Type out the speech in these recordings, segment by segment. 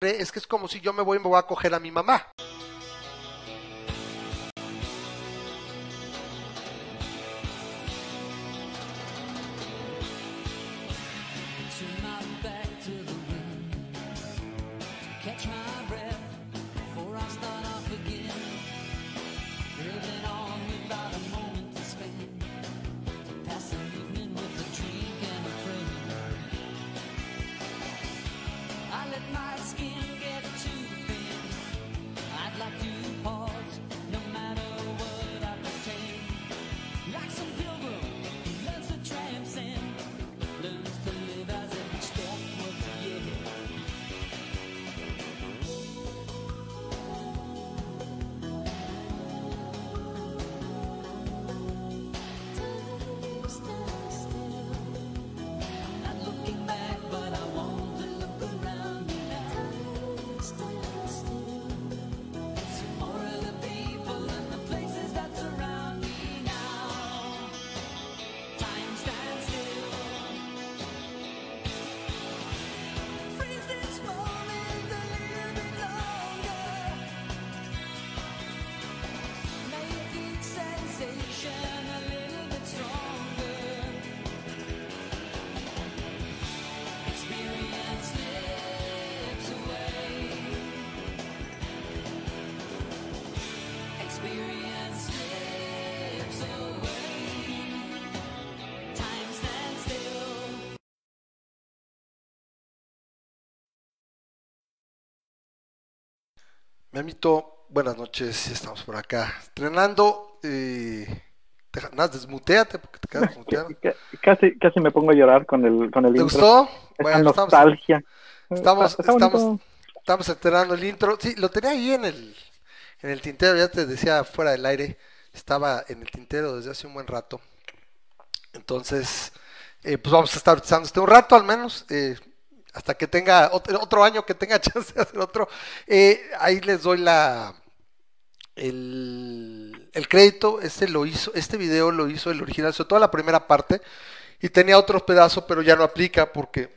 es que es como si yo me voy y me voy a coger a mi mamá. Memito, buenas noches, estamos por acá estrenando. Eh, nada, desmuteate porque te quedas muteado. Casi, casi me pongo a llorar con el, con el ¿Te intro. gustó? Bueno, nostalgia. estamos, Está- está estamos, estamos estrenando el intro. Sí, lo tenía ahí en el, en el tintero, ya te decía fuera del aire. Estaba en el tintero desde hace un buen rato. Entonces, eh, pues vamos a estar utilizando este un rato al menos. eh, hasta que tenga otro, año que tenga chance de hacer otro. Eh, ahí les doy la el, el crédito. Este lo hizo, este video lo hizo el original, sobre todo la primera parte. Y tenía otros pedazos, pero ya no aplica porque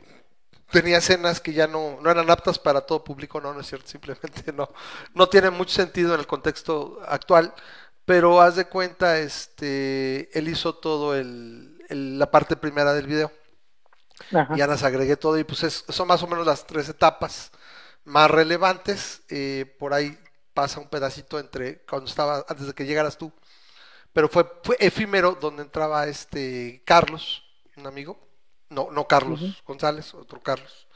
tenía escenas que ya no, no eran aptas para todo público, no, no es cierto, simplemente no, no tiene mucho sentido en el contexto actual, pero haz de cuenta, este, él hizo todo el- la parte primera del video, Ajá. ya las agregué todo y pues es- son más o menos las tres etapas más relevantes, eh, por ahí pasa un pedacito entre cuando estaba, antes de que llegaras tú, pero fue, fue efímero donde entraba este Carlos, un amigo, no, no Carlos González, otro Carlos,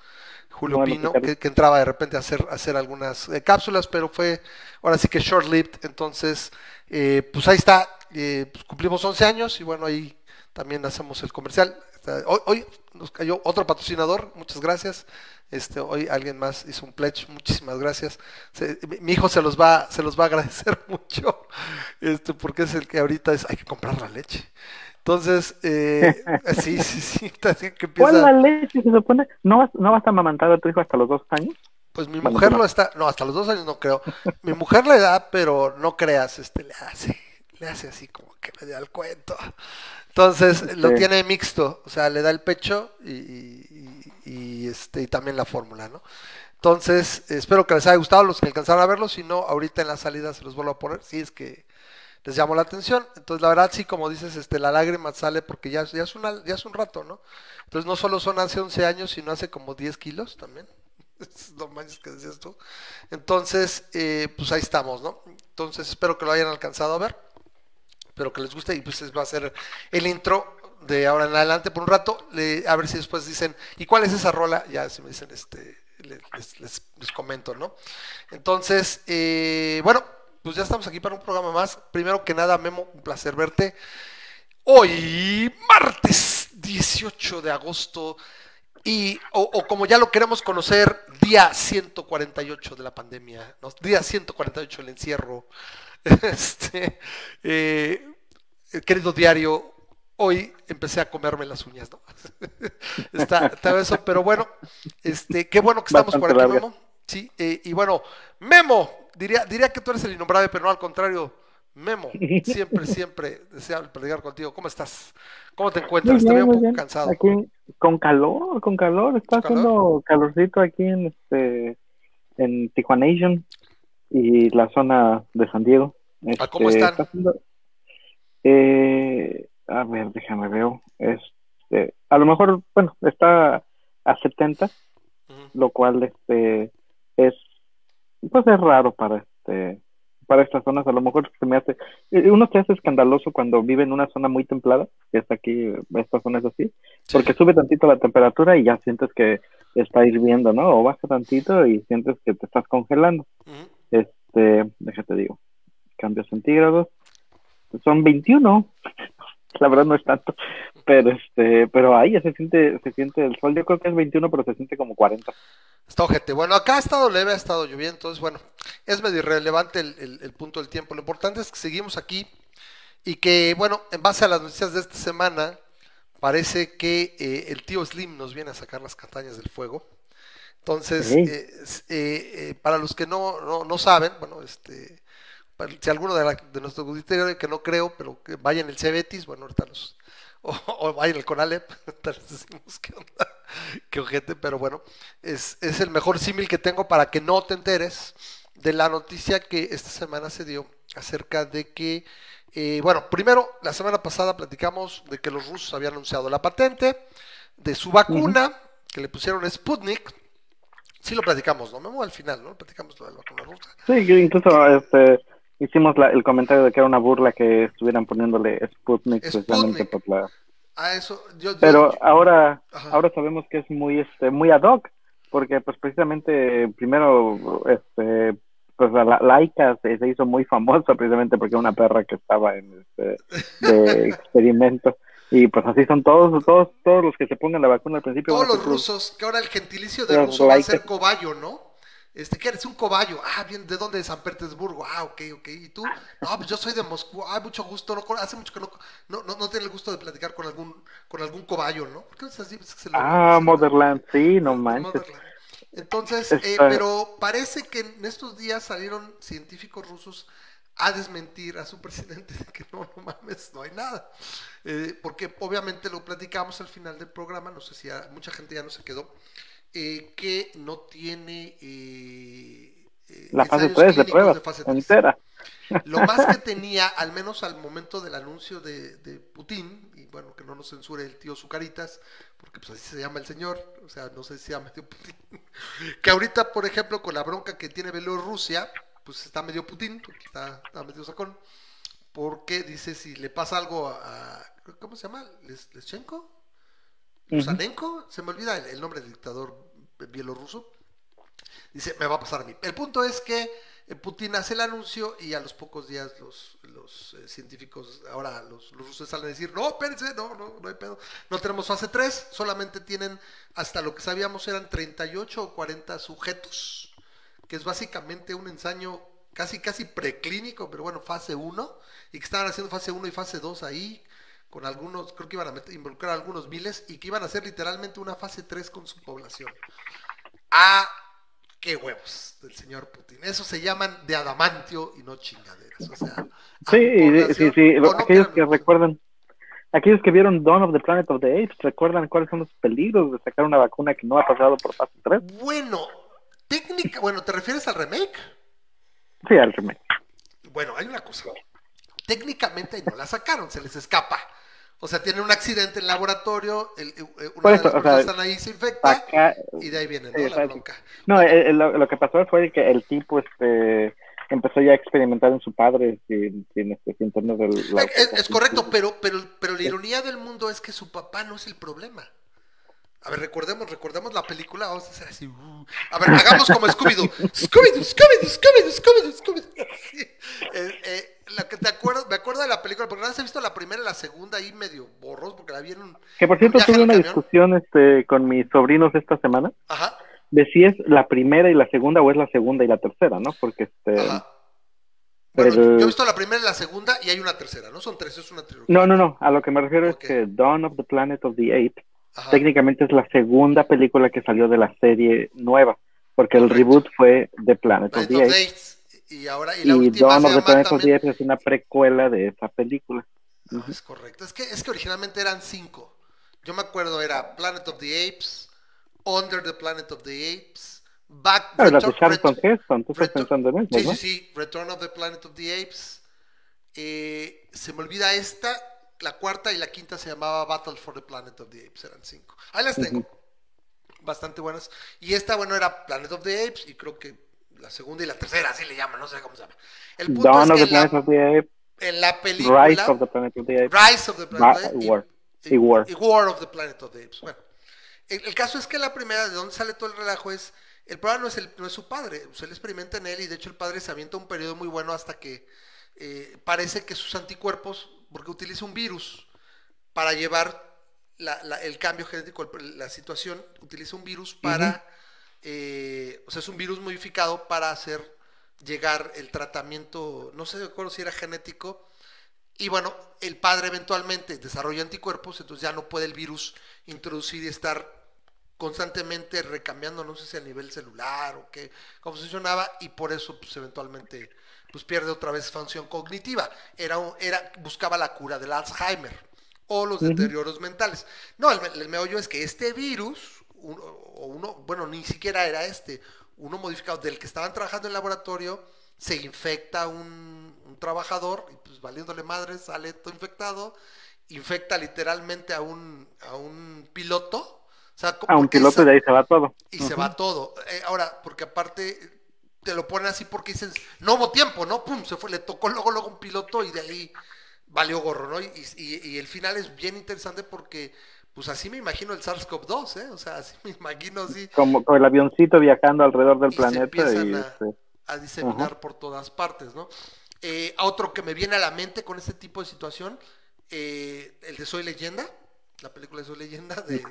Julio Pino, Carlos. que, que entraba de repente a hacer, a hacer algunas eh, cápsulas, pero fue ahora sí que short-lived, entonces, eh, pues ahí está, eh, pues cumplimos 11 años y bueno, ahí también hacemos el comercial. Está- Hoy, hoy nos cayó otro patrocinador, muchas gracias. Este, hoy alguien más hizo un pledge, muchísimas gracias. Se- mi, hijo se los va, se los va a agradecer mucho, este, porque es el que ahorita es, hay que comprar la leche. Entonces, eh, sí, sí, sí, así que ¿Cuál empieza, la leche se supone? ¿No vas, ¿No vas a amamantar a tu hijo hasta los dos años? pues mi mujer lo está, no, hasta los dos años no creo. Mi mujer le da, pero no creas, este, le hace, le hace así como que le da el cuento. Entonces, lo tiene mixto, o sea, le da el pecho y, y- y, este, y también la fórmula, ¿no? Entonces, espero que les haya gustado los que alcanzaron a verlo, si no, ahorita en la salida se los vuelvo a poner, si es que les llamó la atención. Entonces, la verdad, sí, como dices, este, la lágrima sale porque ya, ya, es una, ya es un rato, ¿no? Entonces, no solo son hace 11 años, sino hace como 10 kilos también. No manches que decías tú. Entonces, eh, pues ahí estamos, ¿no? Entonces, espero que lo hayan alcanzado a ver. Espero que les guste y pues va a ser el intro de ahora en adelante por un rato. A ver si después dicen, ¿y cuál es esa rola? Ya si me dicen, este, le- les, les- comento, ¿no? Entonces, eh, bueno, pues ya estamos aquí para un programa más. Primero que nada, Memo, un placer verte. Hoy, martes 18 de agosto, y, o, o como ya lo queremos conocer, día 148 de la pandemia, ¿no? día 148 del encierro. Este, eh, querido diario, hoy empecé a comerme las uñas, ¿no? está, está eso, pero bueno, este, qué bueno que estamos por aquí. Memo. Sí, eh, y bueno, Memo, diría, diría que tú eres el innombrable, pero no al contrario. Memo, siempre, siempre deseable platicar contigo. ¿Cómo estás? ¿Cómo te encuentras? Te bien, veo un poco bien. cansado. Aquí con calor, con calor. Está ¿Con calor? haciendo calorcito aquí en este Tijuanation y la zona de San Diego. ¿A cómo Este, están? está haciendo- eh, a ver, déjame ver. Este, a lo mejor, bueno, está a 70, Ujú. lo cual este es pues es raro para este para estas zonas a lo mejor se me hace eh, uno se hace escandaloso cuando vive en una zona muy templada que es aquí esta zona es así porque sube tantito la temperatura y ya sientes que está hirviendo no o baja tantito y sientes que te estás congelando Ujú. este déjate digo cambios centígrados son 21 la verdad no es tanto pero este pero ahí ya se siente se siente el sol yo creo que es 21 pero se siente como 40 Está ojete. Bueno, acá ha estado leve, ha estado lloviendo, entonces, bueno, es medio irrelevante el, el- el punto del tiempo. Lo importante es que seguimos aquí y que, bueno, en base a las noticias de esta semana, parece que eh, el tío Slim nos viene a sacar las castañas del fuego. Entonces, Sí. eh, eh, eh, para los que no, no, no saben, bueno, este, si alguno de, la- de nuestro auditorio que no creo, pero que vaya en el Cebetis, bueno, ahorita los, o, o vaya en el Conalep, ahorita les decimos qué onda, qué ojete, pero bueno, es, es el mejor símil que tengo para que no te enteres de la noticia que esta semana se dio acerca de que, eh, bueno, primero, la semana pasada platicamos de que los rusos habían anunciado la patente de su vacuna, que le pusieron Sputnik. Sí lo platicamos, ¿no? Memo al final, ¿no? Platicamos lo de la vacuna rusa. Sí, yo incluso este, hicimos la- el comentario de que era una burla que estuvieran poniéndole Sputnik, precisamente por la... Ah, eso, yo, yo- Pero ahora, Ajá. ahora sabemos que es muy, este, muy ad hoc, porque pues precisamente primero, este, pues la, la Laika se, se hizo muy famosa precisamente porque era una perra que estaba en este, de experimento. Y pues así son todos, todos, todos los que se pongan la vacuna al principio. todos los ser rusos, que ahora el gentilicio de ruso va a ser cobayo, ¿no? Este, ¿qué eres? Un cobayo. Ah, bien, ¿de dónde? De San Petersburgo. Ah, ok, ok. ¿Y tú? No, pues yo soy de Moscú. Ah, mucho gusto. No, hace mucho que no, no, no, no tiene el gusto de platicar con algún, con algún cobayo, ¿no? ¿Por qué es así? Pues que se lo- Ah, se lo- Motherland, sí, no manches. Motherland. Entonces, eh, pero parece que en estos días salieron científicos rusos a desmentir a su presidente de que no, no mames, no hay nada. Eh, porque obviamente lo platicamos al final del programa, no sé si ya- mucha gente ya no se quedó, eh, que no tiene eh, eh, La fase ensayos 3 de pruebas, de fase tres. entera. Lo más que tenía, al menos al momento del anuncio de, de Putin, y bueno, que no nos censure el tío Zucaritas, porque pues así se llama el señor, o sea, no sé si se llama tío Putin, que ahorita, por ejemplo, con la bronca que tiene Bielorrusia, pues está medio Putin, porque está, está medio sacón, porque dice si le pasa algo a, ¿cómo se llama? ¿Les, ¿Leschenko? ¿Lusanenko? Se me olvida el, el nombre del dictador bielorruso. Dice, me va a pasar a mí. El punto es que eh, Putin hace el anuncio y a los pocos días los, los eh, científicos, ahora los, los rusos salen a decir, no, espérense, no, no, no hay pedo. No tenemos fase 3, solamente tienen, hasta lo que sabíamos eran 38 o 40 sujetos, que es básicamente un ensayo casi, casi preclínico, pero bueno, fase 1, y que estaban haciendo fase 1 y fase 2 ahí, con algunos, creo que iban a meter- involucrar a algunos miles, y que iban a hacer literalmente una fase 3 con su población. ¡Ah! ¡Qué huevos del señor Putin! Eso se llaman de adamantio y no chingaderas. O sea, Sí, sí, sí. no aquellos que recuerdan, aquellos que vieron Dawn of the Planet of the Apes, recuerdan cuáles son los peligros de sacar una vacuna que no ha pasado por fase 3. Bueno, técnica, bueno, ¿te refieres al remake? Sí, al remake. Bueno, hay una cosa. Técnicamente no la sacaron, se les escapa. O sea, tienen un accidente en el laboratorio, el- eh, una Por de las o sea, están ahí se infecta Acá, y de ahí viene ¿no? sí, la bronca. no, eh, eh, lo, lo que pasó fue que el tipo este empezó ya a experimentar en su padre sin, sin, este, sin tener el, la- Eh, Es, es correcto, pero, pero, pero la ironía del mundo es que su papá no es el problema. A ver, recordemos, recordemos la película, vamos a hacer así. uh. A ver, hagamos como Scooby-Doo. Scooby-Doo, Scooby-Doo, Scooby-Doo, Scooby-Doo, Scooby-Doo. Sí. Eh, eh, la que te acuerdas, me acuerdo de la película, porque no has visto la primera y la segunda ahí medio borros, porque la vieron. Que por cierto tuve una camión. discusión este con mis sobrinos esta semana Ajá, de si es la primera y la segunda o es la segunda y la tercera, ¿no? Porque este ajá. Bueno, yo he visto la primera y la segunda y hay una tercera, ¿no? Son tres, es una trilogía. no, no, no, a lo que me refiero es que Dawn of the Planet of the Apes Ajá. técnicamente es la segunda película que salió de la serie nueva, porque el reboot fue The Planet of Planet the of Apes. Apes. Y ahora, y la Y última Dawn of the Planet of the Apes es una precuela de esa película. Ah, es correcto. Es que, es que originalmente eran cinco. Yo me acuerdo, era Planet of the Apes, Under the Planet of the Apes, Back, Ah, las de Charlton Heston, tú estás pensando en eso, Sí, ¿no? sí, sí. Return of the Planet of the Apes. Eh, se me olvida esta. La cuarta y la quinta se llamaba Battle for the Planet of the Apes. Eran cinco. Ahí las tengo. Bastante buenas. Y esta, bueno, era Planet of the Apes. Y creo que la segunda y la tercera, así le llaman. No sé cómo se llama. El punto Dawn es of que the en la, Planet of the Apes, en la película. Rise of the Planet of the Apes, Rise of the Planet of the Apes. War. Y War. y War of the Planet of the Apes. Bueno, el, el caso es que la primera, de donde sale todo el relajo, es. El problema no es, el, no es su padre. O sea, él experimenta en él y de hecho el padre se avienta un periodo muy bueno hasta que eh, parece que sus anticuerpos, porque utiliza un virus para llevar la- la- el cambio genético, la situación, utiliza un virus para. eh, o sea, es un virus modificado para hacer llegar el tratamiento, no sé de acuerdo si era genético, y bueno, el padre eventualmente desarrolla anticuerpos, entonces ya no puede el virus introducir y estar constantemente recambiando, no sé si a nivel celular o qué, cómo funcionaba, y por eso pues eventualmente pues pierde otra vez función cognitiva. Era, era buscaba la cura del Alzheimer o los deterioros mentales. No, el, el meollo es que este virus, uno, o uno, bueno, ni siquiera era este, uno modificado del que estaban trabajando en el laboratorio, se infecta un, un trabajador y pues valiéndole madre sale todo infectado, infecta literalmente a un, a un piloto. O sea, a un piloto esa- y de ahí se va todo. y se va todo. Eh, ahora, porque aparte te lo ponen así porque dices, no hubo tiempo, ¿no? Pum, se fue, le tocó luego, luego un piloto y de ahí valió gorro, ¿no? Y, y- y el final es bien interesante porque, pues así me imagino el SARS-CoV-2, ¿eh? O sea, así me imagino así Como el avioncito viajando alrededor del Y planeta y a- este, a diseminar por todas partes, ¿no? Eh, a otro que me viene a la mente con este tipo de situación, eh, el de Soy Leyenda, la película de Soy Leyenda de,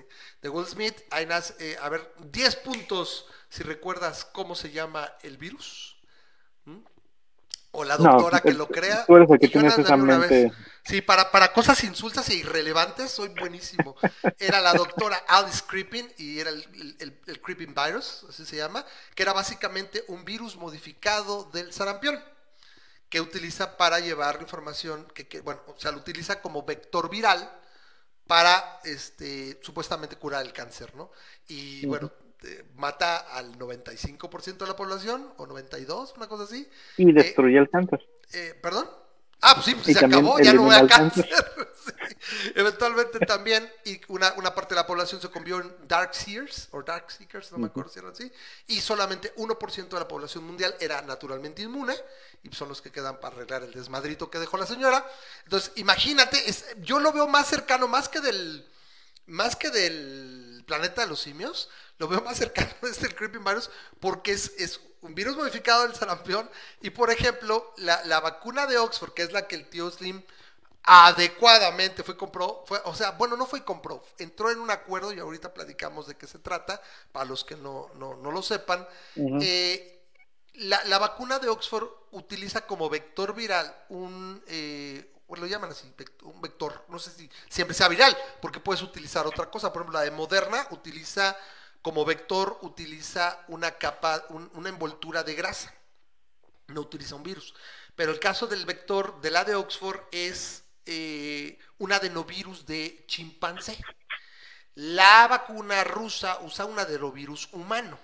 de Will Smith. Ahí nace, eh, a ver, 10 puntos si recuerdas cómo se llama el virus. ¿Mm? O la No, doctora que eh, lo crea. tú eres el que tienes esa mente. vez. Sí, para, para cosas insultas e irrelevantes soy buenísimo. Era la doctora Alice Creeping y era el, el- Creeping Virus, así se llama, que era básicamente un virus modificado del sarampión que utiliza para llevar información, que, que, bueno, o sea, lo utiliza como vector viral para este, supuestamente curar el cáncer, ¿no? Y bueno, eh, mata al 95% de la población, o 92, una cosa así. y destruye el cáncer. Eh, ¿Perdón? Ah, pues sí, pues Y se acabó, ya no voy a elimina el cáncer. Sí. Eventualmente también, y una, una parte de la población se convirtió en Dark Seers, o Dark Seekers, no me acuerdo si eran así, y solamente 1% de la población mundial era naturalmente inmune, y son los que quedan para arreglar el desmadrito que dejó la señora. Entonces, imagínate, es- yo lo veo más cercano, más que del, más que del planeta de los simios, lo veo más cercano este el Creeping Virus porque es, es un virus modificado del sarampión y por ejemplo la, la vacuna de Oxford, que es la que el tío Slim adecuadamente fue compró, fue, o sea, bueno, no fue y compró, entró en un acuerdo y ahorita platicamos de qué se trata, para los que no, no, no lo sepan. Eh, la, la vacuna de Oxford utiliza como vector viral un, eh, lo llaman así, un vector, no sé si siempre sea viral, porque puedes utilizar otra cosa. Por ejemplo, la de Moderna utiliza como vector, utiliza una capa, un- una envoltura de grasa, no utiliza un virus. Pero el caso del vector de la de Oxford es eh, un adenovirus de chimpancé. La vacuna rusa usa un adenovirus humano.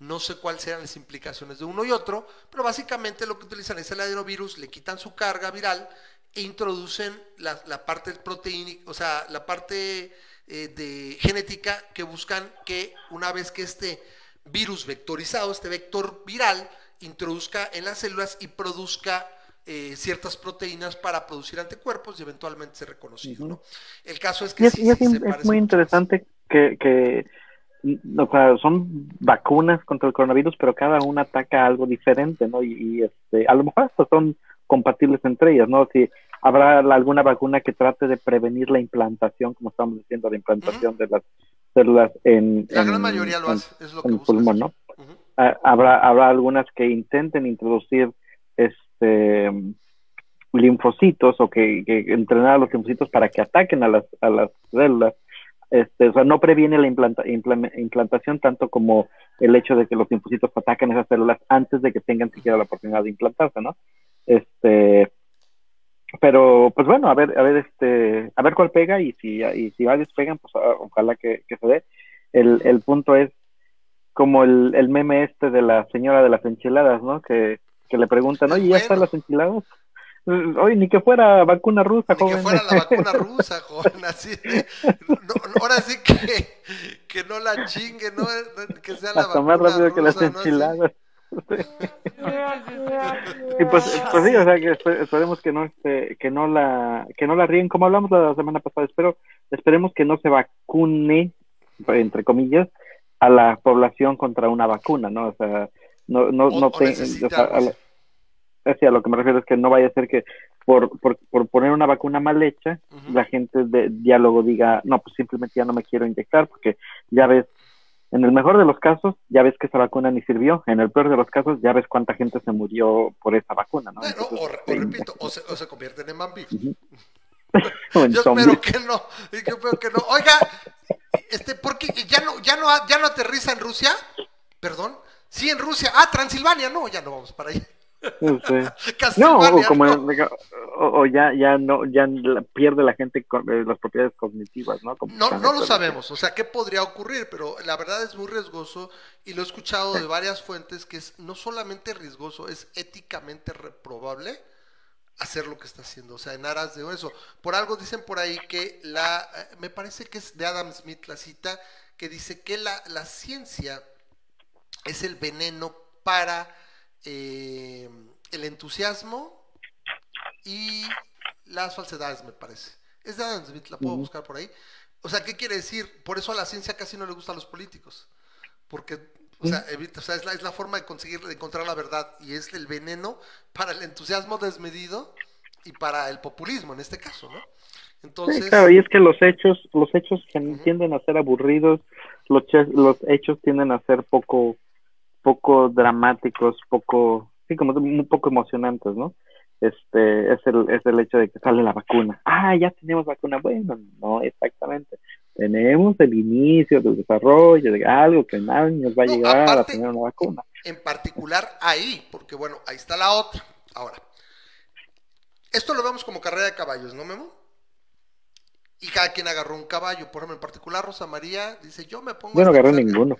No sé cuáles serán las implicaciones de uno y otro, pero básicamente lo que utilizan es el adenovirus, le quitan su carga viral e introducen la, la parte proteínica, o sea, la parte eh, de genética que buscan que una vez que este virus vectorizado, este vector viral, introduzca en las células y produzca eh, ciertas proteínas para producir anticuerpos y eventualmente ser reconocido. ¿no? El caso es que Y es, sí, y es sí in- se es muy interesante que, que, o sea, son vacunas contra el coronavirus, pero cada una ataca algo diferente, ¿no? Y, y, este, a lo mejor hasta son compatibles entre ellas, ¿no? Si habrá alguna vacuna que trate de prevenir la implantación, como estamos diciendo, la implantación de las células en, La gran en- mayoría lo en- hace, es lo que en el busca pulmón. ¿no? Ah, habrá, habrá algunas que intenten introducir este linfocitos o que, que entrenar a los linfocitos para que ataquen a las, a las células. Este, o sea, no previene la implanta- implame- implantación tanto como el hecho de que los linfocitos ataquen esas células antes de que tengan siquiera la oportunidad de implantarse, ¿no? Este, pero pues bueno, a ver, a ver, este, a ver cuál pega y si, y si varios pegan, pues ah, ojalá que, que se dé. El, el punto es como el, el meme este de la señora de las enchiladas, ¿no? Que, que le preguntan, oye, ¿ya están las enchiladas? Oye, ni que fuera vacuna rusa, Ni que fuera la vacuna rusa, joven, así no, no, ahora sí que, que no la chingue, ¿no? Que sea la Hasta más vacuna rápido que las rusa, ¿no? Y pues, pues sí, o sea, que espe- esperemos que no este, que no la, que no la ríen, como hablamos la semana pasada, espero, esperemos que no se vacune, entre comillas, a la población contra una vacuna, ¿no? O sea, no, no, O- no o te- o sea, a, lo, así. es decir, a lo que me refiero es que no vaya a ser que por, por, por poner una vacuna mal hecha, la gente de diálogo diga, no, pues simplemente ya no me quiero inyectar, porque ya ves, en el mejor de los casos, ya ves que esa vacuna ni sirvió, en el peor de los casos, ya ves cuánta gente se murió por esa vacuna, ¿no? Bueno, Entonces, o, re- o repito, o se, o se convierten en vampiros. o en Yo zombies. espero que no, yo espero que no. Oiga, este, ¿por qué ya no, ya no, ya no aterriza en Rusia? Perdón. Sí, en Rusia. Ah, Transilvania, no, ya no vamos para allá. No sé. No, o como no. o, o ya ya no ya pierde la gente con- eh, las propiedades cognitivas, ¿no? Como No, no lo sabemos, o sea, qué podría ocurrir, pero la verdad es muy riesgoso y lo he escuchado de varias fuentes que es no solamente riesgoso, es éticamente reprobable hacer lo que está haciendo, o sea, en aras de eso. Por algo dicen por ahí que la, eh, me parece que es de Adam Smith la cita, que dice que la, la ciencia es el veneno para eh, el entusiasmo y las falsedades, me parece. Es de Adam Smith, la puedo buscar por ahí. O sea, ¿qué quiere decir? Por eso a la ciencia casi no le gusta a los políticos. Porque, o sea, evita- o sea, es, la, es la forma de conseguir, de encontrar la verdad y es el veneno para el entusiasmo desmedido y para el populismo en este caso, ¿no? Entonces, Sí, claro, y es que los hechos, los hechos tienden a ser aburridos, los, los hechos tienden a ser poco, poco dramáticos, poco, sí, como un poco emocionantes, ¿no? Este, es el, es el hecho de que sale la vacuna. Ah, ya tenemos vacuna. Bueno, no exactamente. Tenemos el inicio del desarrollo de algo que en años va a No, llegar a tener una vacuna. en particular ahí, porque bueno, ahí está la otra. Ahora, esto lo vemos como carrera de caballos, ¿no, Memo? Y cada quien agarró un caballo. Por ejemplo, en particular, Rosa María dice: Yo me pongo. Yo no agarré que salga". ninguno.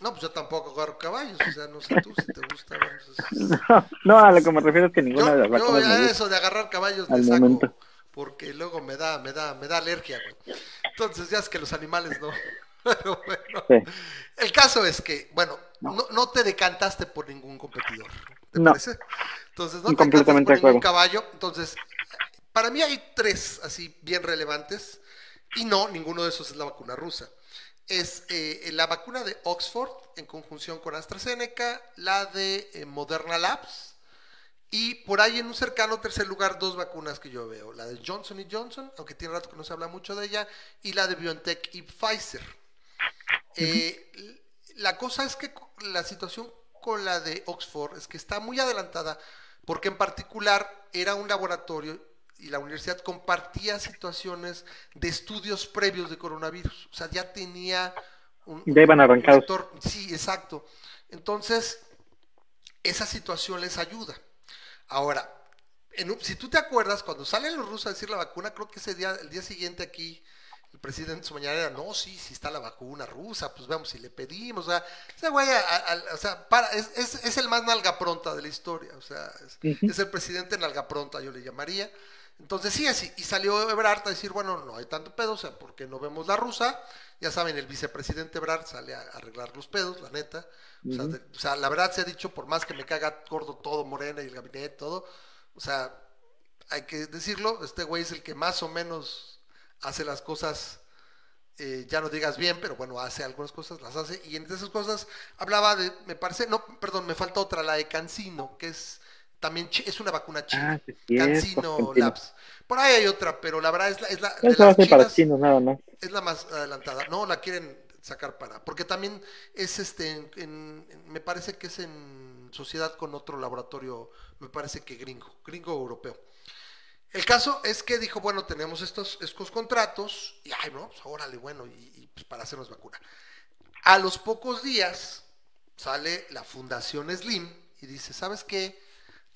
No, pues yo tampoco agarro caballos. O sea, no sé tú si te gusta. pues, No, no, a lo que me refiero es que ninguna de yo, las yo me ya gusta. eso de agarrar caballos Al le saco. momento. Porque luego me da, me da, me da alergia, güey. Entonces ya es que los animales no. Pero bueno. Sí. El caso es que, bueno, no, no te decantaste por ningún competidor. ¿Te No. parece? Entonces, no te decantaste por de ningún caballo. Entonces, para mí hay tres así bien relevantes. Y no, ninguno de esos es la vacuna rusa. Es eh, la vacuna de Oxford en conjunción con AstraZeneca, la de eh, Moderna Labs. Y por ahí en un cercano tercer lugar, dos vacunas que yo veo. La de Johnson y Johnson, aunque tiene rato que no se habla mucho de ella, y la de BioNTech y Pfizer. Eh, la cosa es que la situación con la de Oxford es que está muy adelantada, porque en particular era un laboratorio y la universidad compartía situaciones de estudios previos de coronavirus. O sea, ya tenía un, Ya iban arrancados. Sí, exacto. Entonces, esa situación les ayuda. Ahora, en un- si tú te acuerdas, cuando salen los rusos a decir la vacuna, creo que ese día, el día siguiente aquí, el presidente en su mañana era, no, sí, sí está la vacuna rusa, pues vamos, si le pedimos, o sea, ese güey, a- a- o sea, para, es, es- es el más nalga pronta de la historia, o sea, es, es el presidente nalga pronta, yo le llamaría. Entonces sí, así, y salió Ebrard a decir, bueno, no hay tanto pedo, o sea, porque no vemos la rusa, ya saben, el vicepresidente Ebrard sale a arreglar los pedos, la neta, o sea, de- o sea, la verdad se ha dicho, por más que me caga gordo todo, Morena y el gabinete, todo, o sea, hay que decirlo, este güey es el que más o menos hace las cosas, eh, ya no digas bien, pero bueno, hace algunas cosas, las hace, y entre esas cosas hablaba de, me parece, no, perdón, me falta otra, la de Cancino, que es también, es una vacuna china, Ah, sí, Cancino. Labs. Por ahí hay otra, pero la verdad es la, es la de las para chinas, chinos nada más. es la más adelantada. No, la quieren sacar para. Porque también es este. En- me parece que es en sociedad con otro laboratorio. Me parece que gringo. Gringo europeo. El caso es que dijo: bueno, tenemos estos, estos contratos. Y ay, no, pues órale, bueno, y, y, pues para hacernos vacuna. A los pocos días sale la Fundación Slim y dice: ¿Sabes qué?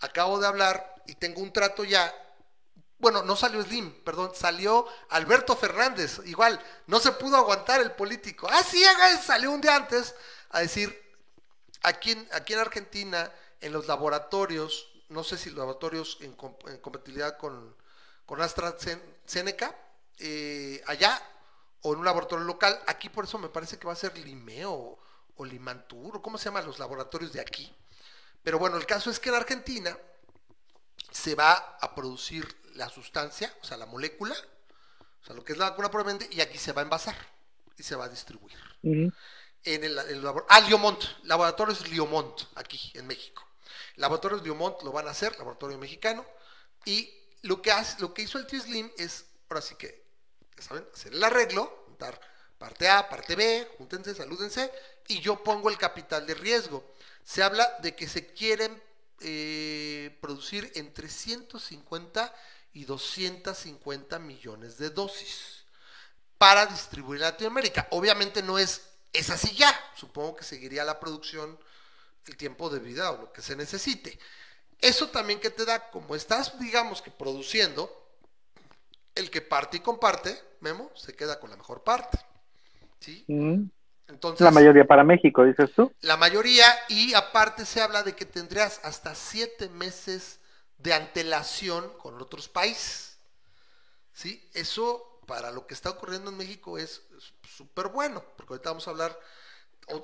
Acabo de hablar y tengo un trato ya bueno, no salió Slim, perdón, salió Alberto Fernández, igual, no se pudo aguantar el político. Ah, sí, salió un día antes a decir, aquí en, aquí en Argentina, en los laboratorios, no sé si laboratorios en, en compatibilidad con, con AstraZeneca, eh, allá, o en un laboratorio local, aquí por eso me parece que va a ser Limeo o Limantur, o cómo se llaman los laboratorios de aquí. Pero bueno, el caso es que en Argentina se va a producir la sustancia, o sea, la molécula, o sea, lo que es la vacuna probablemente, y aquí se va a envasar y se va a distribuir. En el, el labor- ah, Liomont, laboratorios Liomont, aquí en México. Laboratorios Liomont lo van a hacer, laboratorio mexicano, y lo que, hace, lo que hizo el Tío Slim es, ahora sí que, ya saben, hacer el arreglo, juntar parte A, parte B, júntense, salúdense, y yo pongo el capital de riesgo. Se habla de que se quieren eh, producir entre 150 y 250 millones de dosis para distribuir en Latinoamérica. Obviamente no es, es así ya. Supongo que seguiría la producción el tiempo de vida o lo que se necesite. Eso también que te da, como estás, digamos que produciendo, el que parte y comparte, Memo, se queda con la mejor parte. ¿Sí? Ujú. Entonces, La mayoría para México, dices tú. la mayoría, y aparte se habla de que tendrías hasta siete meses de antelación con otros países. ¿Sí? Eso para lo que está ocurriendo en México es súper bueno, porque ahorita vamos a hablar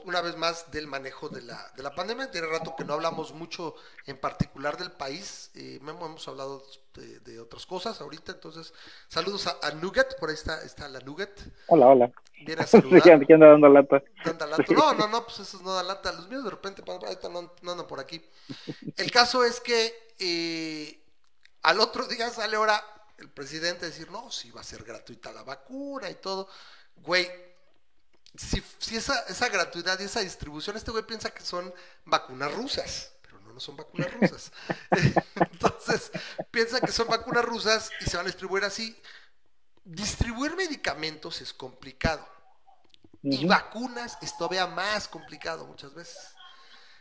una vez más del manejo de la, de la pandemia. Tiene rato que no hablamos mucho en particular del país. Eh, hemos hablado de, de otras cosas ahorita, entonces saludos a, a Nugget, por ahí está, está la Nugget. Hola, hola. Viene a Sí, saludar. ¿Quién anda dando lata? No anda lata. No, no, no, pues esos no dan lata. Los míos de repente ahorita no, no andan por aquí. El caso es que eh, al otro día sale ahora el presidente a decir, no, si va a ser gratuita la vacuna y todo. Güey, si, si esa, esa gratuidad y esa distribución, este güey piensa que son vacunas rusas, pero no, no son vacunas rusas. Entonces, piensa que son vacunas rusas y se van a distribuir así. Distribuir medicamentos es complicado. Y vacunas es todavía más complicado muchas veces.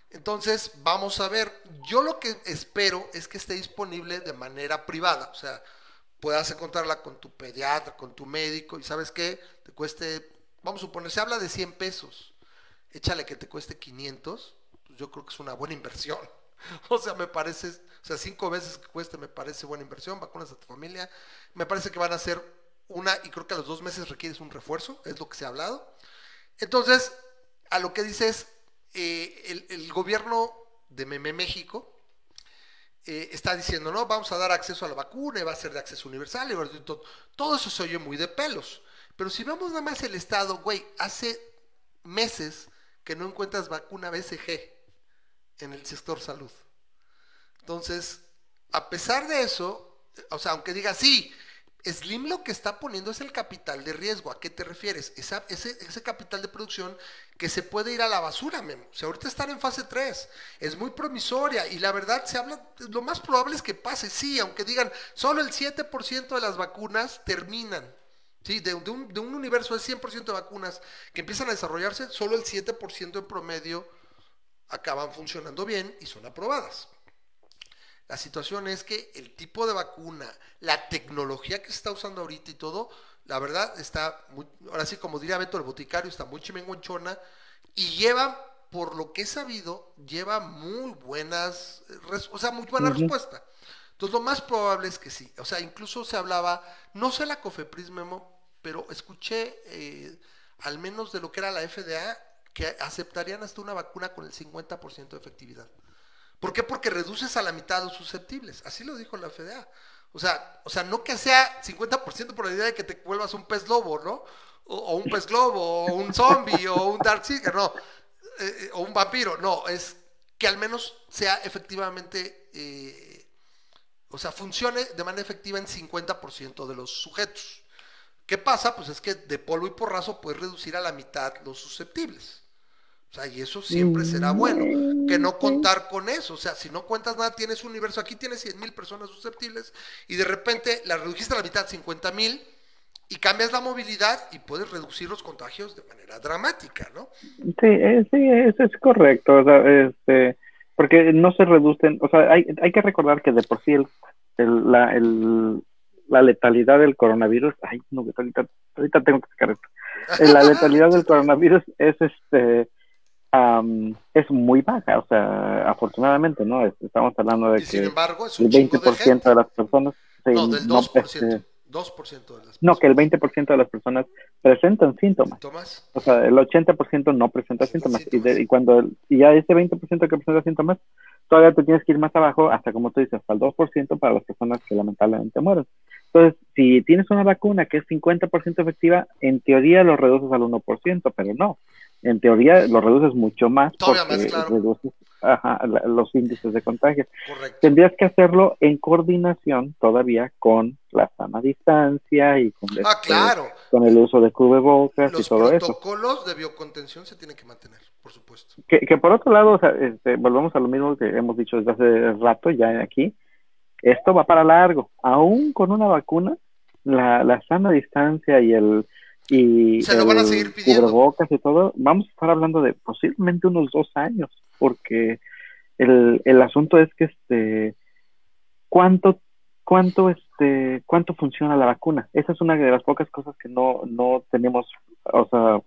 Entonces, vamos a ver. Yo lo que espero es que esté disponible de manera privada. O sea, puedas encontrarla con tu pediatra, con tu médico, y sabes qué, te cueste, vamos a suponer, se habla de 100 pesos. Échale que te cueste 500, pues yo creo que es una buena inversión. O sea, me parece, o sea, cinco veces que cueste me parece buena inversión, vacunas a tu familia. Me parece que van a ser una, y creo que a los dos meses requieres un refuerzo, es lo que se ha hablado. Entonces, a lo que dices, eh, el, gobierno de Meme México eh, está diciendo, no, vamos a dar acceso a la vacuna, y va a ser de acceso universal, y todo, todo eso se oye muy de pelos. Pero si vemos nada más el Estado, güey, hace meses que no encuentras vacuna BCG en el sector salud. Entonces, a pesar de eso, o sea, aunque diga sí, Slim lo que está poniendo es el capital de riesgo. ¿A qué te refieres? Ese, ese capital de producción que se puede ir a la basura, Memo. O sea, ahorita están en fase 3. Es muy promisoria y la verdad se habla, lo más probable es que pase, sí, aunque digan, solo el 7% de las vacunas terminan. Sí, de, de un, de un universo de 100% de vacunas que empiezan a desarrollarse, solo el 7% en promedio acaban funcionando bien y son aprobadas. La situación es que el tipo de vacuna, la tecnología que se está usando ahorita y todo, la verdad está, muy, ahora sí como diría Beto el boticario, está muy chimenguanchona y lleva, por lo que he sabido, lleva muy buenas, o sea, muy buena respuesta. Entonces lo más probable es que sí. O sea, incluso se hablaba, no sé la COFEPRIS Memo, pero escuché eh, al menos de lo que era la FDA, que aceptarían hasta una vacuna con el 50% de efectividad. ¿Por qué? Porque reduces a la mitad los susceptibles. Así lo dijo la FDA. O sea, o sea, no que sea 50% por la idea de que te vuelvas un pez lobo, ¿no? O, un pez globo, o un zombie, o un Darkseeker, no. Eh, eh, o un vampiro, no. Es que al menos sea efectivamente, o sea, funcione de manera efectiva en 50% de los sujetos. ¿Qué pasa? Pues es que de polvo y porrazo puedes reducir a la mitad los susceptibles. O sea, y eso siempre será bueno. Que no contar con eso. O sea, si no cuentas nada, tienes un universo. Aquí tienes 100 mil personas susceptibles y de repente la redujiste a la mitad, 50 mil, y cambias la movilidad y puedes reducir los contagios de manera dramática, ¿no? Sí, eh, sí, eso es correcto. O sea, este, porque no se reducen, o sea, hay, hay que recordar que de por sí el, el- la, el- la letalidad del coronavirus, ay, no, ahorita, ahorita tengo que sacar esto. Eh, La letalidad del coronavirus es este am, es muy baja, o sea, afortunadamente, ¿no? Es- Estamos hablando de Y sin que embargo, es el un chingo de 20% gente. de las personas... sí, No, del no, 2%. este, 2% de las no, que el 20% de las personas presentan síntomas. síntomas. O sea, el 80% no presenta Presenta síntomas. Y, síntomas. de- y cuando el- y ya ese 20% que presenta síntomas, todavía te tienes que ir más abajo, hasta como tú dices, hasta el 2% para las personas que lamentablemente mueren. Entonces, si tienes una vacuna que es 50% efectiva, en teoría lo reduces al 1%, pero no. En teoría lo reduces mucho más Todavía porque más, claro. reduces ajá, la- los índices de contagio. Correcto. Tendrías que hacerlo en coordinación todavía con la sana distancia y con, Ah, este, claro. con el uso de cubrebocas y Los todo eso. protocolos de biocontención se tienen que mantener, por supuesto. Que, que por otro lado, o sea, este, volvemos a lo mismo que hemos dicho desde hace rato ya aquí, esto va para largo. Aún con una vacuna, la, la sana distancia y el y Se lo van a el seguir pidiendo. cubrebocas y todo, vamos a estar hablando de posiblemente unos dos años, porque el, el asunto es que este cuánto cuánto este cuánto funciona la vacuna. Esa es una de las pocas cosas que no no tenemos, o sea,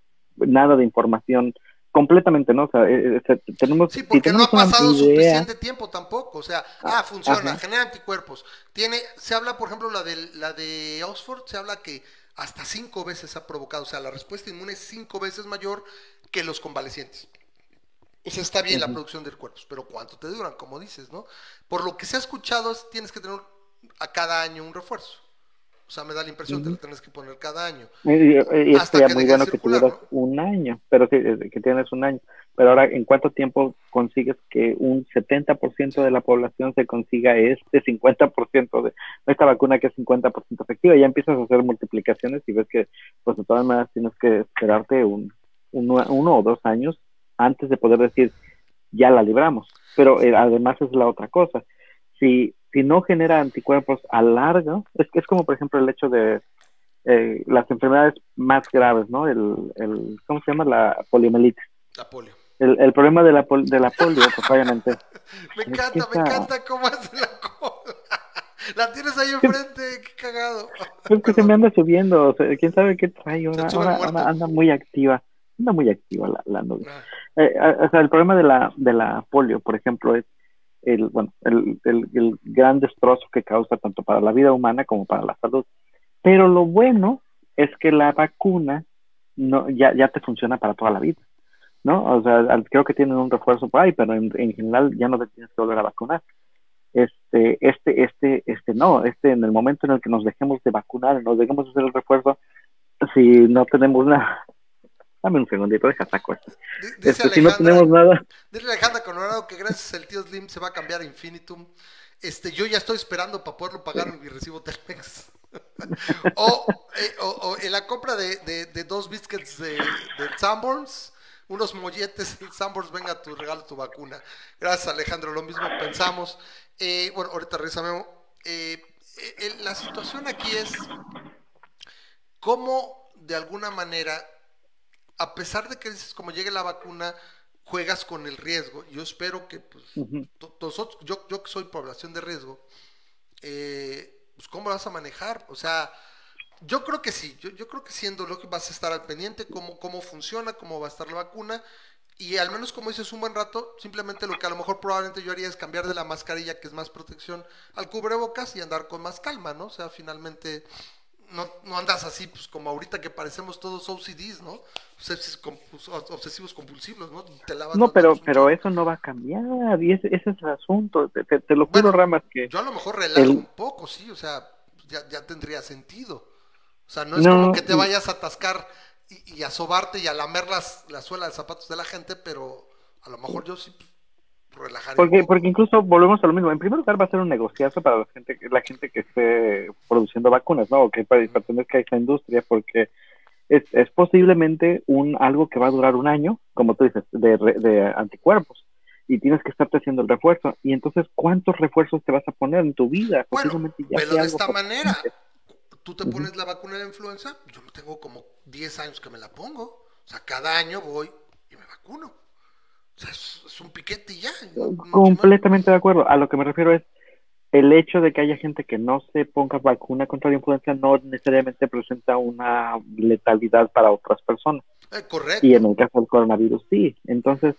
nada de información completamente, ¿no? O sea, eh, eh, te- tenemos Sí, si porque no ha pasado idea- suficiente tiempo tampoco. O sea, ah, Ah, funciona, ajá. genera anticuerpos. Tiene, se habla, por ejemplo, la de, la de Oxford, se habla que hasta cinco veces ha provocado. O sea, la respuesta inmune es cinco veces mayor que los convalecientes. O sea, está bien la producción de cuerpos, pero ¿cuánto te duran? Como dices, ¿no? Por lo que se ha escuchado, es, tienes que tener a cada año un refuerzo. O sea, me da la impresión que lo tienes que poner cada año. Y, y- y Hasta estaría que muy bueno que tuvieras un año, pero que, que tienes un año. Pero ahora, ¿en cuánto tiempo consigues que un 70% de la población se consiga este 50% de esta vacuna que es 50% efectiva? Ya empiezas a hacer multiplicaciones y ves que, pues de todas maneras, tienes que esperarte un, uno, o dos años antes de poder decir, ya la libramos. Pero eh, además es la otra cosa. Si, si no genera anticuerpos a largo, es es como, por ejemplo, el hecho de eh, las enfermedades más graves, ¿no? El, el, ¿Cómo se llama? La poliomielitis. La polio. El, el problema de la, pol- de la polio, pues obviamente, Me Es encanta, que me esa- encanta cómo hace la cola. La tienes ahí enfrente, qué cagado. es que se me anda subiendo, o sea, quién sabe qué trae, ahora, anda muy activa, anda muy activa la, la novia. Ah, Eh, o sea, el problema de la, de la polio, por ejemplo, es el, bueno, el, el, el gran destrozo que causa tanto para la vida humana como para la salud. Pero lo bueno es que la vacuna no, ya, ya te funciona para toda la vida, ¿no? O sea, creo que tienen un refuerzo por ahí, pero en, en general ya no te tienes que volver a vacunar. Este, este, este, este no, este en el momento en el que nos dejemos de vacunar, nos dejemos de hacer el refuerzo, si no tenemos nada, dame un segundito, deja saco esto. di- Dice Este, si no tenemos nada, dice Alejandra Colorado que gracias al tío Slim se va a cambiar a Infinitum. Este, yo ya estoy esperando para poderlo pagar mi recibo Telmex. o, eh, o, o en la compra de, de- de dos biscuits de, de Sanborns, unos molletes, el Sanborns, venga tu regalo, tu vacuna. Gracias Alejandro, lo mismo pensamos. Eh, bueno, ahorita regresa. Eh, eh, la situación aquí es cómo de alguna manera a pesar de que dices como llegue la vacuna, juegas con el riesgo. Yo espero que pues, nosotros, yo, yo que soy población de riesgo, eh, pues cómo lo vas a manejar. O sea, yo creo que sí, yo, yo creo que siendo lo que vas a estar al pendiente, cómo, cómo funciona, cómo va a estar la vacuna. Y al menos como dices un buen rato, simplemente lo que a lo mejor probablemente yo haría es cambiar de la mascarilla, que es más protección, al cubrebocas y andar con más calma, ¿no? O sea, finalmente no, no andas así, pues como ahorita que parecemos todos OCDs, ¿no? Obsesivos, compulsivos, ¿no? Te lavas No, pero, pero eso no va a cambiar, y ese, ese es el asunto. Te, te- te lo juro, Bueno, Ramas, que Yo a lo mejor relajo el- un poco, sí, o sea, ya, ya tendría sentido. O sea, no es No, como que te vayas a atascar y, y a sobarte y a lamer las, la suela de zapatos de la gente, pero a lo mejor yo sí pues, relajaría. un porque, porque incluso volvemos a lo mismo. En primer lugar, va a ser un negociazo para la gente, la gente que esté produciendo vacunas, ¿no? O que per- pertenezca a esa industria, porque es, es posiblemente un algo que va a durar un año, como tú dices, de, de anticuerpos. Y tienes que estarte haciendo el refuerzo. Y entonces, ¿cuántos refuerzos te vas a poner en tu vida? Bueno, pero de esta manera. Tú te pones la vacuna de la influenza, yo tengo como 10 años que me la pongo. O sea, cada año voy y me vacuno. O sea, es, es un piquete y ya. Completamente de acuerdo. A lo que me refiero es, el hecho de que haya gente que no se ponga vacuna contra la influenza no necesariamente presenta una letalidad para otras personas. Eh, correcto. Y en el caso del coronavirus, sí. Entonces,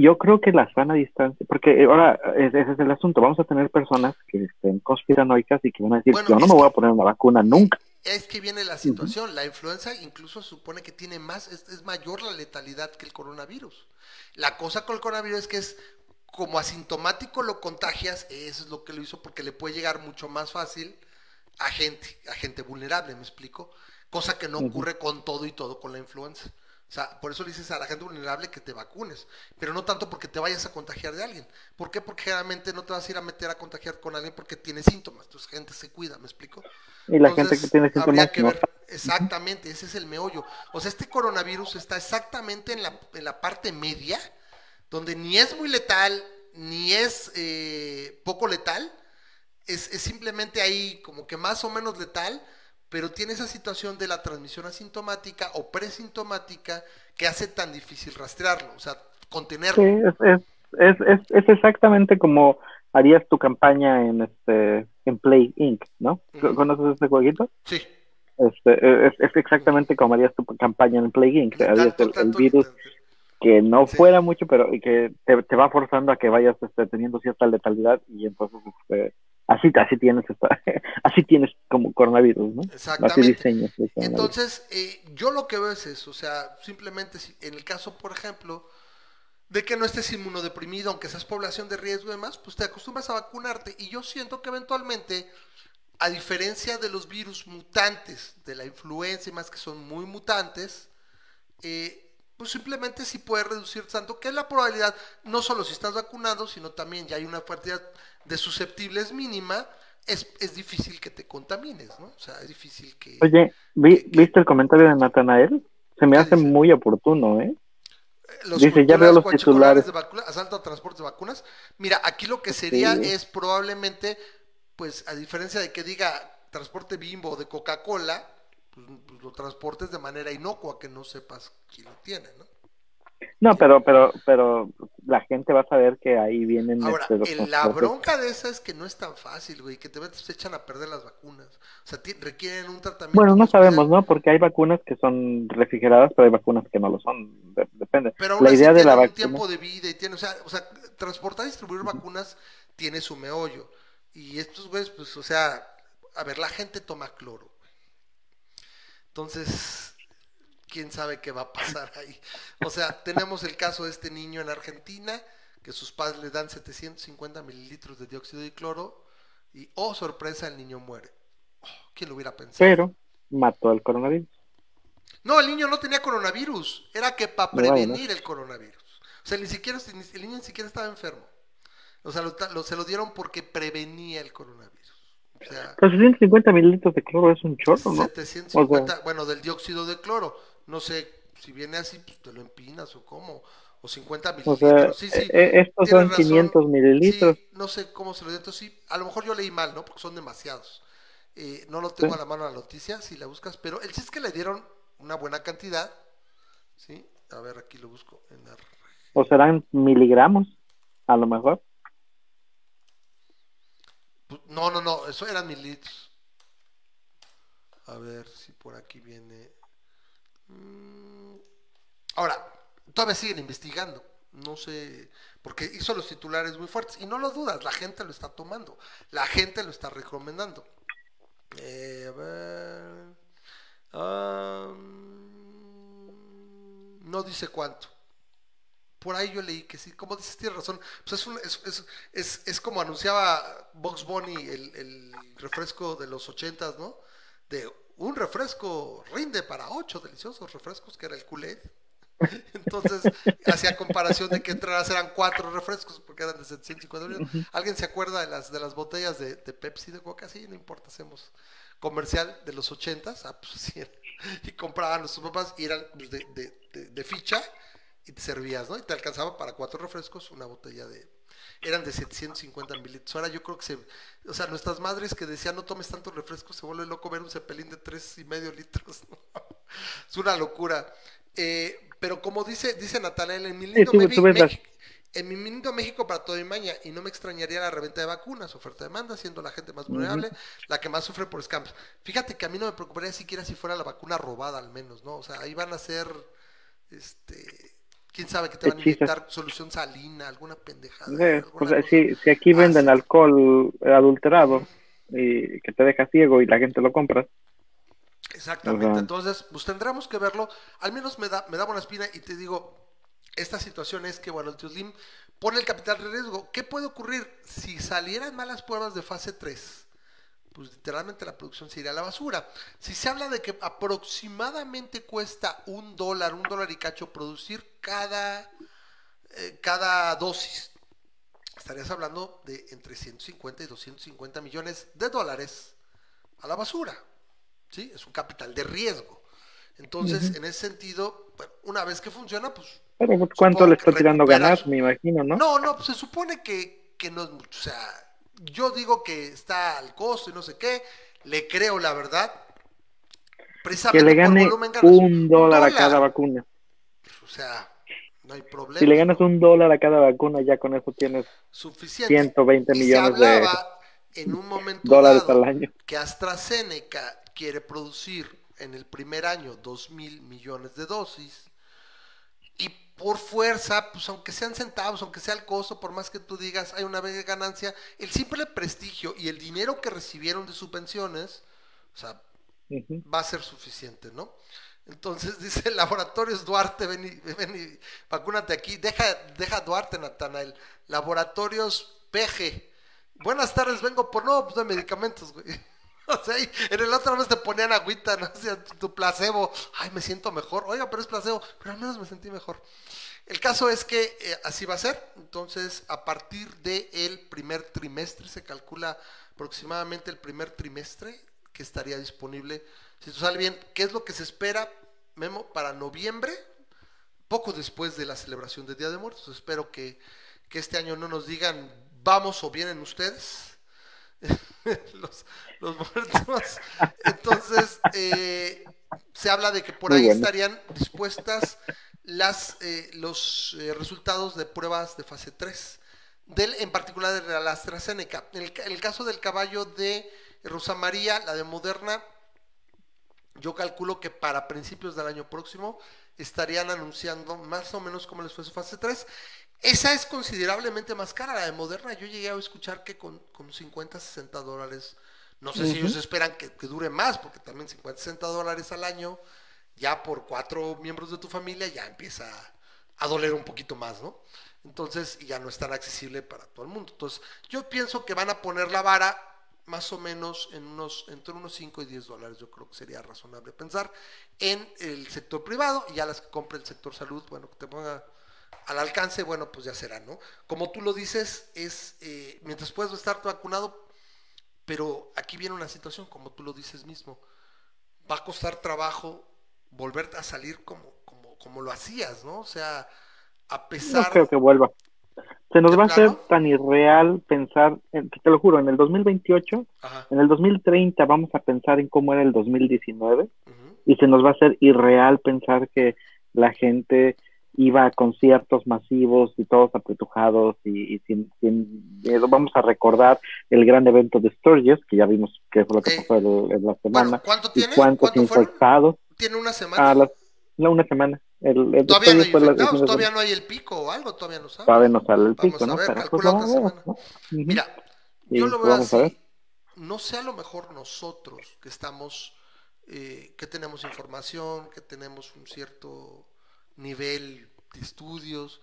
yo creo que la sana distancia, porque ahora ese es el asunto, vamos a tener personas que estén conspiranoicas y que van a decir, Bueno, yo no me voy a poner una vacuna nunca. Es que viene la situación. La influenza incluso supone que tiene más, es, es mayor la letalidad que el coronavirus. La cosa con el coronavirus es que es como asintomático lo contagias, eso es lo que lo hizo porque le puede llegar mucho más fácil a gente, a gente vulnerable, ¿me explico? Cosa que no ocurre con todo y todo con la influenza. O sea, por eso le dices a la gente vulnerable que te vacunes, pero no tanto porque te vayas a contagiar de alguien. ¿Por qué? Porque generalmente no te vas a ir a meter a contagiar con alguien porque tiene síntomas. Entonces, gente se cuida, ¿me explico? Y la Entonces, gente que tiene habría síntomas que no ver- exactamente, ese es el meollo. O sea, este coronavirus está exactamente en la, en la parte media, donde ni es muy letal, ni es eh, poco letal, es, es simplemente ahí como que más o menos letal, pero tiene esa situación de la transmisión asintomática o presintomática que hace tan difícil rastrearlo, o sea, contenerlo. Sí, es, es, es, es, es exactamente como harías tu campaña en este en Play Inc., ¿no? ¿Conoces este jueguito? Sí, Este, es, es exactamente como harías tu campaña en Play Inc. Harías el, virus que no Sí. fuera mucho, pero y que te, te va forzando a que vayas este, teniendo cierta letalidad y entonces este, así, así tienes así tienes como coronavirus, ¿no? Así diseñas. Entonces, eh, yo lo que veo es eso, o sea, simplemente si- en el caso, por ejemplo, de que no estés inmunodeprimido, aunque seas población de riesgo y demás, pues te acostumbras a vacunarte. Y yo siento que eventualmente, a diferencia de los virus mutantes, de la influenza y más que son muy mutantes, eh, pues simplemente sí puede reducir tanto que la probabilidad, no solo si estás vacunado, sino también ya hay una cantidad de susceptibles mínima, es, es difícil que te contamines, ¿no? O sea, es difícil que... Oye, ¿vi- que- ¿viste el comentario de Natanael? Se me ¿Qué hace dice? muy oportuno, ¿eh? Los Dice, ya veo los titulares. de vacuna- asalto a transportes de vacunas. Mira, aquí lo que sería Sí. es probablemente, pues a diferencia de que diga transporte bimbo de Coca-Cola, pues, pues, lo transportes de manera inocua, que no sepas quién lo tiene, ¿no? No, pero, pero, pero la gente va a saber que ahí vienen Ahora, este, los la bronca de esa es que no es tan fácil, güey, que te se echan a perder las vacunas. O sea, requieren un tratamiento. Bueno, no sabemos, ¿no? Porque hay vacunas que son refrigeradas, pero hay vacunas que no lo son. De- depende. Pero aún La idea de la vacuna. tiempo de vida y tiene, o sea, o sea, transportar y distribuir vacunas tiene su meollo. Y estos güeyes, pues, o sea, a ver, la gente toma cloro. Entonces, quién sabe qué va a pasar ahí. O sea, tenemos el caso de este niño en Argentina, que sus padres le dan 750 mililitros de dióxido de cloro y, oh, sorpresa, el niño muere. Oh, ¿Quién lo hubiera pensado? Pero mató al coronavirus. No, el niño no tenía coronavirus. Era que para Bueno. prevenir el coronavirus. O sea, ni siquiera, el niño ni siquiera estaba enfermo. O sea, lo, ta- lo- se lo dieron porque prevenía el coronavirus. O sea, Pero 650 mililitros de cloro es un chorro, ¿no? 750, bueno, del dióxido de cloro. No sé, si viene así, pues te lo empinas o cómo. O 50 O mililitros. sea, sí, sí. eh, estos tienes son razón. 500 mililitros. Sí, no sé cómo se lo dio. Entonces, sí, a lo mejor yo leí mal, ¿no? Porque son demasiados. Eh, no lo tengo a la mano la noticia, si la buscas, pero el sí es que le dieron una buena cantidad. ¿Sí? A ver, aquí lo busco. En la... O serán miligramos, a lo mejor. Pues, No, no, no, eso eran mililitros. A ver si por aquí viene. Mm, Ahora, todavía siguen investigando. No sé, porque hizo los titulares muy fuertes. Y no lo dudas, la gente lo está tomando. La gente lo está recomendando. Eh, a ver. ah, no dice cuánto. Por ahí yo leí que sí, como dices, tienes razón. Pues es, un- es, es, es como anunciaba Box Bunny el, el refresco de los ochentas, ¿no? De un refresco rinde para ocho deliciosos refrescos, que era el Kool-Aid. Entonces, hacía comparación de que entraras eran cuatro refrescos porque eran de 750 mililitros. ¿Alguien se acuerda de las, de las botellas de, de Pepsi de Coca? Sí, no importa, hacemos comercial de los ochentas. Ah, pues sí. Y compraban nuestros papás y eran pues, de, de- de- de ficha y te servías, ¿no? Y te alcanzaba para cuatro refrescos una botella de... Eran de 750 mililitros. Ahora yo creo que se... O sea, nuestras madres que decían no tomes tantos refrescos, se vuelve loco ver un cepelín de tres y medio litros. Es una locura. Eh, pero como dice, dice Natanael, en mi lindo tú- tú Mex- en mi minuto México para todo y maña y no me extrañaría la reventa de vacunas, oferta de demanda, siendo la gente más vulnerable, la que más sufre por scams. Fíjate que a mí no me preocuparía siquiera si fuera la vacuna robada al menos, ¿no? O sea, ahí van a ser, este, quién sabe que te van a inyectar solución salina, alguna pendejada. Alguna cosa. si, si aquí Ah, venden alcohol adulterado y que te deja ciego y la gente lo compra, Exactamente, entonces pues tendremos que verlo, al menos me da, me da buena espina y te digo, esta situación es que bueno, el tío Slim pone el capital de riesgo, ¿qué puede ocurrir si salieran malas pruebas de fase 3? Pues literalmente la producción se iría a la basura. Si se habla de que aproximadamente cuesta un dólar, un dólar y cacho producir cada, eh, cada dosis, estarías hablando de entre 150 y 250 millones de dólares a la basura. ¿sí? Es un capital de riesgo. Entonces, en ese sentido, bueno, una vez que funciona, pues... pero pues, ¿cuánto le está tirando ganar? Me imagino, ¿no? No, no, pues se supone que, que no es mucho. O sea, yo digo que está al costo y no sé qué. Le creo la verdad. que Precisamente le por gane volumen un dólar a cada vacuna. O sea, no hay problema. Si le ganas un dólar a cada vacuna, ya con eso tienes Suficiente. 120 Y se millones de hablaba en un momento dólares dado al año. que AstraZeneca quiere producir en el primer año 2 mil millones de dosis por fuerza, pues aunque sean centavos, aunque sea el costo, por más que tú digas hay una vez ganancia, el simple prestigio y el dinero que recibieron de subvenciones, o sea, va a ser suficiente, ¿no? Entonces dice Laboratorios Duarte, ven y, ven y vacúnate aquí. Deja, deja Duarte, Natanael. Laboratorios PG. Buenas tardes, vengo por no, pues de medicamentos, güey. O sea, en el otro vez te ponían agüita, ¿no? Sea, tu placebo. Ay, me siento mejor. Oiga, pero es placebo. Pero al menos me sentí mejor. El caso es que eh, así va a ser. Entonces, a partir del primer trimestre, se calcula aproximadamente el primer trimestre que estaría disponible. Si tú sale bien, ¿qué es lo que se espera, Memo, para noviembre? Poco después de la celebración del Día de Muertos. Espero que, que este año no nos digan vamos o vienen ustedes. los, los muertos. Entonces, eh, se habla de que por Muy ahí bueno. estarían dispuestas las, eh, los eh, resultados de pruebas de fase 3, del, en particular de la AstraZeneca. En el, ca- en el caso del caballo de Rosa María, la de Moderna, yo calculo que para principios del año próximo estarían anunciando más o menos cómo les fue su fase 3. Esa es considerablemente más cara, la de Moderna. Yo llegué a escuchar que con, con 50, 60 dólares, no sé si ellos esperan que, que dure más, porque también 50, 60 dólares al año, ya por cuatro miembros de tu familia, ya empieza a doler un poquito más, ¿no? Entonces, ya no es tan accesible para todo el mundo. Entonces, yo pienso que van a poner la vara más o menos en unos, entre unos 5 y 10 dólares, yo creo que sería razonable pensar en el sector privado y ya las que compre el sector salud, bueno, que te ponga al alcance, bueno, pues ya será, ¿no? Como tú lo dices, es, eh, mientras puedas estar vacunado, pero aquí viene una situación, como tú lo dices mismo, va a costar trabajo volver a salir como, como, como lo hacías, ¿no? O sea, a No pesar... creo que vuelva. Se nos ¿De va a hacer tan irreal pensar, te lo juro, en el 2028, Ajá, en el 2030 vamos a pensar en cómo era el 2019 ujú. y se nos va a hacer irreal pensar que la gente iba a conciertos masivos y todos apretujados y, y sin, sin miedo. Vamos a recordar el gran evento de Sturgis, que ya vimos qué fue lo que Eh, pasó el- en la semana, Bueno, ¿cuánto tiene? cuántos infectados. ¿Tiene una semana? A las, no, una semana. El, el Todavía no hay la- infectados, el- todavía no hay el pico o algo, todavía no sabes. todavía no sale el Vamos pico, a ¿no? ver, Pero pues vamos a ver. ¿no? Mira, Sí, yo lo veo ver. así. No sé a lo mejor nosotros que estamos, eh, que tenemos información, que tenemos un cierto nivel de estudios,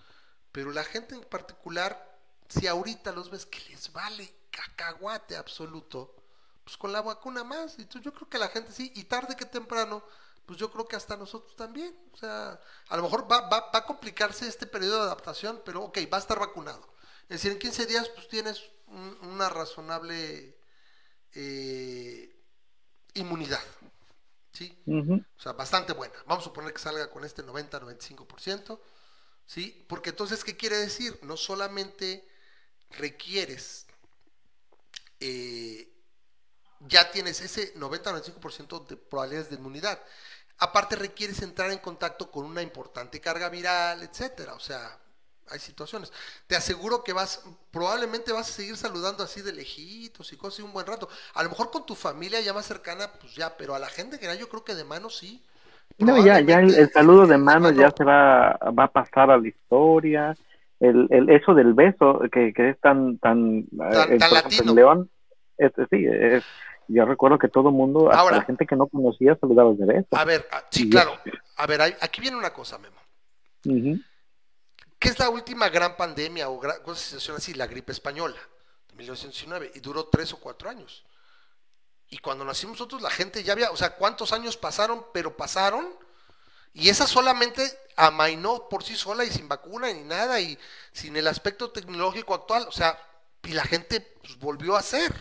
pero la gente en particular, si ahorita los ves que les vale cacahuate absoluto, pues con la vacuna más. Y yo creo que la gente sí, y tarde que temprano, pues yo creo que hasta nosotros también. O sea, a lo mejor va, va, va a complicarse este periodo de adaptación, pero ok, va a estar vacunado. Es decir, en 15 días pues tienes un- una razonable eh, inmunidad. ¿Sí? O sea, bastante buena. Vamos a suponer que salga con este 90-95%. ¿Sí? Porque entonces, ¿qué quiere decir? No solamente requieres, eh, ya tienes ese 90-95% de probabilidades de inmunidad. Aparte requieres entrar en contacto con una importante carga viral, etcétera. O sea, hay situaciones. Te aseguro que vas, probablemente vas a seguir saludando así de lejitos y cosas y un buen rato. A lo mejor con tu familia ya más cercana, pues ya, pero a la gente que yo creo que de mano sí. No, ya, ya el, el saludo de eh, mano ya se va, va a pasar a la historia. El, el, eso del beso, que, que es tan, tan, eh, Tan- ejemplo, en León, es, sí, es- yo recuerdo que todo el mundo, hasta Ahora. la gente que no conocía, saludaba de beso. A ver, ah, sí, claro. A ver, hay- aquí viene una cosa, Memo. Ujú. ¿Qué es la última gran pandemia o gran situación así? La gripe española, de 1919, y duró tres o cuatro años. Y cuando nacimos nosotros, la gente ya había, o sea, ¿cuántos años pasaron? Pero pasaron, y esa solamente amainó por sí sola y sin vacuna ni nada, y sin el aspecto tecnológico actual, o sea, y la gente pues, volvió a ser.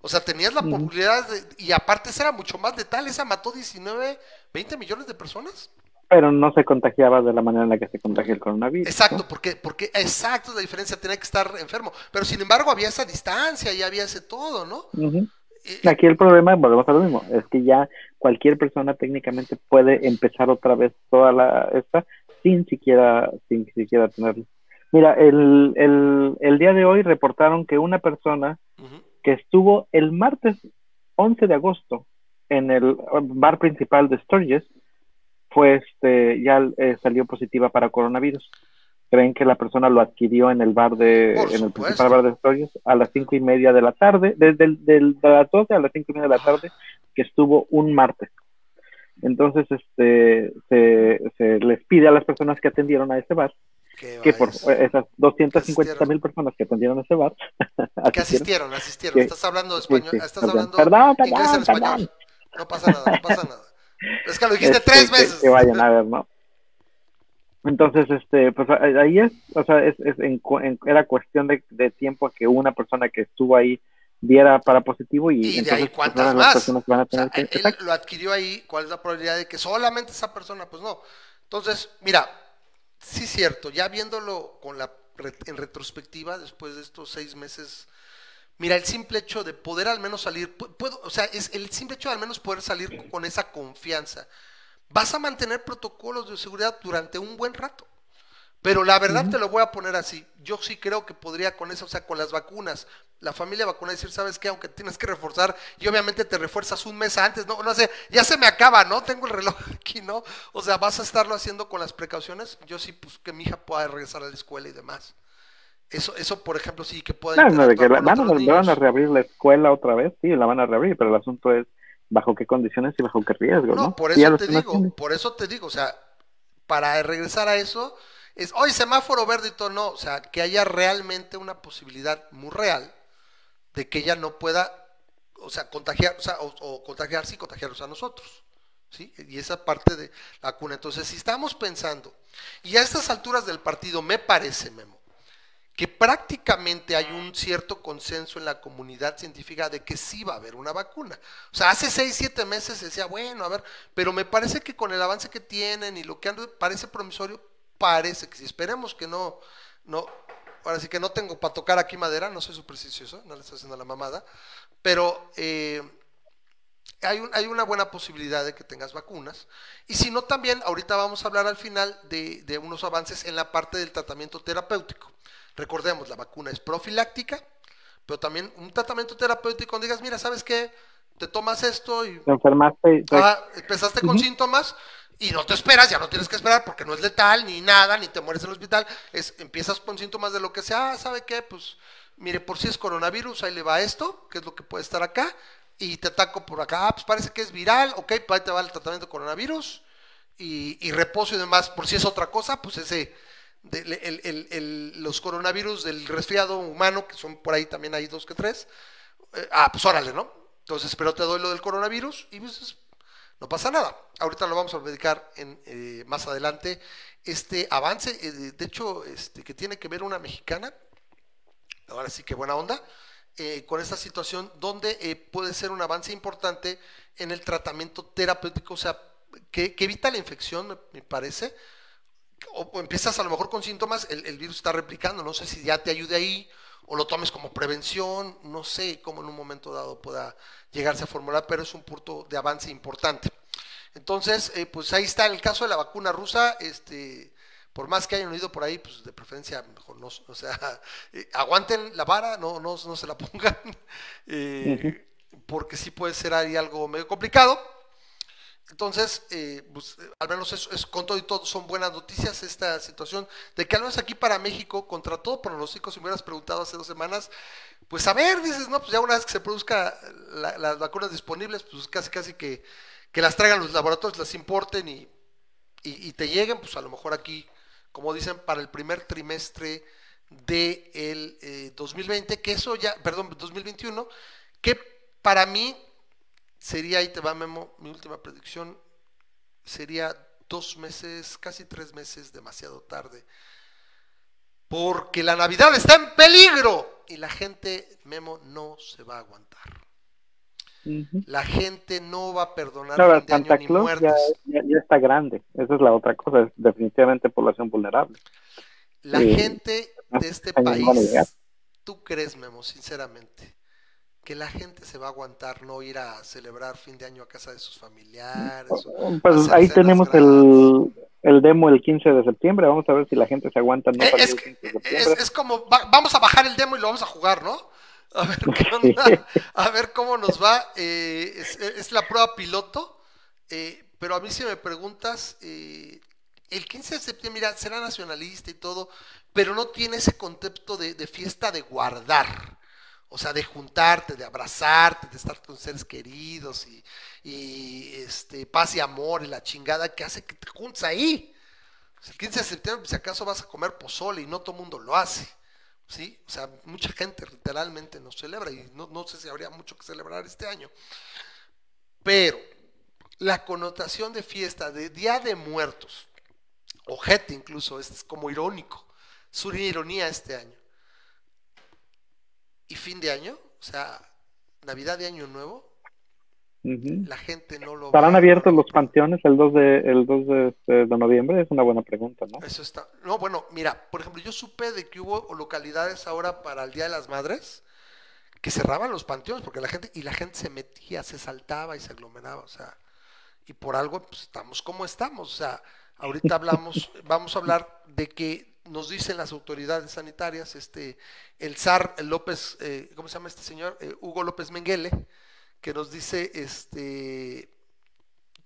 O sea, tenías la Ujú. popularidad, de- y aparte esa era mucho más letal, esa mató 19, 20 millones de personas. Pero no se contagiaba de la manera en la que se contagia el coronavirus. Exacto, porque, porque exacto la diferencia, tenía que estar enfermo. Pero sin embargo había esa distancia y había ese todo, ¿no? Y- Aquí el problema, volvemos a lo mismo, es que ya cualquier persona técnicamente puede empezar otra vez toda la esta sin siquiera, sin siquiera tenerlo. Mira, el, el, el día de hoy reportaron que una persona que estuvo el martes 11 de agosto en el bar principal de Sturgis, fue este, ya eh, salió positiva para coronavirus. Creen que la persona lo adquirió en el bar de, Por en el principal bar de Sturgis a las cinco y media de la tarde, desde el, del- de las 12 a las cinco y media de la tarde, que estuvo un martes. Entonces, este, se, se les pide a las personas que atendieron a ese bar, Que que por vayas. esas 250 Asistieron. mil personas que atendieron a ese bar, que asistieron. asistieron. Sí. Estás hablando Sí, español, sí, estás perdón. hablando Perdón, perdón, inglés en español. No pasa nada, no pasa nada. Es que lo dijiste este, tres veces. Que, vayan a ver, ¿no? Entonces, este, pues ahí es, o sea, es, es en en- era cuestión de, de tiempo que una persona que estuvo ahí diera para positivo y, Y de entonces ahí pues, cuántas más. van a O sea, tener que- él lo adquirió ahí, ¿cuál es la probabilidad de que solamente esa persona? Pues no. Entonces, mira, sí cierto, ya viéndolo con la en retrospectiva, después de estos seis meses, mira, el simple hecho de poder al menos salir, pu- puedo, o sea, es el simple hecho de al menos poder salir con esa confianza. Vas a mantener protocolos de seguridad durante un buen rato. Pero la verdad te lo voy a poner así. Yo sí creo que podría con eso, o sea, con las vacunas, la familia vacuna decir, ¿sabes qué? Aunque tienes que reforzar, y obviamente te refuerzas un mes antes, no, no sé, ya se me acaba, ¿no? Tengo el reloj aquí, ¿no? O sea, vas a estarlo haciendo con las precauciones. Yo sí, pues que mi hija pueda regresar a la escuela y demás. Eso, eso por ejemplo, sí que pueda No, no, de que la- van, a, van reabrir la escuela otra vez, sí, la van a reabrir, pero el asunto es bajo qué condiciones y bajo qué riesgo, ¿no? No, por eso te digo, tienen. por eso te digo, o sea, para regresar a eso, es, hoy semáforo verde y todo, no, o sea, que haya realmente una posibilidad muy real de que ella no pueda, o sea, contagiar, o sea, o, o contagiarse y contagiarnos a nosotros, ¿sí? Y esa parte de la vacuna. Entonces, si estamos pensando, y a estas alturas del partido, me parece, Memo, que prácticamente hay un cierto consenso en la comunidad científica de que sí va a haber una vacuna. O sea, hace seis, siete meses se decía, bueno, a ver, pero me parece que con el avance que tienen y lo que han, parece promisorio, parece que si esperemos que no, no, ahora sí que no tengo para tocar aquí madera, no soy supersticioso, no le estoy haciendo la mamada, pero eh, hay, un- hay una buena posibilidad de que tengas vacunas. Y si no, también ahorita vamos a hablar al final de, de unos avances en la parte del tratamiento terapéutico. Recordemos, la vacuna es profiláctica, pero también un tratamiento terapéutico donde digas, mira, ¿sabes qué? Te tomas esto y Te enfermaste, y- ah, empezaste con síntomas y no te esperas, ya no tienes que esperar porque no es letal ni nada, ni te mueres en el hospital. Es, empiezas con síntomas de lo que sea, ah, ¿sabe qué? Pues mire, por si es coronavirus, ahí le va esto, que es lo que puede estar acá, y te ataco por acá, ah, pues parece que es viral, ok, pues ahí te va el tratamiento de coronavirus y, y reposo y demás, por si es otra cosa, pues ese, de- el- el- los coronavirus del resfriado humano, que son por ahí también hay dos que tres, eh, ah, pues órale, ¿no? Entonces, pero te doy lo del coronavirus y pues es- no pasa nada. Ahorita lo vamos a dedicar en, eh, más adelante. Este avance, eh, de- hecho, este, que tiene que ver una mexicana, ahora sí que buena onda, eh, con esta situación donde puede ser un avance importante en el tratamiento terapéutico, o sea, que, que evita la infección, me parece. O, empiezas a lo mejor con síntomas, el, el virus está replicando, no sé si ya te ayude ahí o lo tomes como prevención, no sé cómo en un momento dado pueda llegarse a formular, pero es un punto de avance importante. Entonces, eh, pues ahí está el caso de la vacuna rusa, este, por más que hayan oído por ahí, pues de preferencia mejor no, o sea, eh, aguanten la vara, no, no, no se la pongan, eh, porque sí puede ser ahí algo medio complicado. Entonces, eh, pues, eh, al menos es, es- con todo y todo son buenas noticias esta situación de que al menos aquí para México, contra todo pronóstico, si me hubieras preguntado hace dos semanas, pues a ver, dices, no, pues ya una vez que se produzca la- las vacunas disponibles, pues casi casi que, que las traigan los laboratorios, las importen y, y, te lleguen, pues a lo mejor aquí, como dicen, para el primer trimestre de 2020, que eso ya, perdón, 2021, que para mí sería, ahí te va Memo, mi última predicción, sería dos meses, casi tres meses demasiado tarde. Porque la Navidad está en peligro y la gente, Memo, no se va a aguantar. La gente no va a perdonar Ahora, fin de año Santa ni Claus ya, muertes. ya, ya está grande. Esa es la otra cosa. Es definitivamente población vulnerable. La Sí. gente de este país. ¿tú crees, Memo, sinceramente, que la gente se va a aguantar no ir a celebrar fin de año a casa de sus familiares? o Pues ahí tenemos el, el demo el 15 de septiembre. Vamos a ver si la gente se aguanta no Eh, es, el que- 15 de es, como, va- vamos a bajar el demo y lo vamos a jugar, ¿no? A ver qué onda, a ver cómo nos va. eh, es, es la prueba piloto, eh, pero a mí si me preguntas, eh, el 15 de septiembre, mira, será nacionalista y todo, pero no tiene ese concepto de, de fiesta de guardar. O sea, de juntarte, de abrazarte, de estar con seres queridos y, este, paz y amor y la chingada que hace que te juntes ahí. El 15 de septiembre, si acaso vas a comer pozole y no todo el mundo lo hace. ¿Sí? O sea, mucha gente literalmente no celebra y no, no sé si habría mucho que celebrar este año. Pero la connotación de fiesta, de Día de Muertos, ojete incluso, es como irónico, es una ironía este año. Y fin de año, o sea, Navidad de Año Nuevo, la gente no lo ¿Estarán abiertos los panteones el 2 de, el 2 de, este, de noviembre? Es una buena pregunta, ¿no? Eso está. No, bueno, mira, por ejemplo, yo supe de que hubo localidades ahora para el Día de las Madres que cerraban los panteones porque la gente y la gente se metía, se saltaba y se aglomeraba, o sea, y por algo pues, estamos como estamos, o sea, ahorita hablamos, vamos a hablar de que nos dicen las autoridades sanitarias, este, el zar López, eh, ¿cómo se llama este señor? Eh, Hugo López Menguele, que nos dice, este,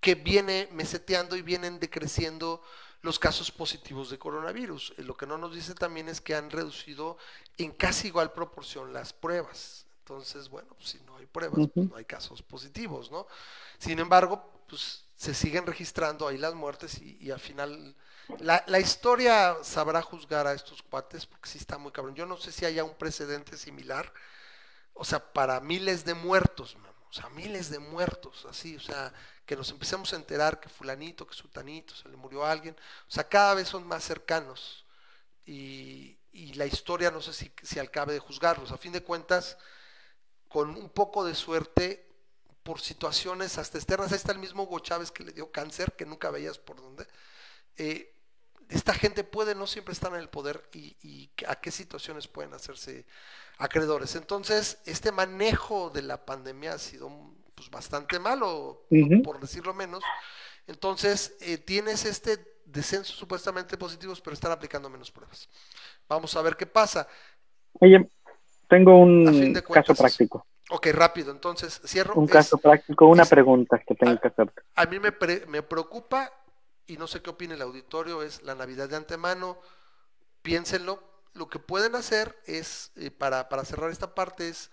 que viene meseteando y vienen decreciendo los casos positivos de coronavirus. Eh, Lo que no nos dice también es que han reducido en casi igual proporción las pruebas. Entonces, bueno, pues, si no hay pruebas, pues, no hay casos positivos, ¿no? Sin embargo, pues se siguen registrando ahí las muertes y, y al final la, la historia sabrá juzgar a estos cuates porque sí está muy cabrón. Yo no sé si haya un precedente similar, o sea, para miles de muertos, mamo, o sea, miles de muertos, así, o sea, que nos empecemos a enterar que fulanito, que sutanito, se le murió a alguien, o sea, cada vez son más cercanos y, y la historia no sé si, si acabe de juzgarlos. A fin de cuentas, con un poco de suerte, por situaciones hasta externas, ahí está el mismo Hugo Chávez que le dio cáncer, que nunca veías por dónde. eh, esta gente puede no siempre estar en el poder y, y a qué situaciones pueden hacerse acreedores. Entonces, este manejo de la pandemia ha sido pues, bastante malo, Ujú. por decirlo menos. Entonces, eh, tienes este descenso supuestamente positivos, pero están aplicando menos pruebas. Vamos a ver qué pasa. Oye, tengo A un caso práctico. Ok, rápido, entonces cierro. Un Es- caso práctico, una es- pregunta que tengo Ah. que hacerte. a mí me, pre- me preocupa, y no sé qué opine el auditorio, es la Navidad de antemano. Piénsenlo. Lo que pueden hacer es, eh, para, para cerrar esta parte, es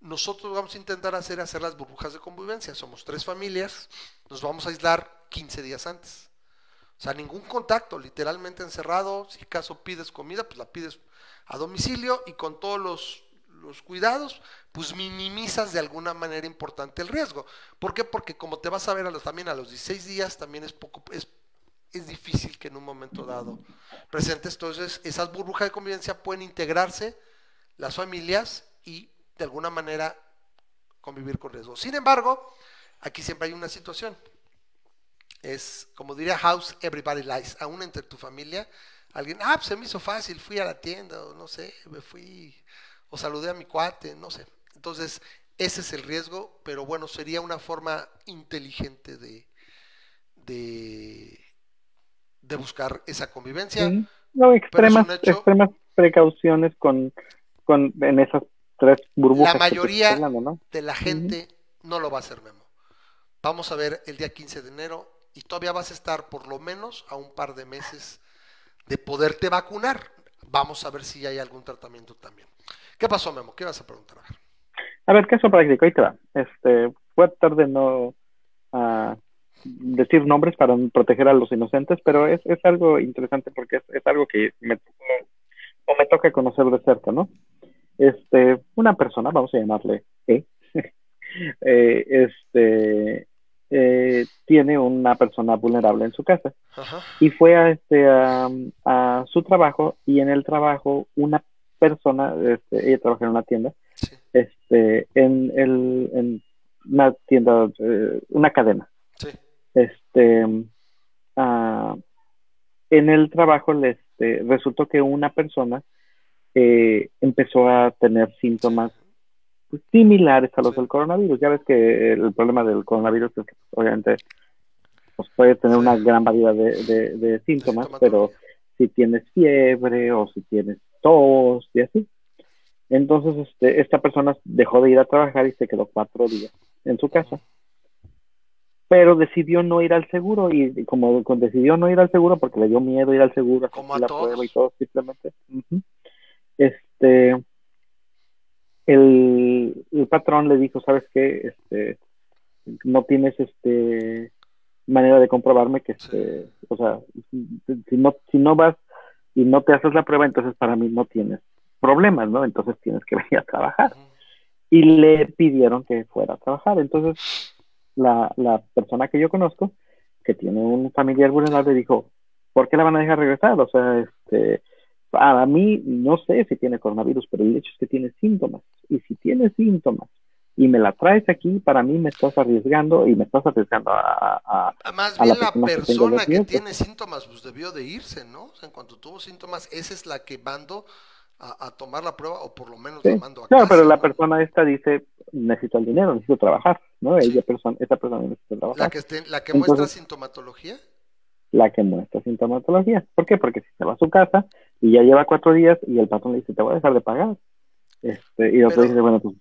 nosotros vamos a intentar hacer, hacer las burbujas de convivencia. Somos tres familias, nos vamos a aislar 15 días antes. O sea, ningún contacto, literalmente encerrado. Si acaso pides comida, pues la pides a domicilio y con todos los, los cuidados, pues minimizas de alguna manera importante el riesgo. ¿Por qué? Porque como te vas a ver a los, también a los 16 días, también es poco, es difícil que en un momento dado presentes. Entonces, esas burbujas de convivencia pueden integrarse las familias y de alguna manera convivir con riesgo. Sin embargo, aquí siempre hay una situación. Es, como diría House, everybody lies. Aún entre tu familia, alguien, ah, pues se me hizo fácil, fui a la tienda, o no sé, me fui, o saludé a mi cuate, no sé. Entonces, ese es el riesgo, pero bueno, sería una forma inteligente de, de, de buscar esa convivencia. Sí. No, extremas, hecho- extremas precauciones con, con en esas tres burbujas. La mayoría- estoy hablando, ¿no? De la gente no lo va a hacer, Memo. Vamos a ver el día 15 de enero y todavía vas a estar por lo menos a un par de meses de poderte vacunar. Vamos a ver si hay algún tratamiento también. ¿Qué pasó, Memo? ¿Qué vas a preguntar? A ver. A ver, caso práctico, ahí te va. Este, voy a tratar de no ah, decir nombres para proteger a los inocentes, pero es, es algo interesante porque es, es algo que me, o me toca conocer de cerca, ¿no? Este, una persona, vamos a llamarle E, eh, este, eh, tiene una persona vulnerable en su casa Ajá. y fue a, este, a, a su trabajo y en el trabajo una persona, este, ella trabaja en una tienda, Sí. este, en, el, en una tienda, eh, una cadena. Este, ah, en el trabajo le, este, resultó que una persona eh, empezó a tener síntomas pues, similares a los Sí. del coronavirus. Ya ves que el problema del coronavirus es que pues, obviamente pues, puede tener Sí. una gran variedad de, de- de síntomas, pero si tienes fiebre o si tienes tos y así. Entonces, este, esta persona dejó de ir a trabajar y se quedó cuatro días en su casa. Pero decidió no ir al seguro y, como decidió no ir al seguro porque le dio miedo ir al seguro, Como a la prueba y todo simplemente. Este, el, el patrón le dijo, ¿sabes qué? Este, no tienes este manera de comprobarme que este, o sea, si, no si no vas y no te haces la prueba, entonces para mí no tienes problemas, ¿no? Entonces tienes que venir a trabajar. Y le pidieron que fuera a trabajar. Entonces, la, la persona que yo conozco, que tiene un familiar vulnerable, dijo, ¿por qué la van a dejar regresar? O sea, este, a mí no sé si tiene coronavirus, pero el hecho es que tiene síntomas. Y si tiene síntomas y me la traes aquí, para mí me estás arriesgando y me estás arriesgando a... a- Ah, Más a bien la persona que tiene síntomas, pues debió de irse, ¿no? O sea, en cuanto tuvo síntomas, esa es la que mando a, a tomar la prueba, o por lo menos Sí. la mando a Claro, casa, pero la ¿no? persona esta dice, necesito el dinero, necesito trabajar, ¿no? Sí. Ella persona, esa persona necesita trabajar. La que, esté- la que Entonces- muestra sintomatología. la que muestra sintomatología. ¿Por qué? Porque si se va a su casa y ya lleva cuatro días y el patrón le dice, te voy a dejar de pagar. Este, y el otro dice, bueno, pues...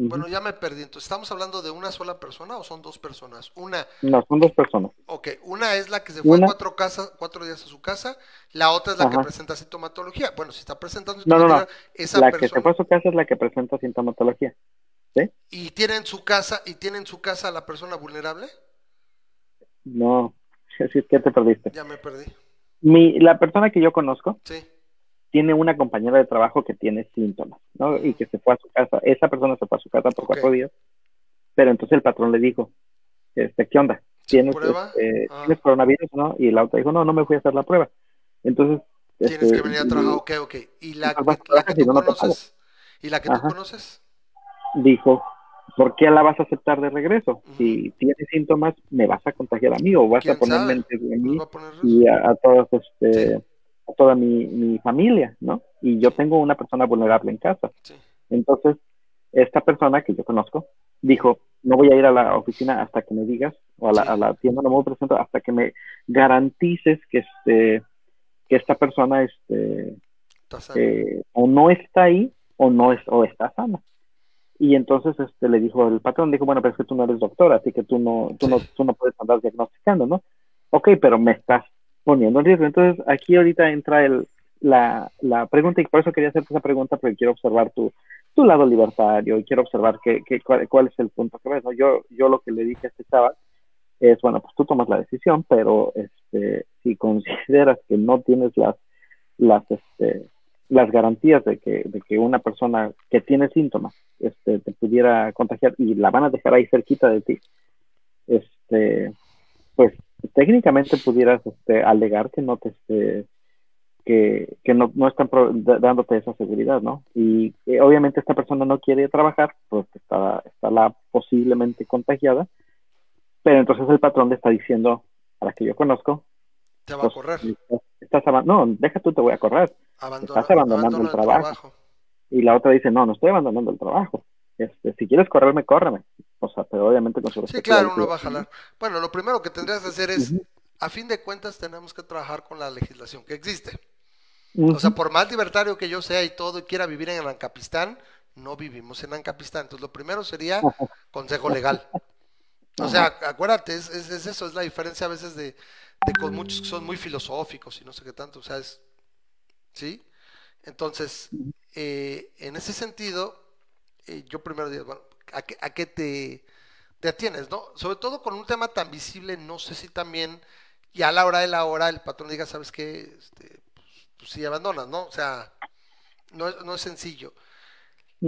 Bueno, ya me perdí. Entonces, ¿estamos hablando de una sola persona o son dos personas? Una, No, son dos personas. ok, una es la que se fue Una- cuatro, casa, cuatro días a su casa, la otra es la que presenta sintomatología. Bueno, si está presentando No, no, no. sintomatología, esa La que persona... se fue a su casa es la que presenta sintomatología. ¿Y tiene en su casa, y tiene en su casa a la persona vulnerable? No, es que te perdiste. Ya me perdí. Mi, la persona que yo conozco Sí. Tiene una compañera de trabajo que tiene síntomas, ¿no? Y que se fue a su casa. Esa persona se fue a su casa por cuatro días. Pero entonces el patrón le dijo, este, ¿qué onda? ¿Tienes, este, Ah. ¿tienes coronavirus, no? Y la otra dijo, no, no me fui a hacer la prueba. Entonces... Tienes este, que venir a trabajar, ok, ok. ¿Y la, que- la tú no conoces? ¿Y la que tú Ajá. conoces? dijo, ¿por qué la vas a aceptar de regreso? Si tienes síntomas, me vas a contagiar a mí o vas a ¿Quién ponerme en mí a poner y a, a todas, este, Sí. A toda mi, mi familia, ¿no? Y yo tengo una persona vulnerable en casa. Sí. Entonces, esta persona que yo conozco dijo, no voy a ir a la oficina hasta que me digas, o a la, a la tienda, no me presento hasta que me garantices que este que esta persona este eh, o no está ahí o no es o está sana y entonces este le dijo el patrón dijo bueno pero es que tú no eres doctor así que tú no tú Sí. no tú no puedes andar diagnosticando no Ok, pero me estás poniendo en riesgo entonces aquí ahorita entra el la, la pregunta y por eso quería hacerte esa pregunta porque quiero observar tu lado libertario y quiero observar qué, qué, cuál, cuál es el punto que ves ¿no? yo yo lo que le dije a este chaval es bueno pues tú tomas la decisión pero este si consideras que no tienes las las este las garantías de que, de que una persona que tiene síntomas este, te pudiera contagiar y la van a dejar ahí cerquita de ti, este, pues técnicamente pudieras este, alegar que no te este, que, que no, no están dándote esa seguridad, ¿no? Y eh, obviamente esta persona no quiere trabajar, pues está, está la posiblemente contagiada, pero entonces el patrón le está diciendo a la que yo conozco, Te va a pues, correr. estás, no, deja tú, te voy a correr. Abandona, estás abandonando abandona el trabajo. Y la otra dice, no, no estoy abandonando el trabajo. Este, si quieres correrme, córreme. O sea, pero obviamente con su Sí, respectivo claro, uno va a jalar. Bueno, lo primero que tendrías que hacer es a fin de cuentas tenemos que trabajar con la legislación que existe. O sea, por más libertario que yo sea y todo y quiera vivir en Ancapistán, no vivimos en Ancapistán. Entonces, lo primero sería consejo legal. O sea, acuérdate, es, es- es eso, es la diferencia a veces de, de con muchos que son muy filosóficos y no sé qué tanto. O sea, es. ¿Sí? Entonces, eh, en ese sentido, eh, yo primero digo, bueno, ¿a qué, a qué te, te atienes, no? Sobre todo con un tema tan visible, no sé si también, y a la hora de la hora, el patrón diga, ¿sabes qué? Este, pues, pues sí, abandonas, ¿no? O sea, no, es- no es sencillo.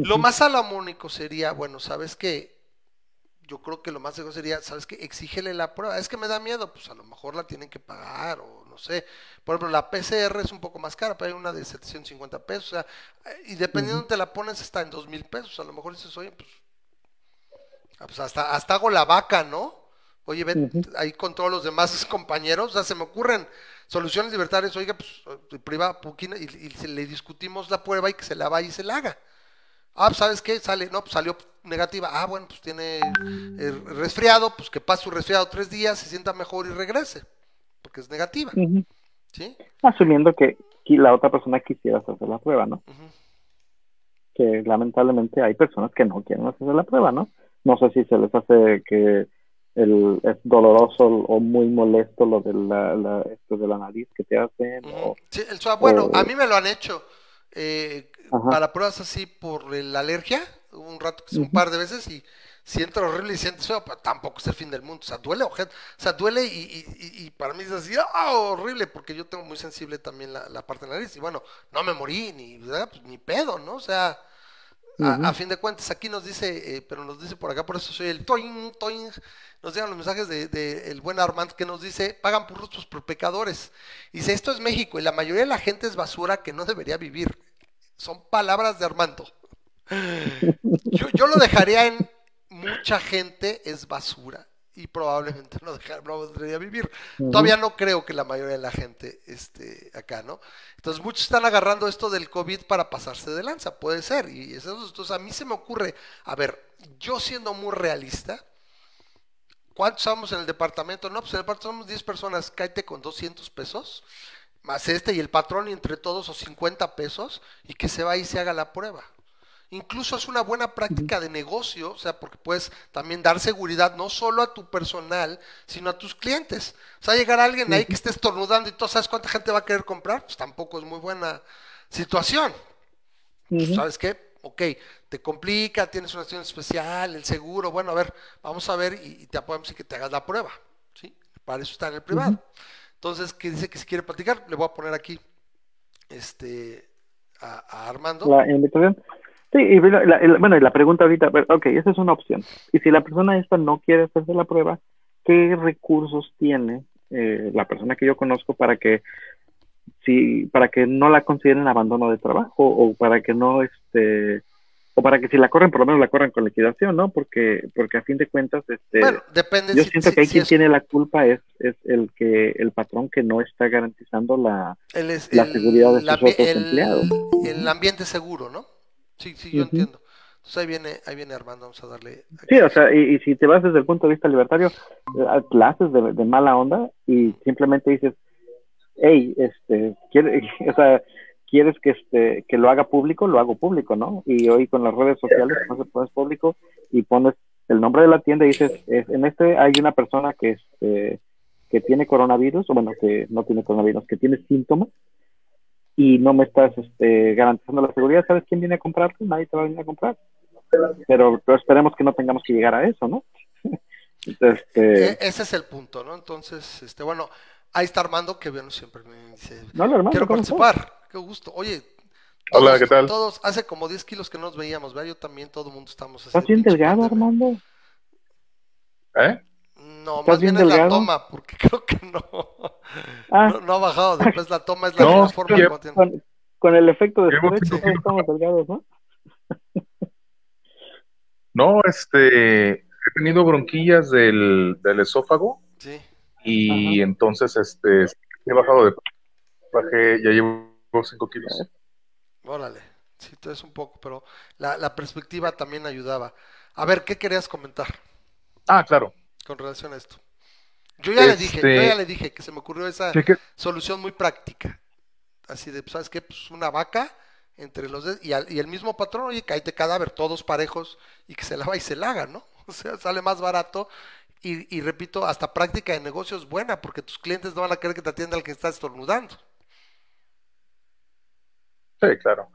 Lo más salomónico sería, bueno, ¿sabes qué? Yo creo que lo más seguro sería, ¿sabes qué? Exígele la prueba. Es que me da miedo, pues a lo mejor la tienen que pagar o no sé. Por ejemplo, la PCR es un poco más cara, pero hay una de 750 pesos. O sea, y dependiendo de te la pones, está en 2 mil pesos. A lo mejor dices, oye, pues, ah, pues hasta, hasta hago la vaca, ¿no? Oye, Ujú. ahí con todos los demás compañeros. O sea, se me ocurren soluciones libertarias. Oiga, pues, eh, priva, poquina, y, y se- le discutimos la prueba y que se la vaya y se la haga. Ah, pues, ¿sabes qué? Sale, no, pues salió negativa. Ah, bueno, pues tiene eh, resfriado, pues que pase su resfriado tres días, se sienta mejor y regrese, porque es negativa. ¿sí? Asumiendo que la otra persona quisiera hacerse la prueba, ¿no? Que lamentablemente hay personas que no quieren hacerse la prueba, ¿no? No sé si se les hace que el, es doloroso o muy molesto lo de la, la, esto de la nariz que te hacen. Ujú. o- Sí, el swab, bueno, o- a mí me lo han hecho eh, Ajá. para pruebas así por la alergia, un rato, un par de veces y siento horrible y siento feo, pero tampoco es el fin del mundo, o sea, duele, o sea, duele y, y- y- y para mí es así, ah, horrible, porque yo tengo muy sensible también la, la parte de la nariz y bueno, no me morí ni. Pues, ni pedo, ¿no? O sea, a, fin de cuentas, aquí nos dice, eh, pero nos dice por acá, por eso soy el toing, toing, nos llegan los mensajes de, de el buen Armand que nos dice, pagan por justos por pecadores. Dice, esto es México y la mayoría de la gente es basura que no debería vivir. Son palabras de Armando. Yo, yo lo dejaría en mucha gente es basura y probablemente no, dejar, no debería vivir. Todavía no creo que la mayoría de la gente esté acá, ¿no? Entonces muchos están agarrando esto del COVID para pasarse de lanza, puede ser. Y eso, entonces a mí se me ocurre, a ver, yo siendo muy realista, ¿cuántos somos en el departamento? No, pues en el departamento somos 10 personas, cáete con 200 pesos, más este y el patrón y entre todos o 50 pesos, y que se va y se haga la prueba. Incluso es una buena práctica de negocio, o sea, porque puedes también dar seguridad no solo a tu personal, sino a tus clientes. O sea, llegar alguien ahí que esté estornudando y tú sabes cuánta gente va a querer comprar, pues tampoco es muy buena situación. Pues. ¿Sabes qué? Ok, te complica, tienes una situación especial, el seguro, bueno, a ver, vamos a ver y, y te apoyamos y que te hagas la prueba, ¿sí? Para eso está en el privado. Entonces, que dice que si quiere platicar, le voy a poner aquí este a, Armando. La invitación. Sí, y la- bueno, y la pregunta ahorita, pero, ok, esa es una opción. Y si la persona esta no quiere hacerse la prueba, ¿qué recursos tiene eh, la persona que yo conozco para que si para que no la consideren abandono de trabajo o para que no este o para que si la corren por lo menos la corran con liquidación, ¿no? Porque porque a fin de cuentas este Bueno, depende yo si- siento si- que ahí si quien es- tiene la culpa es es el que el patrón que no está garantizando la es- la el- seguridad de la sus otros el- empleados. El ambiente seguro, ¿no? Sí, sí, yo Ujú. entiendo. Entonces ahí viene, ahí viene Armando, vamos a darle. Sí, o sea, y, y si te vas desde el punto de vista libertario, eh, clases de, de mala onda y simplemente dices, hey, este, quiere, o sea, quieres que este que lo haga público, lo hago público, ¿no? Y hoy con las redes sociales pues, pones público y pones el nombre de la tienda y dices, es- en este hay una persona que este que tiene coronavirus, o bueno, que no tiene coronavirus, que tiene síntomas y no me estás este, garantizando la seguridad, ¿sabes quién viene a comprarte? Nadie te va a venir a comprar. Pero, pero esperemos que no tengamos que llegar a eso, ¿no? Entonces, E- este, ese es el punto, ¿no? Entonces, este, bueno, ahí está Armando, que bueno, siempre me dice, no, hermano, quiero ¿cómo estás? Qué gusto. Oye, Hola, todos- ¿qué tal? Todos, hace como 10 kilos que no nos veíamos, ¿verdad? Yo también, todo el mundo estamos así. ¿Estás bien delgado. Armando? ¿Eh? No, ¿Estás más bien bien es la toma, porque creo que no. Ah. No, no ha bajado, después la toma es la No, forma como tiene. Con, con el efecto de kilos. estamos delgados, ¿no? No, este, he tenido bronquillas del, del esófago Sí. y entonces, este, he bajado de, bajé, ya llevo 5 kilos. Órale, sí, tú es un poco, pero la, la perspectiva también ayudaba. A ver, ¿qué querías comentar Ah, claro. con relación a esto? Yo ya le dije, Este- yo ya le dije que se me ocurrió esa solución muy práctica. Así de, pues, ¿sabes qué? Pues una vaca entre los dedos y, al- y el mismo patrón, oye, de cadáver, todos parejos, y que se lava y se la haga, ¿no? O sea, sale más barato. Y, y repito, hasta práctica de negocio es buena, porque tus clientes no van a querer que te atienda el que está estornudando. Sí, claro.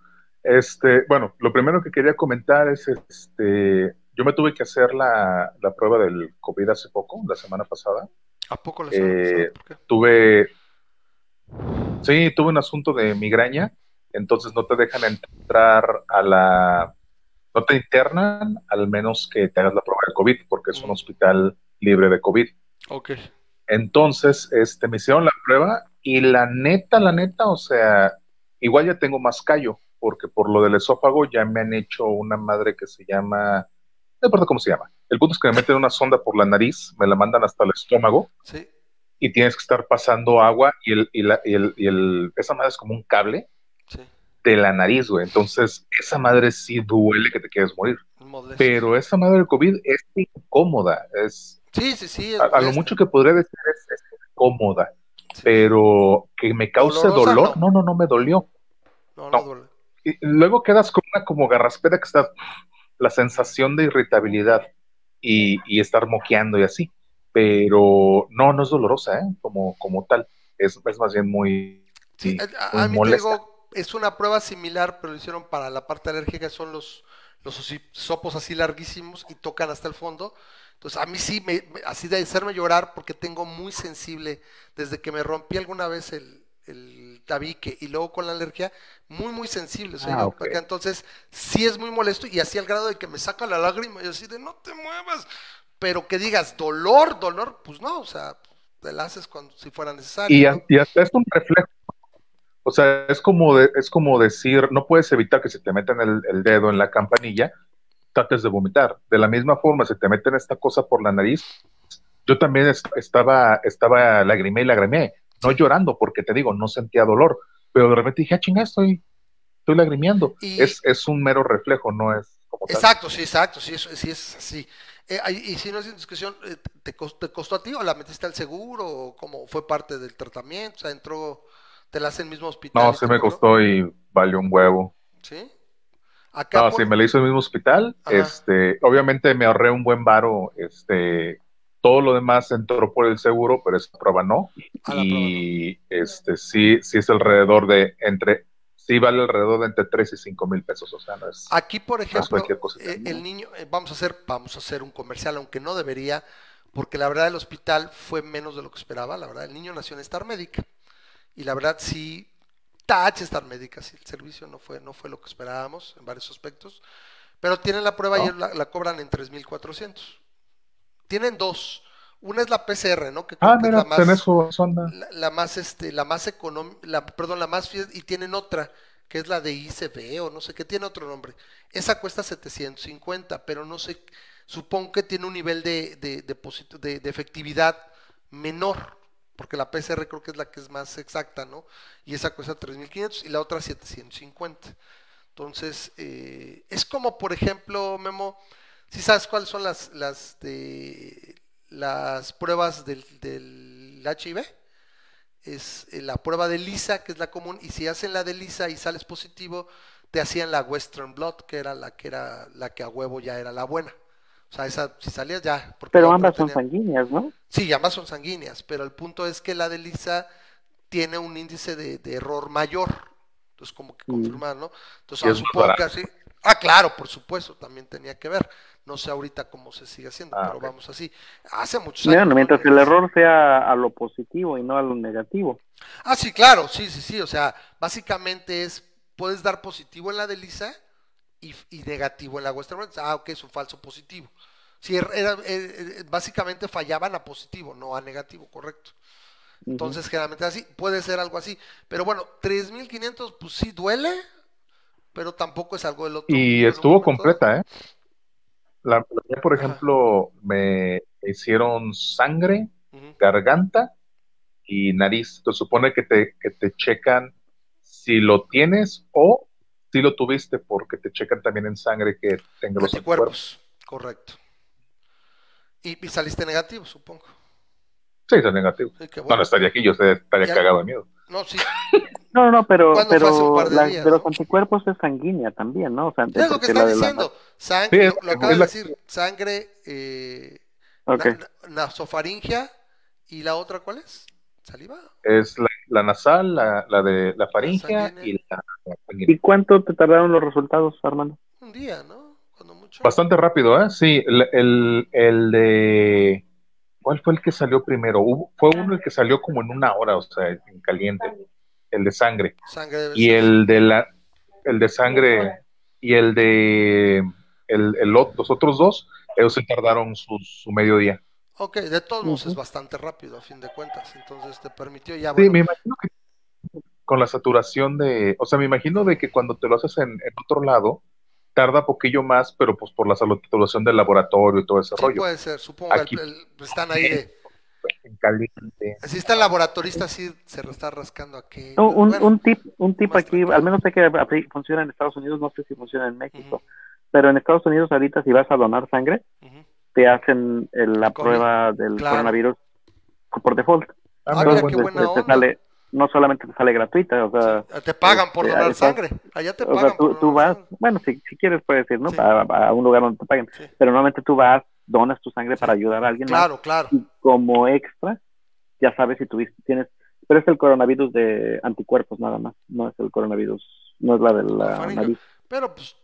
Este, bueno, lo primero que quería comentar es, este, yo me tuve que hacer la, la prueba del COVID hace poco, la semana pasada. ¿A poco la semana Eh, pasada? Tuve, sí, tuve un asunto de migraña, entonces no te dejan entrar a la, no te internan al menos que te hagas la prueba del COVID, porque es un Mm. hospital libre de COVID. Ok. Entonces, este, me hicieron la prueba y la neta, la neta, o sea, igual ya tengo más callo, porque por lo del esófago ya me han hecho una madre que se llama, no importa cómo se llama. El punto es que me meten una sonda por la nariz, me la mandan hasta el estómago Sí. y tienes que estar pasando agua y, el, y, la, y, el, y el- esa madre es como un cable Sí. de la nariz, güey. Entonces, esa madre sí duele que te quieres morir. molesto. Pero esa madre del COVID es incómoda, es, Sí, sí, sí. es a, a lo mucho que podría decir es, es incómoda. Sí. pero que me cause ¿Dolorosa? dolor, No. no, no, no me dolió. No, no no. duele. Y luego quedas con una como garraspera que está la sensación de irritabilidad y, y estar moqueando y así, pero no, no es dolorosa, ¿eh? Como, como tal, es, es más bien muy... Sí, Sí, a, muy a mí te molesta. digo, es una prueba similar, pero lo hicieron para la parte alérgica, son los, los sopos así larguísimos y tocan hasta el fondo. Entonces, a mí sí, me, me- así de hacerme llorar, porque tengo muy sensible, desde que me rompí alguna vez el, el tabique y luego con la alergia, muy, muy sensible. soy Ah, yo. Entonces, sí es muy molesto y así al grado de que me saca la lágrima y así de no te muevas. Pero que digas dolor, dolor, pues no, o sea, te la haces cuando si fuera necesario. Y, y hasta es un reflejo. O sea, es como, de- es como decir, no puedes evitar que se te metan el, el dedo en la campanilla, trates de vomitar. De la misma forma, se te meten esta cosa por la nariz. Yo también est- estaba, estaba lagrimé y lagrimé, no llorando, porque te digo, no sentía dolor, pero de repente dije, ah, chingada, estoy, estoy lagrimeando. Y- Es, es un mero reflejo, no es como tal. Exacto, sí, exacto, sí, eso, sí es así. Eh, y si no es indiscreción, eh, ¿te, cos- te costó a ti o la metiste al seguro o cómo fue parte del tratamiento? O sea, entró, te la hace el mismo hospital. No, sí me costó y valió un huevo. ¿Sí? Acá No, por- sí, me lo hizo el mismo hospital. Ajá. Este, obviamente me ahorré un buen varo. Este, todo lo demás entró por el seguro, pero esa prueba no. La y este, sí, sí es alrededor de entre, sí vale alrededor de entre 3 y 5 mil pesos. O sea, no es. Aquí, por ejemplo, eh, el niño, eh, vamos a hacer, vamos a hacer un comercial, aunque no debería, porque la verdad el hospital fue menos de lo que esperaba. La verdad, el niño nació en Star Médica y la verdad sí, touch Star Médica, sí, el servicio no fue, no fue lo que esperábamos en varios aspectos, pero tienen la prueba y la, la cobran en 3.400. Tienen dos. Una es la PCR, ¿no? Que Ah, es mira, la más, tenés su sonda. la, la más este la más económica la, perdón la más fiel y tienen otra que es la de ICB o no sé qué tiene otro nombre esa cuesta 750 pero no sé supongo que tiene un nivel de de, de- de efectividad menor porque la PCR creo que es la que es más exacta no y esa cuesta 3500 y la otra 750 entonces eh, es como por ejemplo Memo si sabes cuáles son las las de pruebas del, del HIV es eh, la prueba de Lisa, que es la común, y si hacen la de Lisa y sales positivo, te hacían la Western Blot, que era la que era la que a huevo ya era la buena. O sea, esa si salías ya. porque Pero ambas son sanguíneas, ¿no? Sí, ambas son sanguíneas, pero el punto es que la de Lisa tiene un índice de, de error mayor. Entonces, como que Mm. confirmar, ¿no? Entonces, ah, supongo que así. Ah, claro, por supuesto, también tenía que ver. No sé ahorita cómo se sigue haciendo, Ah, pero vamos así. Hace muchos años. ¿no? mientras el error sea a lo positivo y no a lo negativo. Ah, sí, claro, sí, sí, sí. O sea, básicamente es, puedes dar positivo en la de Lisa y, y negativo en la Western Blot. Ah, ok, es un falso positivo. Sí, era, era- eh, eh, básicamente fallaban a positivo, no a negativo, correcto. Entonces, generalmente así, puede ser algo así. Pero bueno, 3.500, pues sí duele, pero tampoco es algo del otro. Y estuvo completa, ¿eh? La, por Ajá. ejemplo, me hicieron sangre, garganta y nariz. Se supone que te, que te checan si lo tienes o si lo tuviste, porque te checan también en sangre que tenga los anticuerpos. Anticuerpos, correcto. Y, y saliste negativo, supongo. Sí, es negativo. Sí, No, bueno. no estaría aquí, yo estaría Ya. cagado de miedo. No, sí. No, no, pero, ¿Cuándo fue hace un pero la- días, de los no? anticuerpos es sanguínea también, ¿no? O sea, Es lo que está la- diciendo. Sí, Sangre, es- lo, lo acaba es de la- decir. Sangre, eh, Ok. na- na- nasofaringia. ¿Y la otra cuál es? ¿Saliva? Es la, la nasal, la, la de la faringea sanguínea. y la. ¿Y cuánto te tardaron los resultados, Armando? Un día, ¿no? Cuando mucho. Bastante rápido, ¿eh? Sí, el, el, el de... ¿Cuál fue el que salió primero? Hubo- fue uno el que salió como en una hora, o sea, en caliente. El de sangre. Sangre Y el de la... El de sangre y el de... El, el los otros dos, ellos se tardaron su, su mediodía. Ok, de todos modos Ujú. es bastante rápido a fin de cuentas. Entonces te permitió ya. Sí, bueno, me imagino que con la saturación de, o sea, me imagino de que cuando te lo haces en, en otro lado, tarda poquillo más, pero pues por la saturación del laboratorio y todo ese sí rollo. puede ser. Supongo que Aquí- el- el- están ahí de. En caliente. Si está el laboratorista, sí se lo está rascando aquí. No, un, Bueno, un tip, un tip aquí, tranquilo. al menos sé que funciona en Estados Unidos, no sé si funciona en México, Ujú, pero en Estados Unidos ahorita si vas a donar sangre, ujú. Te hacen el- la COVID. prueba del Claro. coronavirus por default. Ah, mira, qué Entonces, buena te onda. sale, no solamente te sale gratuita, o sea, Te pagan por este, donar sangre. Allá te o pagan sea, tú, por tú donar vas, sangre. bueno, si, si quieres puedes ir, ¿no? Sí. A, a un lugar donde te paguen, Sí. pero normalmente tú vas, donas tu sangre Sí. para ayudar a alguien más Claro, claro. y como extra, ya sabes si tuviste, tienes, pero es el coronavirus de anticuerpos nada más, no es el coronavirus, no es la de La nariz. Pero pues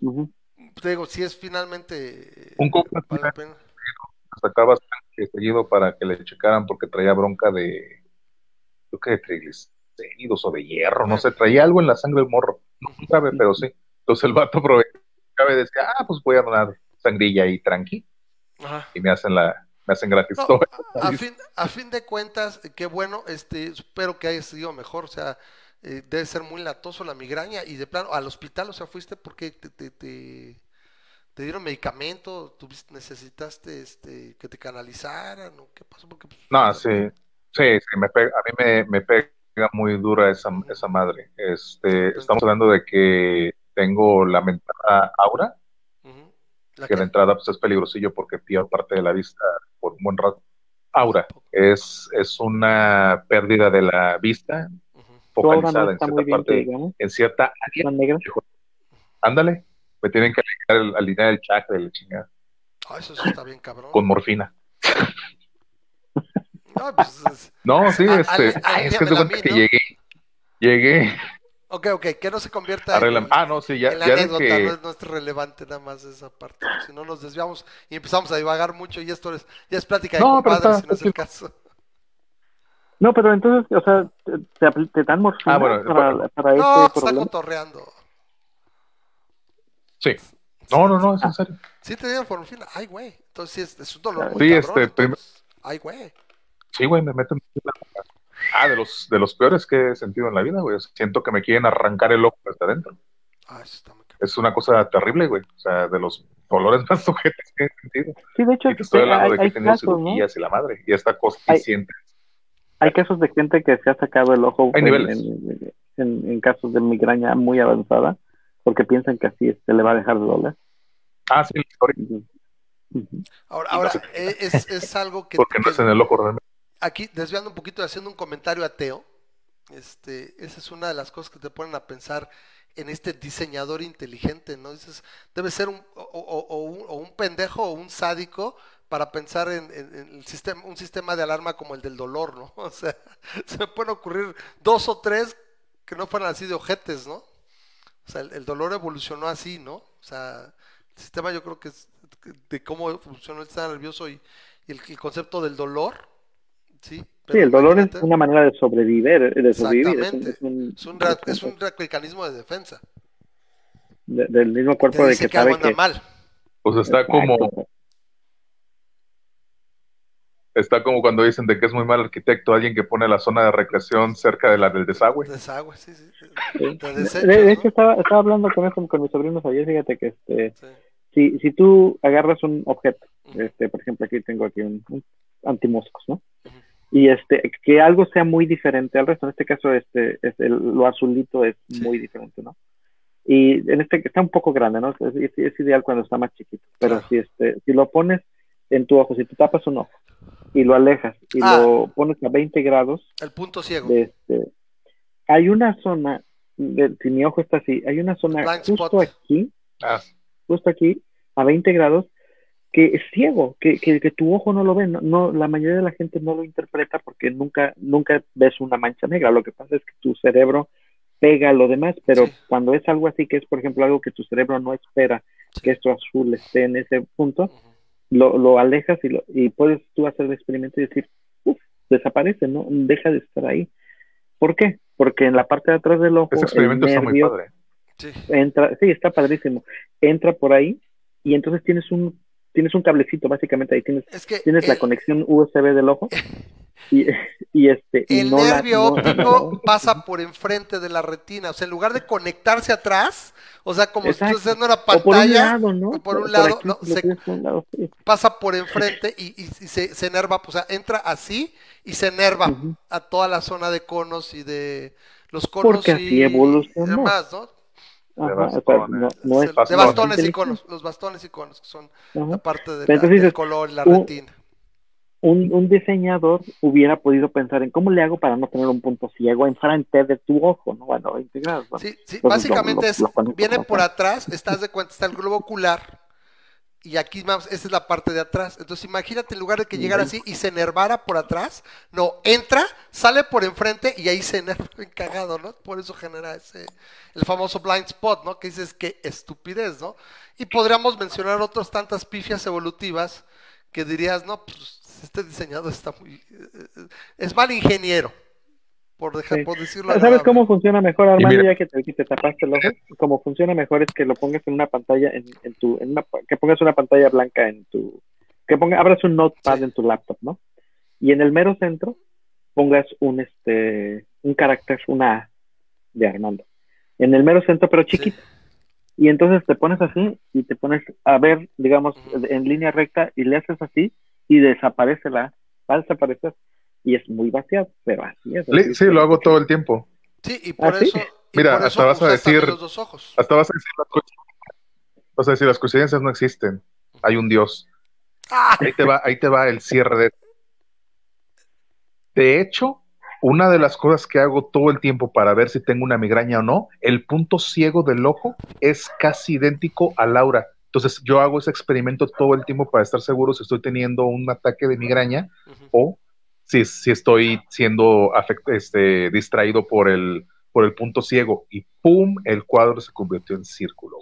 te digo, si es finalmente. Un coco vale la pena. Sacaba seguido para que le checaran porque traía bronca de, creo que de triglicéridos o de hierro, no sé, traía algo en la sangre del morro, no sabe, pero sí. Entonces el vato aprovechaba y decía, ah, pues voy a donar sangrilla ahí tranqui, Ajá. y me hacen la, me hacen gratis No, todo. a, a fin, a fin de cuentas, qué bueno, este, espero que haya sido mejor, o sea, eh, debe ser muy latoso la migraña y de plano al hospital, o sea, fuiste porque te, te, te- te dieron medicamento, tuviste, necesitaste este, que te canalizaran, o qué pasó, porque pues, No, sí, sí, sí, me pega, a mí me, me pega muy dura esa, esa madre. Este, estamos hablando de que tengo la mentada aura, ujú. La que de que- entrada pues es peligrosillo porque pierdo parte de la vista por un buen rato. Aura es, es una pérdida de la vista focalizada no en cierta parte, en cierta área. Ándale, me tienen que el, alinear el chakra de la chingada Ah, eso sí está bien cabrón. con morfina. No, pues, es- No, sí, este, es que te mí, que ¿no? llegué, llegué, ok, ok, que no se convierta en. Ah, no, sí, ya, en la ya anécdota, que, no, es, no es relevante nada más esa parte, si no nos desviamos y empezamos a divagar mucho y esto es, ya es plática de No, compadres, si no es el caso. No, pero entonces, o sea, te, te te dan morfina Ah, bueno, para, bueno. para No, este te está cotorreando. sí. No, no, no, es en serio. Sí te dieron morfina, ay güey, entonces sí es, es un dolor Sí, muy cabrón, este, entonces, ay güey. Sí, güey, me meten. Ah, de los, de los peores que he sentido en la vida, güey. Siento que me quieren arrancar el ojo desde adentro. Ah, eso está muy cabrón. Es una cosa terrible, güey. O sea, de los dolores más sujetos que he sentido. Sí, de hecho, Y te estoy hablando hay, de que he tenido casos, ¿no? cirugías y la madre. Y esta cosa Hay- que sientes. Hay casos de gente que se ha sacado el ojo Hay en, niveles. en- en- en casos de migraña muy avanzada porque piensan que así este, le va a dejar de doler. Ah, sí. Ujú. Ahora, no ahora se- eh, es, es algo que, porque no es en el ojo realmente. aquí desviando un poquito y haciendo un comentario ateo, este, esa es una de las cosas que te ponen a pensar en este diseñador inteligente, ¿no? Dices, debe ser un, o, o- o un, o un pendejo o un sádico para pensar en, en- en el sistema, un sistema de alarma como el del dolor, ¿no? O sea, se me pueden ocurrir dos o tres que no fueran así de ojetes, ¿no? O sea, el, el dolor evolucionó así, ¿no? O sea, el sistema yo creo que es de cómo funcionó el sistema nervioso y, y el, el concepto del dolor, ¿sí? Sí, Pero el dolor es una manera de sobrevivir, de sobrevivir. Es un, Exactamente. es un- es un, re- es un re- mecanismo de defensa. de- del mismo cuerpo de que que algo sabe anda que mal. Pues está como. Está como cuando dicen de que es muy mal arquitecto alguien que pone la zona de recreación cerca de la del desagüe. Desagüe, sí, sí. Sí. De hecho, estaba, estaba hablando con eso con mis sobrinos ayer. Fíjate que este, Sí. si, si tú agarras un objeto, este, por ejemplo, aquí tengo aquí un, un antimoscos, ¿no? Y este, que algo sea muy diferente al resto. En este caso, este, es el- lo azulito es Sí. muy diferente, ¿no? Y en este está un poco grande, ¿no? Es, es- es ideal cuando está más chiquito. Pero Claro. si este, si lo pones en tu ojo, si tú tapas un ojo y lo alejas y Ah. lo pones a 20 grados, El punto ciego. de este, hay una zona, de- si mi ojo está así, hay una zona justo spot. aquí, Ah, justo aquí, a 20 grados, que es ciego, que, que, que tu ojo no lo ve, no, no, la mayoría de la gente no lo interpreta porque nunca, nunca ves una mancha negra, lo que pasa es que tu cerebro pega lo demás, pero Sí. cuando es algo así, que es por ejemplo algo que tu cerebro no espera, Sí. que esto azul esté en ese punto. Lo, lo alejas y, lo, y puedes tú hacer el experimento y decir, uff, desaparece, ¿no? Deja de estar ahí. ¿Por qué? Porque en la parte de atrás del ojo, ese experimento el está muy padre. Sí. entra, sí, está padrísimo, entra por ahí y entonces tienes un, tienes un cablecito básicamente ahí, tienes, Es que tienes la conexión USB del ojo y, y este, y el la- nervio no- óptico pasa por enfrente de la retina. O sea, en lugar de conectarse atrás, o sea, como Exacto. si estuviese en una o por un pantalla, lado, ¿no? o por un lado, no, se- por un lado, sí. pasa por enfrente y, y- y se, se enerva, o sea, entra así y se enerva a toda la zona de conos y de los conos Porque y así evolucionó. demás, ¿no? Ajá, bastones. o sea, no, no es de bastones. bastones y conos, los bastones y conos, que son Ajá. la parte de la- entonces del dices, color y la un- retina. un, un diseñador hubiera podido pensar en cómo le hago para no tener un punto ciego enfrente de tu ojo, ¿no? Bueno, 20 grados. bueno. Sí, sí, básicamente lo- es, lo conecto viene por atrás, estás de cuenta, está el globo ocular y aquí más, esta es la parte de atrás. Entonces imagínate en lugar de que llegara así y se enervara por atrás, no, entra, sale por enfrente y ahí se enerva cagado, ¿no? Por eso genera ese, el famoso blind spot, ¿no? Que dices, qué estupidez, ¿no? Y podríamos mencionar otras tantas pifias evolutivas que dirías, no, pues este diseñador está muy... eh, eh, es mal ingeniero, por, dejar, Sí. por decirlo ¿Sabes agradable. cómo funciona mejor, Armando, mira- ya que te, que te tapaste el ojo? Como funciona mejor es que lo pongas en una pantalla, en, en tu, en una, que pongas una pantalla blanca en tu, que ponga, abras un notepad Sí. en tu laptop, ¿no? Y en el mero centro pongas un, este, un carácter, una A de Armando. En el mero centro, pero chiquito. Y entonces te pones así y te pones a ver, digamos, en línea recta y le haces así y desaparece la A. Va a desaparecer. Y es muy vaciado, pero así es. Así Sí, es. lo hago todo el tiempo. Sí, y por ¿Ah, sí? eso. y Mira, por hasta eso vas a decir- los dos ojos. Hasta vas a decir las coincidencias. Vas a decir, las coincidencias no existen. Hay un Dios. ¡Ah! Ahí te va, ahí te va el cierre de. De hecho, una de las cosas que hago todo el tiempo para ver si tengo una migraña o no, el punto ciego del ojo es casi idéntico a Laura. Entonces, yo hago ese experimento todo el tiempo para estar seguro si estoy teniendo un ataque de migraña o si, si estoy siendo afect- este, distraído por el, por el punto ciego. Y ¡pum! El cuadro se convirtió en círculo.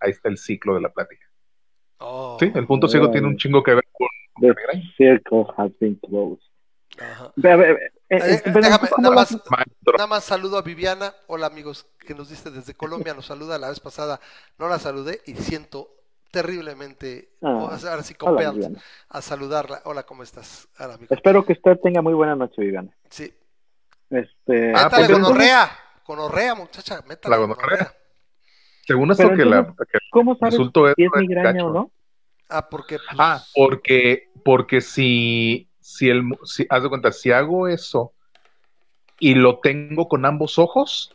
Ahí está el ciclo de la plática. Oh, Sí, el punto ciego tiene un chingo que ver con The circle has been closed. ajá. Ve, a ver, eh, Eh, pero déjame, ¿cómo nada lo más, haces? Maestro. nada más saludo a Viviana. Hola amigos que nos diste desde Colombia, nos saluda la vez pasada, no la saludé y siento terriblemente, Ah, o sea, ahora sí Hola, a saludarla. Hola, ¿cómo estás? Hola, amigo. Espero que usted tenga muy buena noche, Viviana. Sí. Este, Ah, Métale pues, gonorrea, gonorrea, muchacha, métale La gonorrea. Según esto que, la, que ¿Cómo sabes si es migraña o no? Ah, porque pues, Ah, porque, porque si, si el, si, haz de cuenta, si hago eso y lo tengo con ambos ojos,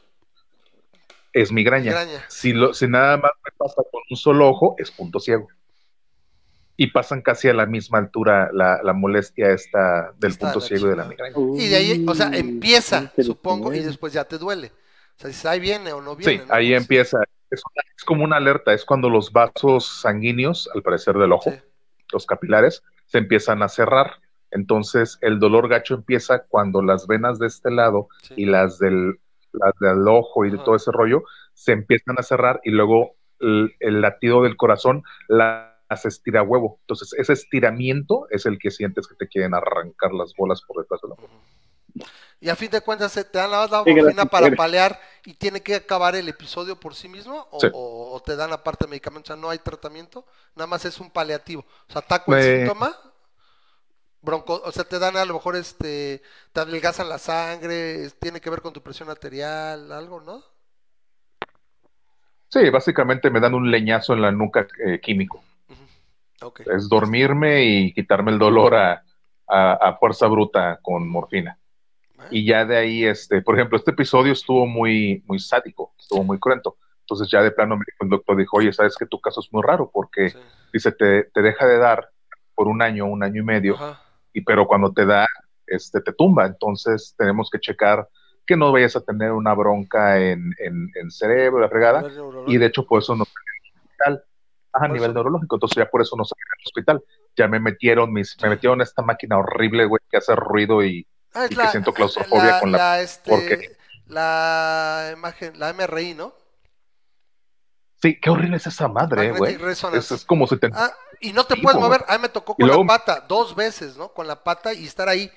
es migraña. migraña. Si, lo, si nada más pasa con un solo ojo, es punto ciego. Y pasan casi a la misma altura la, la molestia esta del Está punto ciego y de la migraña. Y de ahí, o sea, empieza, supongo, y después ya te duele. O sea, dices, ahí viene o no viene. Sí, ¿no? ahí empieza. Es, una- es como una alerta, es cuando los vasos sanguíneos, al parecer del ojo, Sí. los capilares, se empiezan a cerrar. Entonces, el dolor gacho empieza cuando las venas de este lado sí. y las del, las del ojo y de todo ese rollo se empiezan a cerrar y luego el, el latido del corazón las estira huevo. Entonces, ese estiramiento es el que sientes que te quieren arrancar las bolas por detrás del ojo. Y a fin de cuentas, ¿se ¿te dan la, la Sí, morfina para palear y tiene que acabar el episodio por sí mismo? ¿O, Sí. o- o te dan aparte medicamentos? O sea, no hay tratamiento, nada más es un paliativo. O sea, ataco el Eh. síntoma, bronco, o sea, te dan a lo mejor, este, te adelgazan la sangre, tiene que ver con tu presión arterial, algo, ¿no? Sí, básicamente me dan un leñazo en la nuca eh, químico. Ujú. Ok. Es dormirme y quitarme el dolor a, a- a fuerza bruta con morfina. Y ya de ahí, este, por ejemplo, este episodio estuvo muy, muy sádico, estuvo muy cruento. Entonces ya de plano el doctor, dijo, oye, sabes que tu caso es muy raro porque, Sí. dice, te, te deja de dar por un año, un año y medio, Ajá. y pero cuando te da, este, te tumba. Entonces tenemos que checar que no vayas a tener una bronca en, en, en cerebro, la fregada, y de hecho por eso al hospital, a nivel eso. neurológico, entonces ya por eso nos salen al hospital. Ya me metieron mis, me metieron esta máquina horrible, güey, que hace ruido y Ah, que siento claustrofobia con la- este, porque- la imagen, la MRI, ¿no? sí, qué horrible es esa madre, güey. Magnetic Resonance. Es, es como si te Ah, y no te Sí, puedes mover. A mí me tocó con luego- la pata, dos veces, ¿no? Con la pata y estar ahí.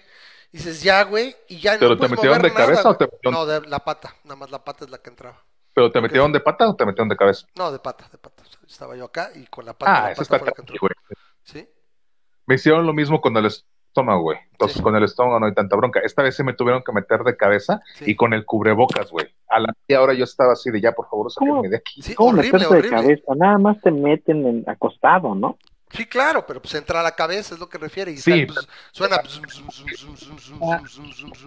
Y dices, ya, güey, y ya ¿Pero no te metieron mover de cabeza nada, o te metieron- No, de la pata. Nada más la pata es la que entraba. ¿Pero te metieron de pata o te metieron de cabeza? No, de pata, de pata. Estaba yo acá y con la pata. Ah, la pata está fue la que entró. güey. ¿Sí? Me hicieron lo mismo con el estómago, güey. Entonces, Sí. con el estómago no hay tanta bronca. Esta vez se me tuvieron que meter de cabeza Sí. y con el cubrebocas, güey. A la media hora yo estaba así de ya, por favor, sáquenme de aquí. Sí, ¿Cómo horrible, de cabeza? Nada más te meten en acostado, ¿no? Sí, claro, pero pues entra a la cabeza, es lo que refiere. Y sí, suena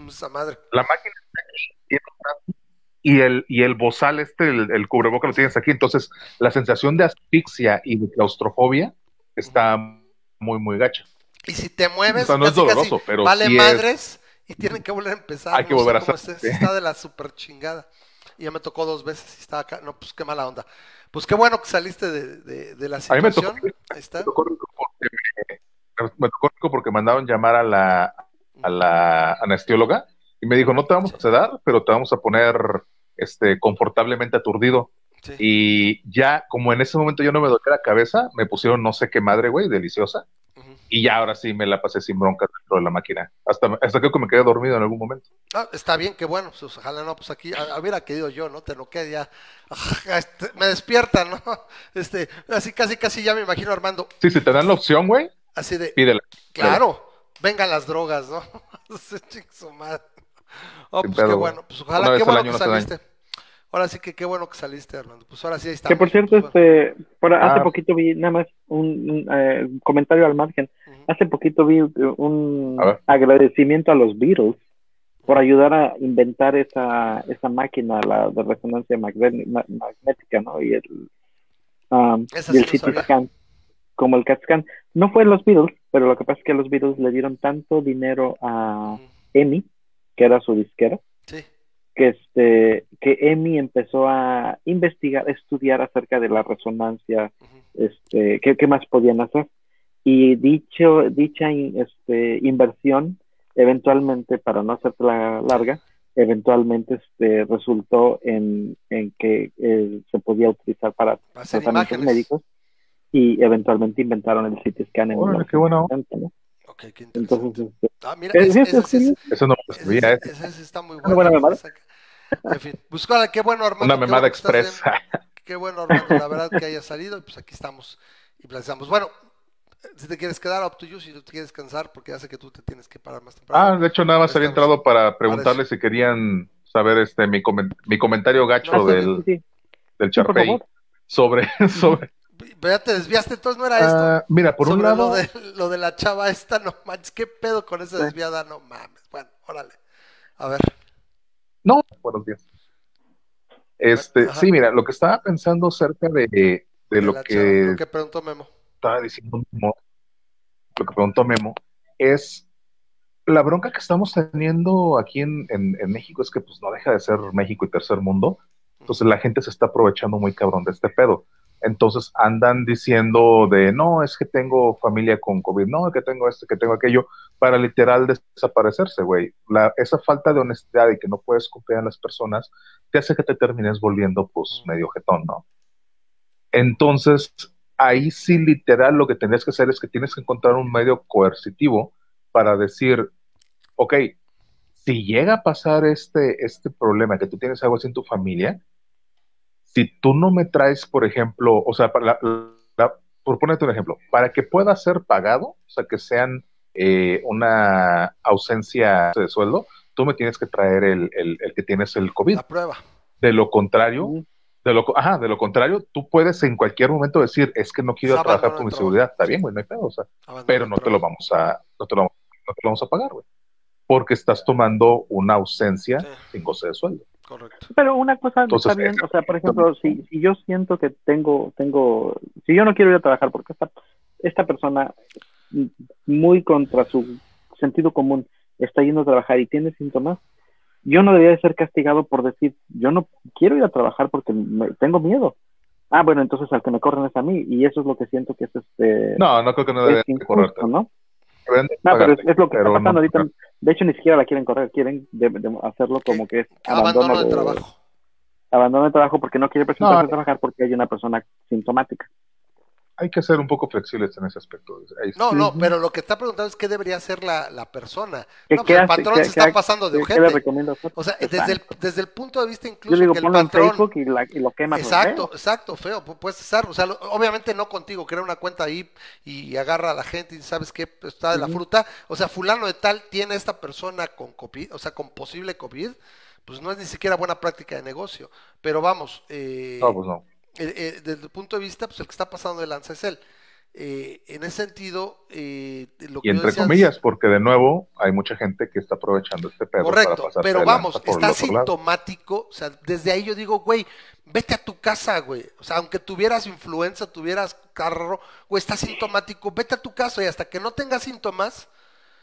esa madre. La máquina está aquí y el, y el bozal este, el, el cubreboca lo tienes aquí. Entonces, la sensación de asfixia y de claustrofobia está muy, muy gacha. Y si te mueves, vale madres y tienen que volver a empezar. Hay no que volver a hacer. Es, está de la super chingada. Y ya me tocó dos veces y estaba acá. No, pues qué mala onda. Pues qué bueno que saliste de, de, de la A mí me tocó- situación. Ahí está. Me tocó rico porque me, me tocó rico porque mandaron llamar a la, a la anestesióloga y me dijo, no te vamos a sedar, pero te vamos a poner este, confortablemente aturdido. Sí. Y ya, como en ese momento yo no me dolía la cabeza, me pusieron no sé qué madre, güey, deliciosa. Y ya ahora sí me la pasé sin broncas dentro de la máquina. Hasta, hasta creo que me quedé dormido en algún momento. Ah, está bien, qué bueno. Pues, ojalá no, pues aquí, a- hubiera querido yo, ¿no? Te lo quede ya. Este, me despierta, ¿no? Este, así casi, casi ya me imagino Armando, Sí, si te dan la opción, güey, así de, pídela. claro, vengan las drogas, ¿no? Su madre. Oh, Sin pues qué bueno, pues ojalá, qué bueno año que saliste. Ahora sí que qué bueno que saliste, Armando. Pues ahora sí ahí está. Que por cierto, este, por, hace Ah. poquito vi nada más un, un, eh, comentario al margen. Hace poquito vi un A agradecimiento a los Beatles por ayudar a inventar esa, esa máquina, la de resonancia magnética, ¿no? Y el, um, y el CT scan, como el CAT scan. No fue los Beatles, pero lo que pasa es que los Beatles le dieron tanto dinero a EMI, que era su disquera, Sí. que este que EMI empezó a investigar, a estudiar acerca de la resonancia, este, qué, qué más podían hacer. Y dicho, dicha in- este, inversión, eventualmente, para no hacerte la larga, eventualmente este, resultó en, en que eh, se podía utilizar para tratamientos imágenes. médicos y eventualmente inventaron el CT scan en Órale, qué bueno. 1960, ¿no? Ok, qué interesante. Entonces, este, Ah, mira, ¿Es- ese, es- ese es- sí es- Eso no lo sabía, ¿eh? ese está muy bueno. buena memada. En fin, pues ahora, qué bueno, Armando. Una memada bueno bien. Qué bueno, Armando, la verdad que haya salido y pues aquí estamos y platicamos. Bueno, si te quieres quedar, up to you, si tú te quieres cansar, porque ya sé que tú te tienes que parar más Ah, temprano. de hecho, nada más había entrado para preguntarles si querían saber este mi, comen- mi comentario gacho ah, del, sí, del Charpey sobre, sobre Pero ya te desviaste, entonces no era esto. Ah, mira, por un lado, lo de, lo de la chava esta, no manches, qué pedo con esa desviada, no mames. Bueno, órale. A ver. no, buenos días. Este, Ajá. sí, mira, lo que estaba pensando acerca de, de de lo que chava, lo que preguntó Memo. Estaba diciendo Memo, lo que preguntó Memo, es la bronca que estamos teniendo aquí en, en- en México es que pues no deja de ser México y tercer mundo. Entonces la gente se está aprovechando muy cabrón de este pedo. Entonces andan diciendo de no, es que tengo familia con COVID, no, que tengo esto, que tengo aquello, para literal desaparecerse, güey. Esa falta de honestidad y que no puedes confiar en las personas te hace que te termines volviendo pues medio jetón, ¿no? Entonces, ahí sí literal lo que tendrías que hacer es que tienes que encontrar un medio coercitivo para decir, ok, si llega a pasar este, este problema, que tú tienes algo así en tu familia, si tú no me traes, por ejemplo, o sea, para la- la- por ponerte un ejemplo, para que pueda ser pagado, o sea, que sean eh, una ausencia de sueldo, tú me tienes que traer el, el- el que tienes el COVID. La prueba. De lo contrario. De lo, ajá, de lo contrario, tú puedes en cualquier momento decir, es que no quiero Sábado trabajar por mi seguridad. Está bien, güey, no hay pedo, o sea, pero no te lo vamos a, no te lo, no te lo vamos a pagar, güey. Porque estás tomando una ausencia Sí. sin goce de sueldo. Correcto. Pero una cosa Entonces, está bien, o sea, por ejemplo, si, si yo siento que tengo, tengo, si yo no quiero ir a trabajar porque esta, esta persona muy contra su sentido común está yendo a trabajar y tiene síntomas, yo no debería de ser castigado por decir, yo no quiero ir a trabajar porque me- tengo miedo. Ah, bueno, entonces al que me corren es a mí, y eso es lo que siento que es este No, no creo que no injusto, correrte. ¿no? Deben No, pero es, lo que pero está no pasando ahorita. De hecho, ni siquiera la quieren correr, quieren de- de hacerlo como que es Abandono abandono de de trabajo. abandono de trabajo porque no quiere presentarse No. a trabajar porque hay una persona sintomática. Hay que ser un poco flexibles en ese aspecto. Ahí sí. No, no, pero lo que está preguntando es qué debería hacer la, la persona. ¿Qué, No, pues qué el hace? patrón ¿Qué- se qué está pasando de qué- ¿Qué le ojete. recomiendo hacer? O sea, Exacto. desde el, desde el punto de vista Yo incluso digo, que el en patrón... Facebook y, la, y lo quemas. Exacto, exacto, feo, pu- puedes estar, o sea, lo- obviamente no contigo, crea una cuenta ahí y agarra a la gente y sabes que está de la fruta, o sea, fulano de tal tiene esta persona con COVID, o sea, con posible COVID, pues no es ni siquiera buena práctica de negocio, pero vamos, eh, No, pues no. Eh, eh, desde el punto de vista, pues el que está pasando de lanza es él. Eh, en ese sentido, eh, lo que Y entre decía- comillas, porque de nuevo hay mucha gente que está aprovechando este pedo Correcto, pero vamos, está sintomático, o sea, desde ahí yo digo, güey, vete a tu casa, güey, o sea, aunque tuvieras influenza, tuvieras carro, güey, está sintomático, vete a tu casa y hasta que no tengas síntomas,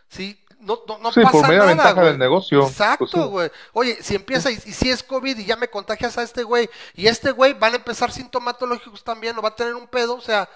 sí, no, no, no Sí, pasa por media nada, ventaja güey. del negocio. Pues Exacto, sí. güey. Oye, si empieza y, y si es COVID y ya me contagias a este güey, y este güey van a empezar sintomatológicos también, o va a tener un pedo, o sea,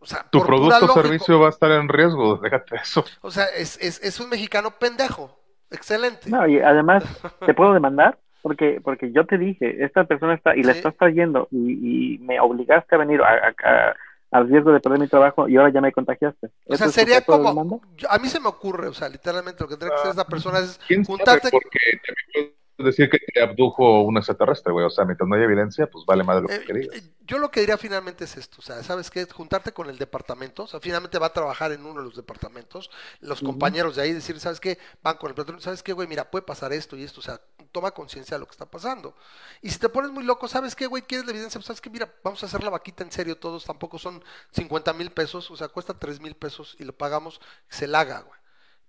o sea, Tu producto o servicio va a estar en riesgo, déjate eso. O sea, es, es, es un mexicano pendejo. Excelente. No, y además, ¿te puedo demandar? Porque, porque yo te dije, esta persona está, y la Sí. estás trayendo, y, y me obligaste a venir a, a- a- al riesgo de perder mi trabajo, y ahora ya me contagiaste. O ¿Eso sea, sería como, a mí se me ocurre, o sea, literalmente lo que tendría que hacer esa persona es juntarte, Porque también decir que te abdujo un extraterrestre, güey. O sea, mientras no haya evidencia, pues vale más de lo que eh, querías. eh, yo lo que diría finalmente es esto, o sea, ¿sabes qué? Juntarte con el departamento, o sea, finalmente va a trabajar en uno de los departamentos, los compañeros de ahí decir, ¿sabes qué? Van con el patrón, ¿sabes qué, güey? Mira, puede pasar esto y esto, o sea, toma conciencia de lo que está pasando. Y si te pones muy loco, ¿sabes qué, güey? ¿Quieres la evidencia? Pues, ¿sabes qué? Mira, vamos a hacer la vaquita en serio todos, tampoco son 50 mil pesos, o sea, cuesta 3 mil pesos y lo pagamos, se la haga, güey.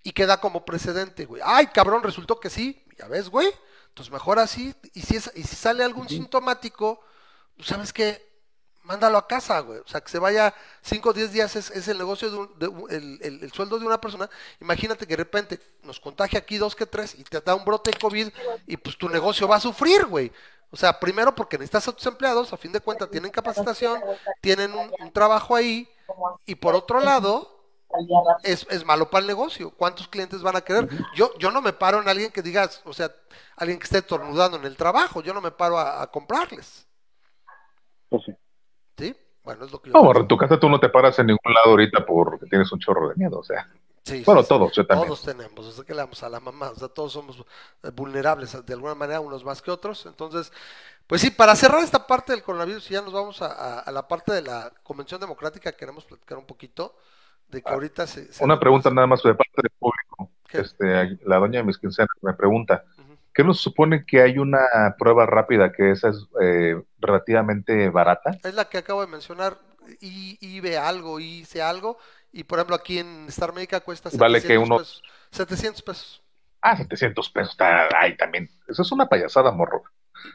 Y queda como precedente, güey. Ay, cabrón, resultó que sí, ya ves, güey. Entonces mejor así, y si, es, y si sale algún sintomático, pues, ¿sabes qué? Mándalo a casa, güey. O sea, que se vaya 5 o 10 días es, es el negocio de, un- de un- el, el- el sueldo de una persona. Imagínate que de repente nos contagia aquí dos que tres y te da un brote de COVID y pues tu negocio va a sufrir, güey. O sea, primero porque necesitas a tus empleados, a fin de cuentas tienen capacitación, tienen un, un trabajo ahí y por otro lado es, es malo para el negocio. ¿Cuántos clientes van a querer? Yo, yo no me paro en alguien que digas, o sea, alguien que esté tornudando en el trabajo, yo no me paro a, a comprarles. Pues sí. ¿Sí? Bueno, es lo que yo No, en tu casa tú no te paras en ningún lado ahorita porque tienes un chorro de miedo. O sea, Sí, bueno, sí, sí. todos, yo también. Todos tenemos, o sea, que le damos a la mamá, o sea, todos somos eh, vulnerables de alguna manera, unos más que otros. Entonces, pues sí, para cerrar esta parte del coronavirus, y ya nos vamos a, a- a la parte de la Convención Democrática, queremos platicar un poquito de que ahorita se... se- Ah, Una pregunta nada más de parte del público. ¿Qué? Este, la doña de mis quincenas me pregunta. ¿qué nos supone que hay una prueba rápida que esa es eh, relativamente barata? Es la que acabo de mencionar, y, y ve algo, y hice algo, y por ejemplo aquí en Star Médica cuesta Vale que 700 uno- pesos. 700 pesos. Ah, 700 pesos. Está ahí también. Eso es una payasada, morro.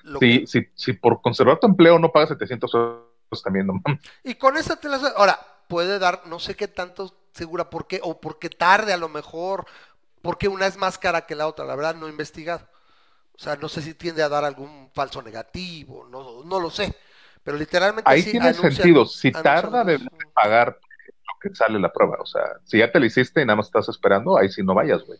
Lo Si, que- si, si por conservar tu empleo no pagas 700 pesos también, no mames. Y con esa te las... Ahora, puede dar, no sé qué tanto segura, por qué, o porque tarde a lo mejor, porque una es más cara que la otra, la verdad no he investigado. O sea, no sé si tiende a dar algún falso negativo, no, no lo sé. Pero literalmente Ahí sí tiene anuncian- sentido. Si tarda, de pagar lo que sale la prueba. O sea, si ya te la hiciste y nada más estás esperando, ahí sí no vayas, güey.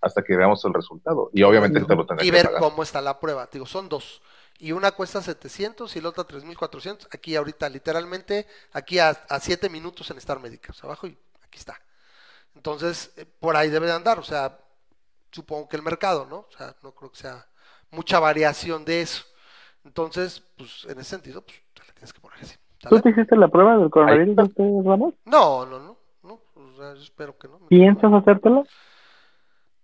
Hasta que veamos el resultado. Y obviamente te lo tendrás y que ver pagar. cómo está la prueba. Digo, son dos. Y una cuesta 700 y la otra 3400. Aquí ahorita, literalmente, aquí a, a 7 minutos en Star Médica. O sea, abajo y aquí está. Entonces, eh, por ahí debe de andar. O sea, supongo que el mercado, ¿no? O sea, no creo que sea mucha variación de eso. Entonces, pues, en ese sentido, pues, te la tienes que poner así. ¿Tú te hiciste la prueba del coronavirus, Ramos? No, no, no. no yo espero que no. ¿Piensas hacértela?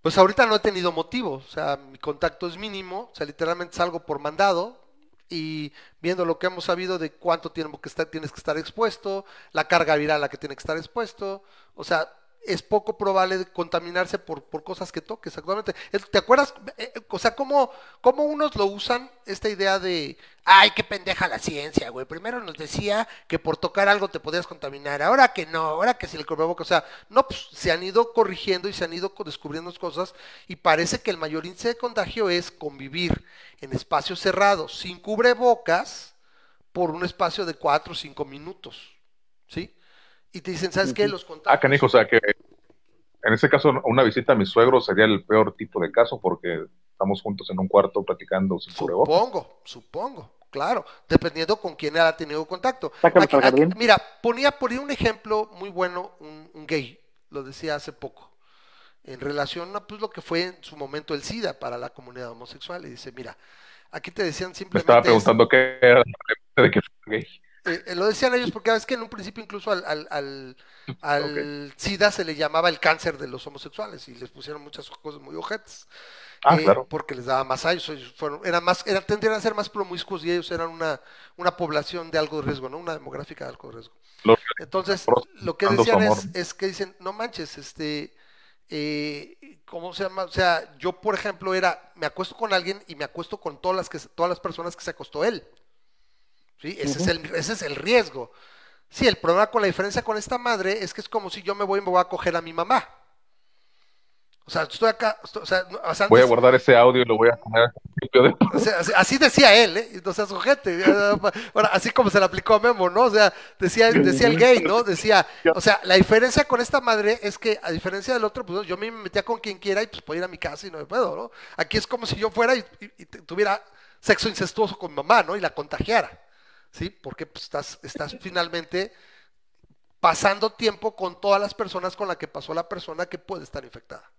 Pues ahorita no he tenido motivo, o sea, mi contacto es mínimo, o sea, literalmente salgo por mandado y viendo lo que hemos sabido de cuánto tiempo que está, tienes que estar expuesto, la carga viral a la que tiene que estar expuesto, o sea, es poco probable contaminarse por, por cosas que toques actualmente. ¿Te acuerdas? Eh, eh, O sea, ¿cómo, cómo unos lo usan esta idea de, ay, qué pendeja la ciencia, güey. Primero nos decía que por tocar algo te podías contaminar, ahora que no, ahora que si el cubrebocas, o sea, no, pues se han ido corrigiendo y se han ido descubriendo cosas y parece que el mayor índice de contagio es convivir en espacios cerrados sin cubrebocas por un espacio de cuatro o cinco minutos, ¿sí? Y te dicen, ¿sabes qué? Los contagios... Ah, canijo, o sea que en ese caso una visita a mis suegros sería el peor tipo de caso porque estamos juntos en un cuarto platicando sin cubrebocas. Supongo, supongo, claro, dependiendo con quién ha tenido contacto. Aquí- aquí- mira, ponía, ponía un ejemplo muy bueno, un, un gay, lo decía hace poco, en relación a pues, lo que fue en su momento el SIDA para la comunidad homosexual. Y dice, mira, aquí te decían Me simplemente... estaba es- preguntando qué era de que fue gay. Eh, eh, lo decían ellos porque es que en un principio incluso al, al, al, al SIDA se le llamaba el cáncer de los homosexuales y les pusieron muchas cosas muy ojetes. Ah, eh, claro. Porque les daba más a ellos, ellos fueron, eran más, eran, tendrían a ser más promiscuos y ellos eran una, una población de algo de riesgo, ¿no? Una demográfica de algo de riesgo. Los- Entonces, lo que decían es, es que dicen, no manches, este, eh, ¿cómo se llama? O sea, yo, por ejemplo, era, me acuesto con alguien y me acuesto con todas las, que, todas las personas que se acostó él. ¿Sí? Ese, es el, ese es el riesgo. Sí, el problema con la diferencia con esta madre es que es como si yo me voy y me voy a coger a mi mamá. O sea, estoy acá, estoy- o sea, no- o sea, Voy a guardar ese audio y lo voy a poner al principio de... o sea, así, así decía él, ¿eh? No seas ojete. Ahora, así como se le aplicó a Memo, ¿no? O sea, decía, decía el gay, ¿no? Decía, o sea, la diferencia con esta madre es que, a diferencia del otro, pues yo me metía con quien quiera y pues puedo ir a mi casa y no me puedo, ¿no? Aquí es como si yo fuera y, y- tuviera sexo incestuoso con mi mamá, ¿no? Y la contagiara, ¿sí? Porque pues estás, estás finalmente pasando tiempo con todas las personas con las que pasó la persona que puede estar infectada.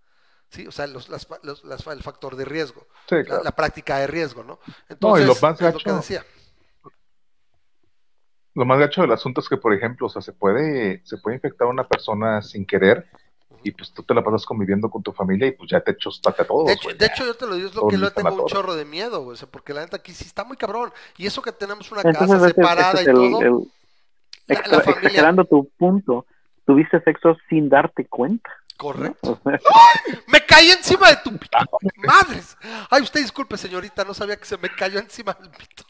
¿Sí? O sea, los, las- los- las- el factor de riesgo Sí, la, claro. la práctica de riesgo, ¿no? No, Entonces, y lo más es lo que gacho- decía. Lo más gacho del asunto es que, por ejemplo, o sea, se puede, se puede infectar a una persona sin querer y pues tú te la pasas conviviendo con tu familia y pues ya te echostate a todos. De hecho, de yo te lo digo, es lo que yo tengo un chorro de miedo, güey, o sea, porque la neta aquí sí está muy cabrón. Y eso que tenemos una Entonces, casa separada y es el- todo, el- la, extra- la familia, exagerando tu punto, tuviste sexo sin darte cuenta. correcto. Sea, Me caí encima de tu pito. Madres. Ay, usted disculpe, señorita, no sabía que se me cayó encima del pito.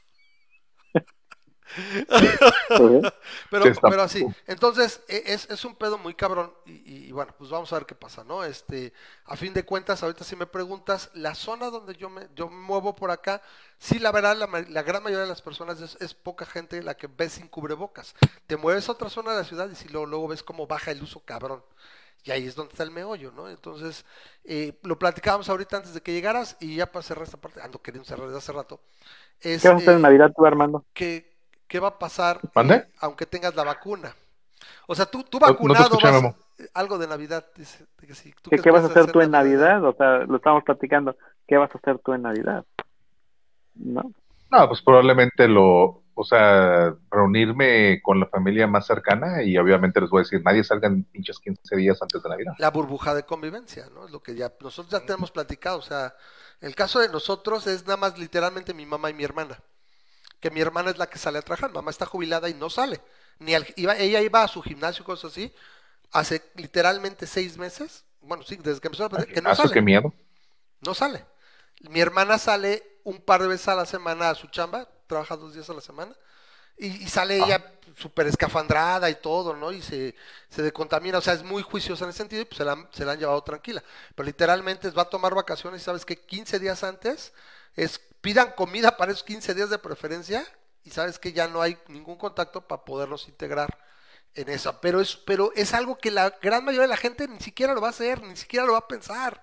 Pero, pero así, entonces e- es, es un pedo muy cabrón y, y bueno, pues vamos a ver qué pasa, ¿no? Este, a fin de cuentas, ahorita si me preguntas, la zona donde yo me, yo me muevo por acá, sí, la verdad, la, la gran mayoría de las personas es, es poca gente la que ves sin cubrebocas. Te mueves a otra zona de la ciudad y si luego, luego ves cómo baja el uso cabrón. Y ahí es donde está el meollo, ¿no? Entonces, eh, lo platicábamos ahorita antes de que llegaras y ya para cerrar esta parte, ando queriendo cerrar desde hace rato. Es, ¿Qué vas a hacer en eh, Navidad tú, Armando? ¿qué, qué va a pasar ¿Mande? aunque tengas la vacuna? O sea, tú, tú no vacunado escuché, vas- algo de Navidad, dice, de que sí. ¿Tú ¿Qué, qué vas a hacer tú en Navidad? O sea, lo estamos platicando. ¿Qué vas a hacer tú en Navidad? ¿No? No, pues probablemente lo, o sea, reunirme con la familia más cercana y obviamente les voy a decir, nadie salga en pinches 15 días antes de Navidad. La burbuja de convivencia, ¿no? Es lo que ya nosotros ya tenemos platicado. O sea, el caso de nosotros es nada más literalmente mi mamá y mi hermana. Que mi hermana es la que sale a trabajar. Mamá está jubilada y no sale. Ni al- iba, ella iba a su gimnasio y cosas así. Hace literalmente seis meses. Bueno, sí, desde que empezó la pandemia, que no Ah, sale. qué miedo. No sale. Mi hermana sale un par de veces a la semana a su chamba, trabaja dos días a la semana, y, y sale ella súper escafandrada y todo, ¿no? Y se, se decontamina, o sea, es muy juiciosa en ese sentido y pues se la, han- se la han llevado tranquila. Pero literalmente va a tomar vacaciones y sabes que 15 días antes es pidan comida para esos 15 días de preferencia y sabes que ya no hay ningún contacto para poderlos integrar en eso. Pero es, pero es algo que la gran mayoría de la gente ni siquiera lo va a hacer, ni siquiera lo va a pensar.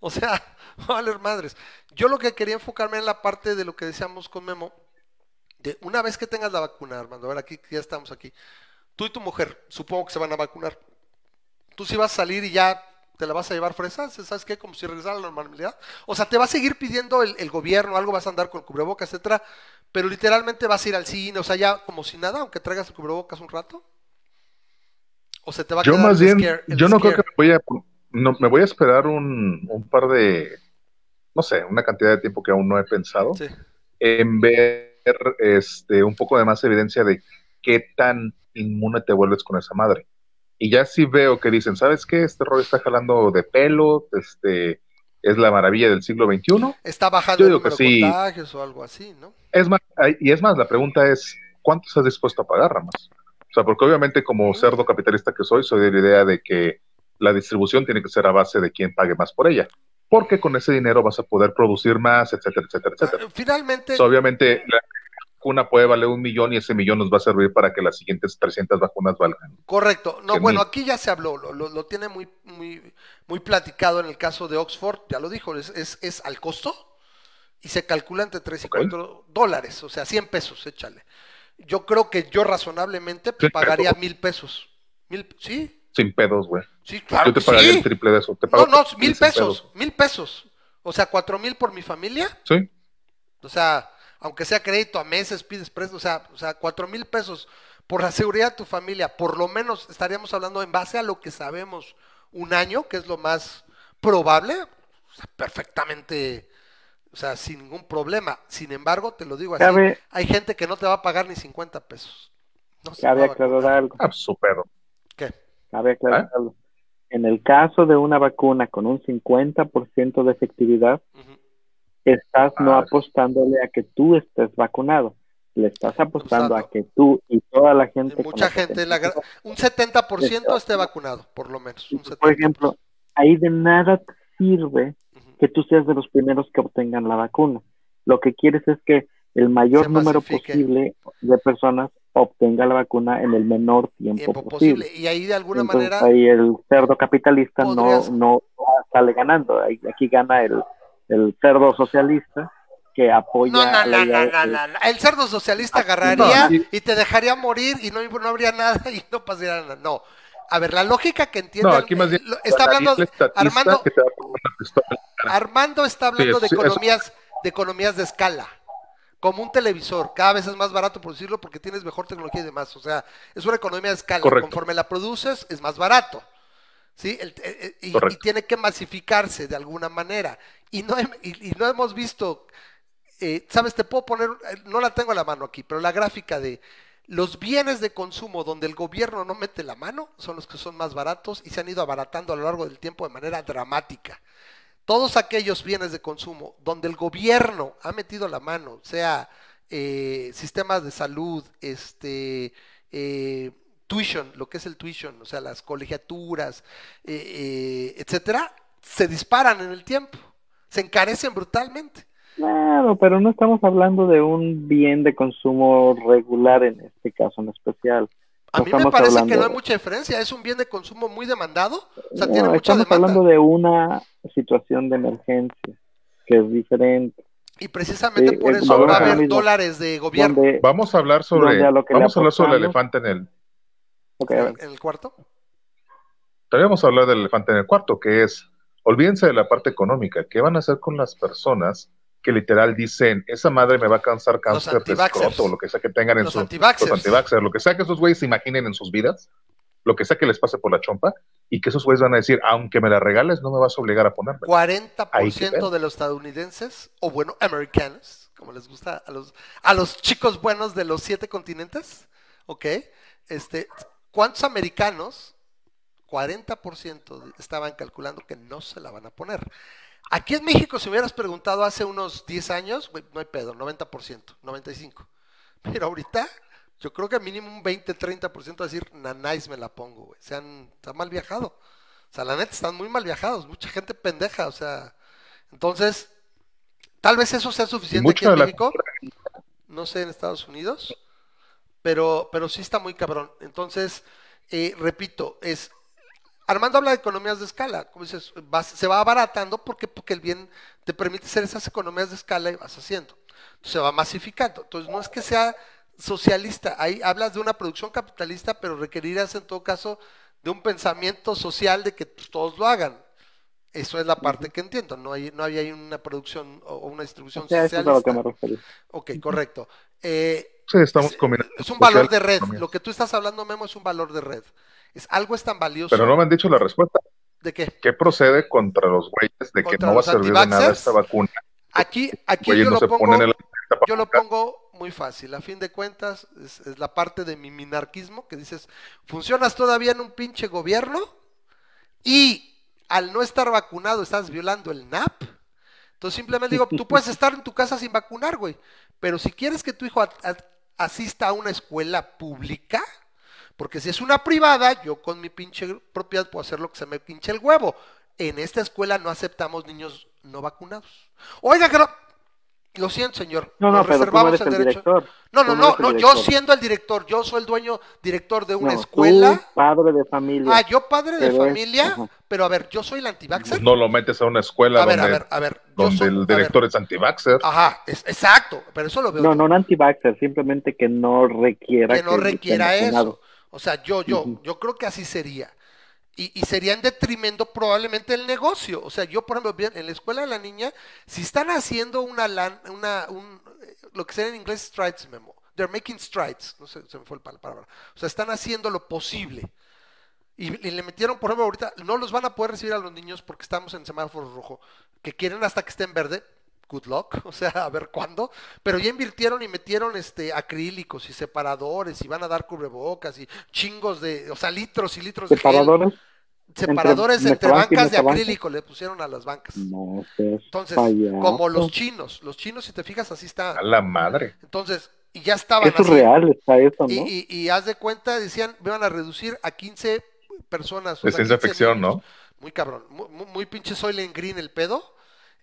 O sea, valer madres. Yo lo que quería enfocarme en la parte de lo que decíamos con Memo, de una vez que tengas la vacuna, Armando, a ver, aquí ya estamos aquí. Tú y tu mujer, supongo que se van a vacunar. Tú sí vas a salir y ya te la vas a llevar fresas, ¿sabes qué? Como si regresara a la normalidad. O sea, te va a seguir pidiendo el, el gobierno, algo vas a andar con el cubrebocas, etcétera, pero literalmente vas a ir al cine, o sea, ya como si nada, aunque traigas el cubrebocas un rato. O se te va a Yo quedar más bien, scare- yo no creo que me voy a, no, me voy a esperar un, un par de, no sé, una cantidad de tiempo que aún no he pensado, Sí. en ver este, un poco de más evidencia de qué tan inmune te vuelves con esa madre. Y ya si veo que dicen, ¿sabes qué? Este rollo está jalando de pelo, este es la maravilla del siglo XXI. Está bajando el número sí. contagios o algo así, ¿no? Es más, y es más, la pregunta es, ¿cuánto estás dispuesto a pagar, Ramas? O sea, porque obviamente como cerdo capitalista que soy, soy de la idea de que la distribución tiene que ser a base de quien pague más por ella. Porque con ese dinero vas a poder producir más, etcétera, etcétera, etcétera. Ah, Finalmente, Entonces, obviamente la vacuna puede valer un millón y ese millón nos va a servir para que las siguientes 300 vacunas valgan. correcto. No, bueno, mil. aquí ya se habló, lo, lo- lo tiene muy, muy, muy platicado en el caso de Oxford, ya lo dijo, es, es, es al costo y se calcula entre 3 y Ok. 4 dólares, o sea, 100 pesos, échale. Yo creo que yo razonablemente pagaría pero- mil pesos. Mil, sí, Sin pedos, güey. sí, claro. Yo te pagaría sí. el triple de eso. Te No, pago no, sin mil pedos. pesos, mil pesos. O sea, cuatro mil por mi familia. Sí, O sea, aunque sea crédito a meses, pides préstamo, o sea, o sea, cuatro mil pesos por la seguridad de tu familia, por lo menos estaríamos hablando en base a lo que sabemos un año, que es lo más probable, o sea, perfectamente, o sea, sin ningún problema. Sin embargo, te lo digo así, Cabe- hay gente que no te va a pagar ni 50 pesos. No Cabe aclarar algo. ah, su pedo. ¿Qué? Cabe aclarar ¿Ah? algo. En el caso de una vacuna con un 50% de efectividad. Estás no apostándole a que tú estés vacunado. Le estás apostando Apostando. a que tú y toda la gente. Mucha gente, la gra- 70%, un 70% esté vacunado, por lo menos. un Por 70%. ejemplo, ahí de nada te sirve que tú seas de los primeros que obtengan la vacuna. Lo que quieres es que el mayor número posible de personas obtenga la vacuna en el menor tiempo, tiempo posible. posible. Y ahí de alguna Entonces manera ahí el cerdo capitalista no, podrías- no sale ganando. Aquí gana el, el cerdo socialista que apoya No, no, la no, idea no, no, no, no. El cerdo socialista Ah, agarraría no, y- y te dejaría morir y no, no habría nada y no pasaría nada. No. A ver, la lógica que No, entiendan. aquí más bien eh, está hablando. Armando. Armando está hablando Sí, de eso- economías, de economías de escala. Como un televisor, cada vez es más barato producirlo porque tienes mejor tecnología y demás. O sea, es una economía de escala. Correcto. Conforme la produces, es más barato. ¿Sí? El- eh, eh, y, tiene que masificarse de alguna manera. Y no, y, y no hemos visto, eh, ¿sabes? Te puedo poner, no la tengo a la mano aquí, pero la gráfica de los bienes de consumo donde el gobierno no mete la mano son los que son más baratos y se han ido abaratando a lo largo del tiempo de manera dramática todos aquellos bienes de consumo donde el gobierno ha metido la mano, sea eh, sistemas de salud, este, eh, tuition, lo que es el tuition, o sea, las colegiaturas, eh, eh, etcétera, se disparan en el tiempo, se encarecen brutalmente. Claro, pero no estamos hablando de un bien de consumo regular en este caso en especial. A mí me parece que no hay mucha diferencia, es un bien de consumo muy demandado, o sea, No, tiene mucha estamos demanda. hablando de una situación de emergencia que es diferente. Y precisamente Sí, por es eso va a haber dólares de gobierno Donde, Vamos a hablar sobre, Donde a lo que le vamos a hablar sobre el elefante en el, en, el cuarto. También vamos a hablar del elefante en el cuarto, que es, olvídense de la parte económica, ¿qué van a hacer con las personas que literal dicen, esa madre me va a causar cáncer de escroto, o lo que sea que tengan en Los su, antivaxxers. los antivaxxers, lo que sea que esos güeyes se imaginen en sus vidas, lo que sea que les pase por la chompa, y que esos güeyes van a decir, aunque me la regales, no me vas a obligar a ponerme. Ahí qué 40% pedo. de los estadounidenses, o bueno, americanos, como les gusta a los, a los chicos buenos de los siete continentes, ¿ok? Este, ¿Cuántos americanos? 40% de- estaban calculando que no se la van a poner. Aquí en México, si me hubieras preguntado hace unos 10 años, no hay pedo, 90%, 95%. Pero ahorita, yo creo que mínimo un 20, 30% va a decir, nanáis me la pongo, güey. Se han, se han mal viajado. O sea, la neta, están muy mal viajados. Mucha gente pendeja, o sea. Entonces, tal vez eso sea suficiente aquí en la México. No sé en Estados Unidos. Pero, pero sí está muy cabrón. Entonces, eh, repito, es. Armando habla de economías de escala. Como dices, vas- se va abaratando porque, porque el bien te permite hacer esas economías de escala y vas haciendo. Entonces, se va masificando. Entonces, no es que sea socialista. Ahí hablas de una producción capitalista, pero requerirás en todo caso de un pensamiento social de que todos lo hagan. Eso es la parte que entiendo. No hay, no había ahí una producción o una distribución o sea, eso es a lo que socialista. me. Ok, correcto. Eh, Sí, estamos es, combinando es un valor de red. Lo que tú estás hablando, Memo, es un valor de red. Es algo es tan valioso. Pero no me han dicho la respuesta. ¿De qué? ¿Qué procede contra los güeyes de que ¿Contra no va a servir de nada esta vacuna? Aquí, aquí yo no lo pongo, la yo lo pongo muy fácil. A fin de cuentas, es, es la parte de mi minarquismo que dices, funcionas todavía en un pinche gobierno y al no estar vacunado estás violando el NAP. Entonces simplemente digo, tú puedes estar en tu casa sin vacunar, güey. Pero si quieres que tu hijo asista a una escuela pública, porque si es una privada, yo con mi pinche propiedad puedo hacer lo que se me pinche el huevo. En esta escuela no aceptamos niños no vacunados. Oiga, que no- Lo siento, señor. No, no, nos pero tú no reservamos eres el el derecho. director. No, no, Tú no, no, yo siendo el director, yo soy el dueño director de una No, escuela. tú, padre de familia. Ah, yo padre de familia, ajá. pero a ver, yo soy el antivaxxer. Pues no lo metes a una escuela a ver, donde, a ver, a ver. donde soy- el a ver, director es anti-vaxxer. Ajá, es- exacto, pero eso lo veo No, yo, no, no anti-vaxxer, simplemente que no requiera que no requiera eso. O sea, yo, yo, yo creo que así sería. Y, y sería en detrimento probablemente del negocio. O sea, yo, por ejemplo, en la escuela de la niña, si están haciendo una, lan- una un, lo que se llama en inglés strides memo, they're making strides, no sé, se me fue la palabra. O sea, están haciendo lo posible. Y, y le metieron, por ejemplo, ahorita, no los van a poder recibir a los niños porque estamos en semáforo rojo, que quieren hasta que esté en verde. Good luck, o sea, a ver cuándo. Pero ya invirtieron y metieron este acrílicos y separadores y van a dar cubrebocas y chingos de, o sea, litros y litros de gel. Separadores, Separadores entre bancas de acrílico le pusieron a las bancas. no seas Entonces, payaso. como los chinos, los chinos, si te fijas, así está. A la madre. Entonces, y ya estaban Qué así. surreal está eso, Y, ¿no? y, y haz de cuenta, decían, me van a reducir a 15 personas. o De sea, ciencia 15 ficción, niños. ¿no? Muy cabrón, muy, muy, muy pinche Soylent Green el pedo.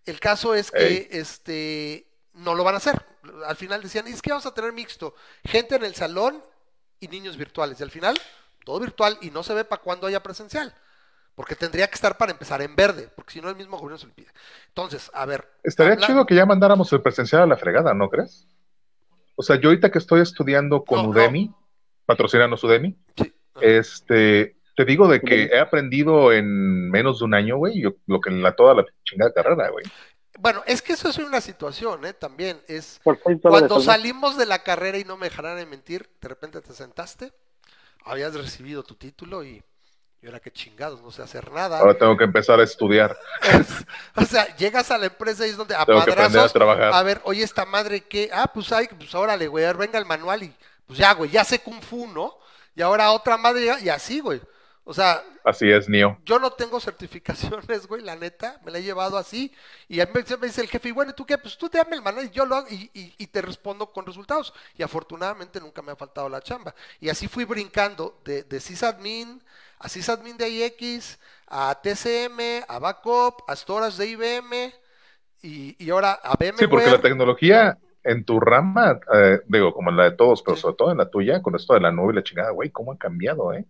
El caso es que Ey. este no lo van a hacer. Al final decían, es que vamos a tener mixto, gente en el salón y niños virtuales. Y al final, todo virtual y no se ve para cuando haya presencial. Porque tendría que estar para empezar en verde, porque si no el mismo gobierno se lo pide. Entonces, a ver. Estaría habla- chido que ya mandáramos el presencial a la fregada, ¿no crees? O sea, yo ahorita que estoy estudiando con No, no. Udemy, patrocinanos Udemy, Sí. este, te digo de que he aprendido en menos de un año, güey, yo- lo que en la toda la chingada carrera, güey. Bueno, es que eso es una situación, ¿eh? También es cuando salimos de la carrera y no me dejarán de mentir, de repente te sentaste, habías recibido tu título y, y ahora qué chingados, no sé hacer nada. Ahora tengo que empezar a estudiar, o sea, llegas a la empresa y es donde a tengo que aprender a trabajar. a ver, oye, esta madre que, ah, pues hay, pues órale, güey, venga el manual y pues ya, güey, ya sé Kung Fu, ¿no? Y ahora otra madre ya- y así, güey. O sea, Así es, Neo. yo no tengo certificaciones, güey, la neta, me la he llevado así. Y a mí me dice el jefe, y bueno, ¿y tú qué? Pues tú te dame el manual y yo lo hago y, y- y te respondo con resultados. Y afortunadamente nunca me ha faltado la chamba. Y así fui brincando de, de sysadmin a sysadmin de IX, a TCM, a Backup, a Storage de IBM y, y ahora a VMware. Sí, porque la tecnología en tu rama, eh, digo, como en la de todos, pero Sí. sobre todo en la tuya, con esto de la nube y la chingada, güey, ¿cómo ha cambiado, eh?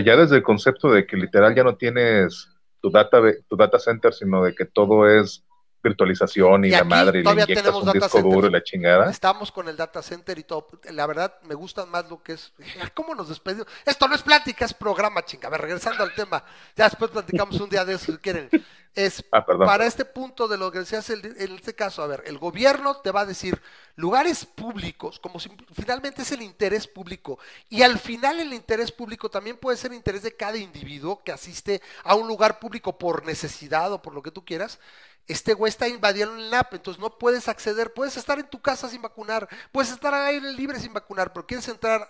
Ya desde el concepto de que literal ya no tienes tu data, tu data center, sino de que todo es virtualización y, Y la madre, y le inyectas un disco duro y la chingada. Estamos con el data center y todo. La verdad, me gustan más lo que es. ¿Cómo nos despedimos? Esto no es plática, es programa, chinga. A ver, regresando al tema. Ya después platicamos un día de eso si quieren. Es Ah, para este punto de lo que decías el- en este caso, a ver, el gobierno te va a decir lugares públicos, como si finalmente es el interés público, y al final el interés público también puede ser interés de cada individuo que asiste a un lugar público por necesidad o por lo que tú quieras. Este güey está invadiendo el NAP, entonces no puedes acceder, puedes estar en tu casa sin vacunar, puedes estar al aire libre sin vacunar, pero quieres entrar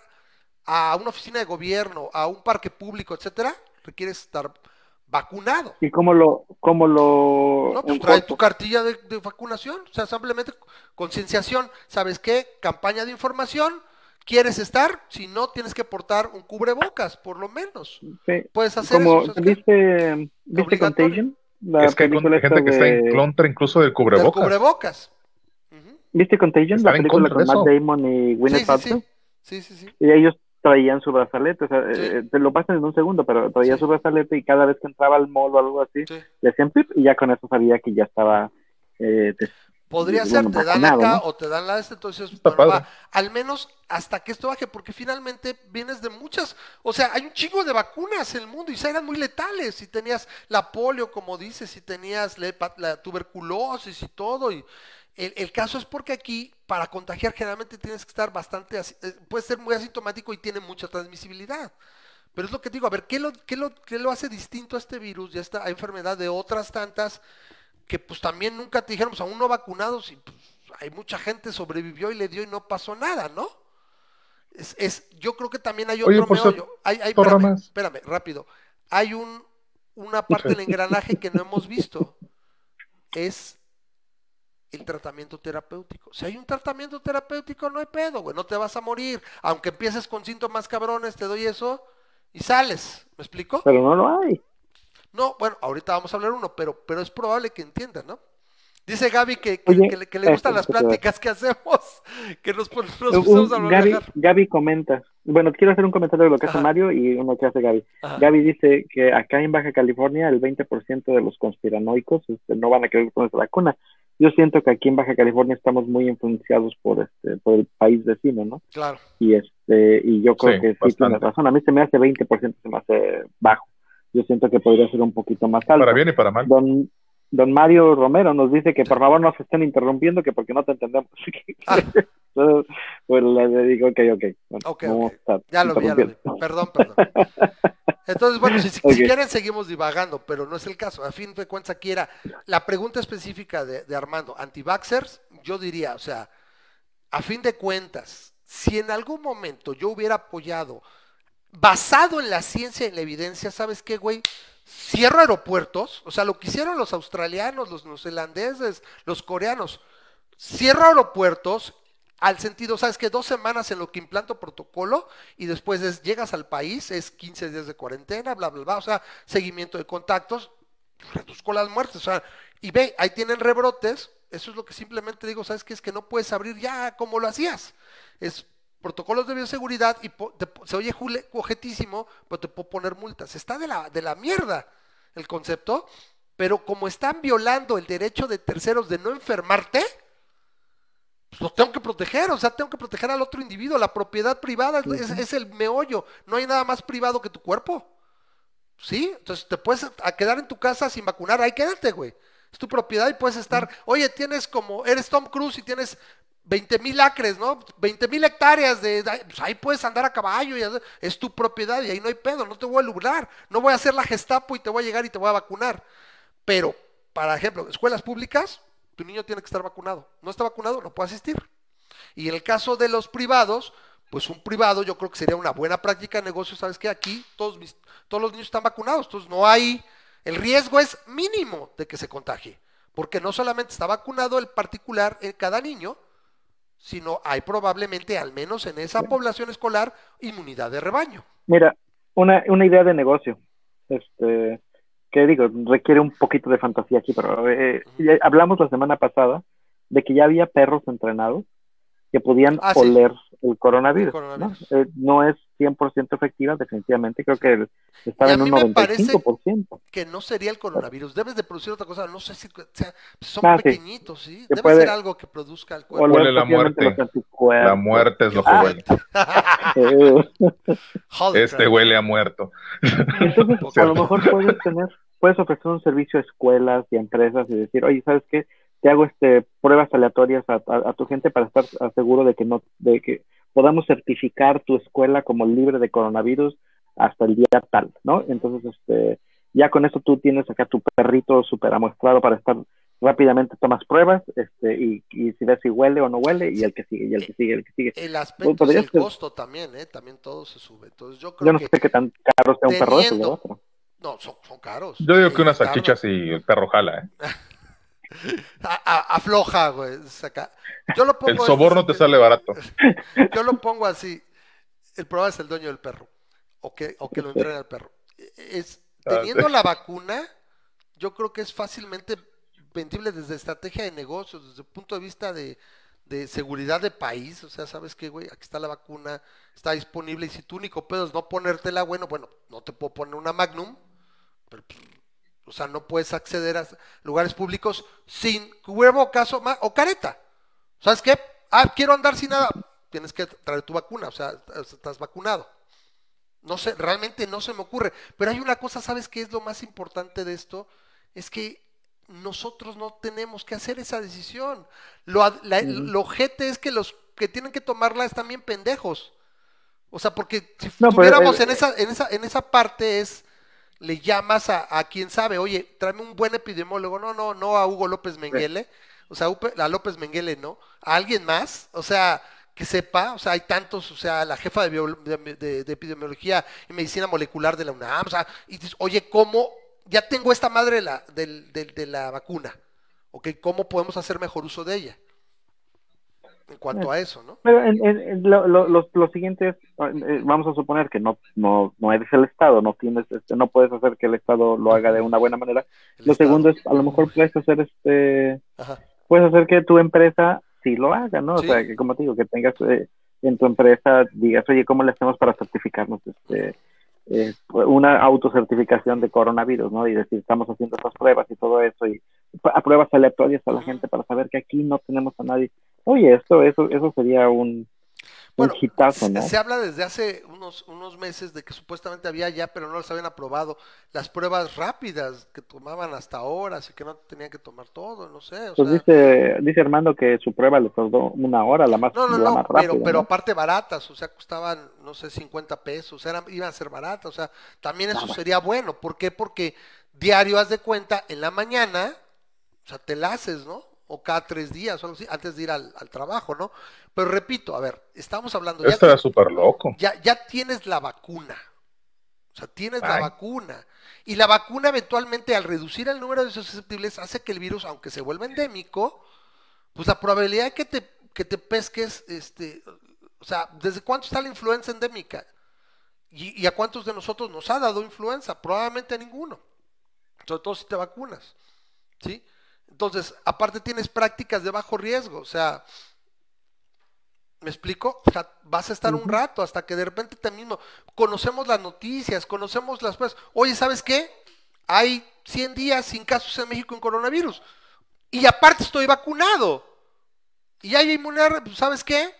a una oficina de gobierno, a un parque público, etcétera, requieres estar vacunado. ¿Y cómo lo, cómo lo No, pues trae tu cartilla de, de vacunación, o sea, simplemente concienciación. ¿Sabes qué? Campaña de información. ¿Quieres estar? Si no, tienes que portar un cubrebocas, por lo menos. Sí. Puedes hacer Como, eso. ¿viste, ¿viste. Contagion? La es que hay gente esta que está de- en contra incluso del Del cubrebocas. cubrebocas. Ujú. ¿Viste Contagion? La película con de Matt. Damon y Sí, Gwyneth sí, Paltrow. sí. Sí, sí, sí. Y ellos traían su brazalete, o sea, Sí. eh, te lo pasan en un segundo, pero traía Sí. su brazalete y cada vez que entraba al mall o algo así, sí. le hacían pip y ya con eso sabía que ya estaba eh, Podría ser, te dan acá ¿no? o te dan la este, entonces, bueno, va, al menos hasta que esto baje, porque finalmente vienes de muchas, o sea, hay un chingo de vacunas en el mundo y se eran muy letales, si tenías la polio, como dices, si tenías la, la tuberculosis y todo, y el, el caso es porque aquí, para contagiar, generalmente tienes que estar bastante, eh, puede ser muy asintomático y tiene mucha transmisibilidad. Pero es lo que digo, a ver, ¿qué lo, qué lo, qué lo hace distinto a este virus y a esta enfermedad de otras tantas que pues también nunca te dijeron, pues aún no vacunados y pues hay mucha gente sobrevivió y le dio y no pasó nada, ¿no? Es, es, yo creo que también hay Oye, otro por meollo. Hay, hay- espérame, espérame, rápido. Hay un, una parte del engranaje que no hemos visto. Es el tratamiento terapéutico. Si hay un tratamiento terapéutico, no hay pedo, güey. No te vas a morir. Aunque empieces con síntomas cabrones, te doy eso y sales. ¿Me explico? Pero no lo hay. No, bueno, ahorita vamos a hablar uno, pero, pero es probable que entiendan, ¿no? Dice Gaby que, que- Oye, que le, que le gustan eso, las eso te iba a pláticas que hacemos, que nos, nos Un- pusimos a Gaby. Gaby comenta. Bueno, quiero hacer un comentario de lo que hace. Mario y uno que hace Gaby. Ajá. Gaby dice que acá en Baja California el 20% de los conspiranoicos este, no van a querer ponerse la vacuna. Yo siento que aquí en Baja California estamos muy influenciados por este por el país vecino, ¿no? Claro. Y este y yo creo Sí, que sí bastante. tiene razón. A mí se me hace 20%, se me hace bajo. Yo siento que podría ser un poquito más alto. Para bien y para mal. Don, don Mario Romero nos dice que por favor no se estén interrumpiendo, que porque no te entendemos. Ah. Entonces, pues le digo, ok, ok. Bueno, Ok, no ok. está Ya lo vi, ya lo vi. Perdón, perdón. Entonces, bueno, si, quieren seguimos divagando, pero no es el caso. A fin de cuentas aquí era la pregunta específica de, de Armando. Antivaxers, yo diría, o sea, a fin de cuentas, si en algún momento yo hubiera apoyado, basado en la ciencia y en la evidencia, ¿sabes qué, güey? Cierro aeropuertos, o sea, lo que hicieron los australianos, los neozelandeses, los coreanos, cierro aeropuertos al sentido, ¿sabes qué? Dos semanas en lo que implanto protocolo y después es, llegas al país, es 15 días de cuarentena, bla, bla, bla, o sea, seguimiento de contactos, reduzco las muertes, o sea, y ve, ahí tienen rebrotes, eso es lo que simplemente digo, ¿sabes qué? Es que no puedes abrir ya como lo hacías, es protocolos de bioseguridad y te se oye jule- objetísimo, pero te puedo poner multas, está de la, de la mierda el concepto, pero como están violando el derecho de terceros de no enfermarte, pues lo tengo que proteger, o sea, tengo que proteger al otro individuo, la propiedad privada es, es- es el meollo, no hay nada más privado que tu cuerpo. ¿Sí? Entonces te puedes a quedar en tu casa sin vacunar, ahí quédate, güey. Es tu propiedad y puedes estar, oye, tienes como, eres Tom Cruise y tienes 20 mil acres, ¿no? 20 mil hectáreas de, pues ahí puedes andar a caballo, y es tu propiedad y ahí no hay pedo, no te voy a lograr, no voy a hacer la gestapo y te voy a llegar y te voy a vacunar. Pero, para ejemplo, escuelas públicas, tu niño tiene que estar vacunado. No está vacunado, no puede asistir. Y en el caso de los privados, pues un privado yo creo que sería una buena práctica de negocio, ¿sabes qué? Aquí todos, mis- todos los niños están vacunados, entonces no hay, el riesgo es mínimo de que se contagie, porque no solamente está vacunado el particular en cada niño, sino hay probablemente, al menos en esa población escolar, inmunidad de rebaño. Mira, una, una idea de negocio, este, que digo, requiere un poquito de fantasía aquí, pero eh, ya hablamos la semana pasada de que ya había perros entrenados que podían Ah, sí. oler el coronavirus. El coronavirus. ¿no? Eh, no es 100% efectiva, definitivamente, creo que estaba en un mí me parece 95%. Que no sería el coronavirus, debes de producir otra cosa, no sé si o sea, son Ah, sí. pequeñitos, ¿sí? Se Debe puede- ser algo que produzca el cuerpo. Oler Huele la muerte. La muerte es lo que huele. Holy Este huele a muerto. Entonces, a lo mejor puedes tener, puedes ofrecer un servicio a escuelas y a empresas y decir, oye, ¿sabes qué? Te hago este pruebas aleatorias a, a- a tu gente para estar seguro de que no, de que podamos certificar tu escuela como libre de coronavirus hasta el día tal, ¿no? Entonces, este, ya con eso tú tienes acá tu perrito súper amuestrado para estar rápidamente tomas pruebas, este, y, y si ves si huele o no huele, y el que sigue, y el que sigue, el que sigue. El aspecto es podría el ser. costo también, ¿eh? También todo se sube. Entonces yo creo Yo no que sé qué tan caro sea un perro. Pero- no, son, son caros. Yo digo Sí, que unas tardan. salchichas y el perro jala, ¿eh? A- a- afloja, güey. saca. Yo lo pongo El soborno te sale barato. Yo lo pongo así. El problema es el dueño del perro. O que, o que lo entrena el perro. Es, Ah, teniendo la vacuna, yo creo que es fácilmente vendible desde estrategia de negocios, desde el punto de vista de, de seguridad de país. O sea, ¿sabes qué, güey? Aquí está la vacuna, está disponible. Y si tu único pedo es no ponértela, bueno, bueno, no te puedo poner una Magnum. Pero, pues, o sea, no puedes acceder a lugares públicos sin cubrebocas o, o careta. ¿Sabes qué? Ah, quiero andar sin nada. Tienes que traer tu vacuna, o sea, estás vacunado. No sé, realmente no se me ocurre. Pero hay una cosa, ¿sabes qué es lo más importante de esto? Es que nosotros no tenemos que hacer esa decisión. Lo, la- lo ojete es que los que tienen que tomarla están bien pendejos. O sea, porque si No, pero, eh, en esa, en esa, en esa parte es, le llamas a, a quien sabe, oye, tráeme un buen epidemiólogo, no, no, no a Hugo López Menguele, O sea, a López Menguele, ¿no? A alguien más, o sea, que sepa, o sea, hay tantos, o sea, la jefa de, bio- de, de- de epidemiología y medicina molecular de la UNAM, o sea, y dices, oye, ¿cómo? Ya tengo esta madre de la, del- del- de la vacuna, ¿ok? ¿Cómo podemos hacer mejor uso de ella? En cuanto a eso, ¿no? Pero en, en- en lo, lo, lo- siguiente es, eh, vamos a suponer que no, no, no eres el Estado, no tienes, este, no puedes hacer que el Estado lo haga de una buena manera. El Lo Estado. segundo es, a lo mejor puedes hacer, este, Ajá. puedes hacer que tu empresa sí lo haga, ¿no? Sí. O sea, que como te digo, que tengas eh, en tu empresa, digas, oye, ¿cómo le hacemos para certificarnos este, eh, una autocertificación de coronavirus, ¿no? Y decir, estamos haciendo estas pruebas y todo eso, y a pruebas aleatorias a la gente para saber que aquí no tenemos a nadie. Oye, esto, eso, eso sería un, Bueno, un hitazo, ¿no? se habla desde hace unos, unos meses de que supuestamente había ya, pero no las habían aprobado, las pruebas rápidas que tomaban hasta horas y que no tenían que tomar todo, no sé. O Pues sea, dice, dice Armando que su prueba le tardó una hora, la más, no, no, la no, más pero, rápida, pero ¿no? aparte baratas, o sea, costaban, no sé, 50 pesos, eran, iban a ser baratas, o sea, también eso sería bueno. ¿Por qué? Porque diario haz de cuenta, en la mañana, o sea, te la haces, ¿no? O cada tres días o algo así, antes de ir al, al trabajo, ¿no? Pero repito, a ver, estamos hablando, ya, Esto era ti- súper loco. ya, ya tienes la vacuna. O sea, tienes la vacuna. Y la vacuna eventualmente al reducir el número de susceptibles hace que el virus, aunque se vuelva endémico, pues la probabilidad de que te, que te pesques, este, o sea, ¿desde cuánto está la influenza endémica? ¿Y, y a cuántos de nosotros nos ha dado influenza? Probablemente a ninguno. Sobre todo si te vacunas. ¿Sí? Entonces, aparte tienes prácticas de bajo riesgo, o sea, ¿me explico? O sea, vas a estar un rato hasta que de repente te mismo conocemos las noticias, conocemos las cosas. Oye, ¿sabes qué? Hay 100 días sin casos en México en coronavirus. Y aparte estoy vacunado. Y hay inmunidad, pues, ¿sabes qué?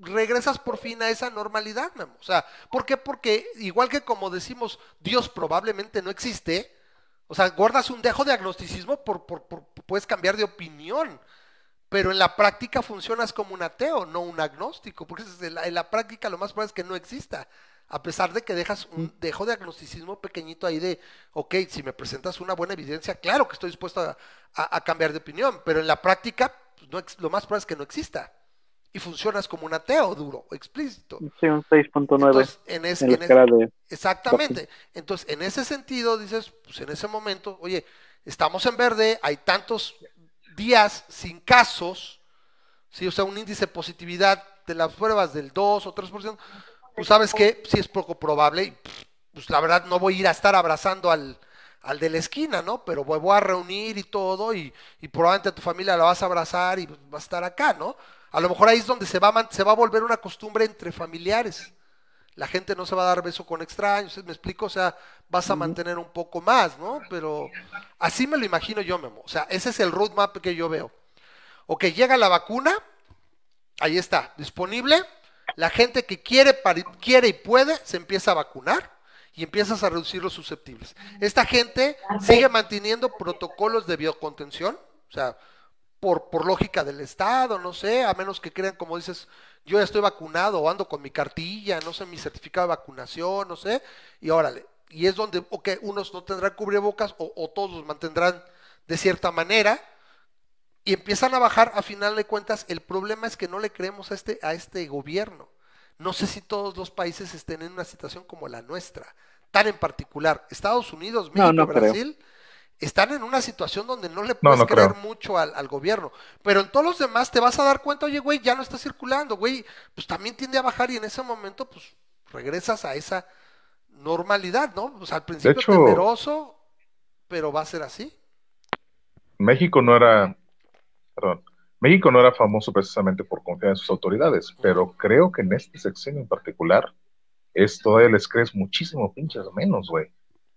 regresas por fin a esa normalidad, Memo. O sea, ¿por qué? Porque igual que como decimos, Dios probablemente no existe, o sea, guardas un dejo de agnosticismo, por, por- por- puedes cambiar de opinión, pero en la práctica funcionas como un ateo, no un agnóstico, porque en la, en la práctica lo más probable es que no exista, a pesar de que dejas un dejo de agnosticismo pequeñito ahí de, ok, si me presentas una buena evidencia, claro que estoy dispuesto a, a- a cambiar de opinión, pero en la práctica pues, no lo más probable es que no exista. Y funcionas como un ateo duro, explícito. Sí, un 6.9 Entonces, en, ese- en de... Exactamente. Entonces, en ese sentido, dices, pues en ese momento, oye, estamos en verde, hay tantos días sin casos, ¿sí? o sea, un índice de positividad de las pruebas del 2 o 3%, pues sabes que sí es poco probable y pues la verdad no voy a ir a estar abrazando al, al de la esquina, ¿no? Pero voy, a reunir y todo y, y probablemente a tu familia la vas a abrazar y pues, vas a estar acá, ¿no? A lo mejor ahí es donde se va, a se va a volver una costumbre entre familiares la gente no se va a dar beso con extraños, ¿me explico? O sea, vas a mantener un poco más, ¿no? Pero así me lo imagino yo, Memo. O sea, ese es el roadmap que yo veo. Ok, llega la vacuna, ahí está, disponible. La gente que quiere, quiere y puede se empieza a vacunar y empiezas a reducir los susceptibles. Esta gente sigue manteniendo protocolos de biocontención, o sea, por, por lógica del Estado, no sé, a menos que crean, como dices, yo ya estoy vacunado o ando con mi cartilla, no sé, mi certificado de vacunación, no sé, y órale. Y es donde, ok, unos no tendrán cubrebocas o, o todos los mantendrán de cierta manera y empiezan a bajar, a final de cuentas, el problema es que no le creemos a este, a este gobierno. No sé si todos los países estén en una situación como la nuestra, tan en particular. Estados Unidos, No, México, no creo. Brasil, están en una situación donde no le No, puedes no creer creo. mucho al, al gobierno. Pero en todos los demás te vas a dar cuenta, oye, güey, ya no está circulando, güey, pues también tiende a bajar y en ese momento, pues regresas a esa normalidad, ¿no? Pues al principio hecho- temeroso, pero va a ser así. México no era, perdón, México no era famoso precisamente por confiar en sus autoridades, pero creo que en este sexenio en particular, es todavía les crees muchísimo pinches menos, güey.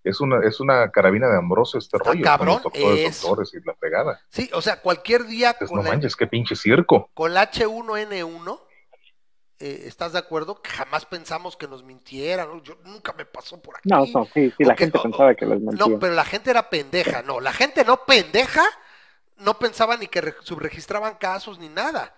Es una, es una carabina de Ambroso este Está rollo, cabrón, con los doctores, eso. doctores y la pegada. Sí, o sea, cualquier día con no la, manches, qué pinche circo. con la H1N1, eh, ¿estás de acuerdo? Que jamás pensamos que nos mintieran, ¿no? Yo nunca me pasó por aquí. No, no, sí, sí, la gente pensaba que No, mentían. pero la gente era pendeja, no, la gente no pendeja, no pensaba ni que re- subregistraban casos ni nada.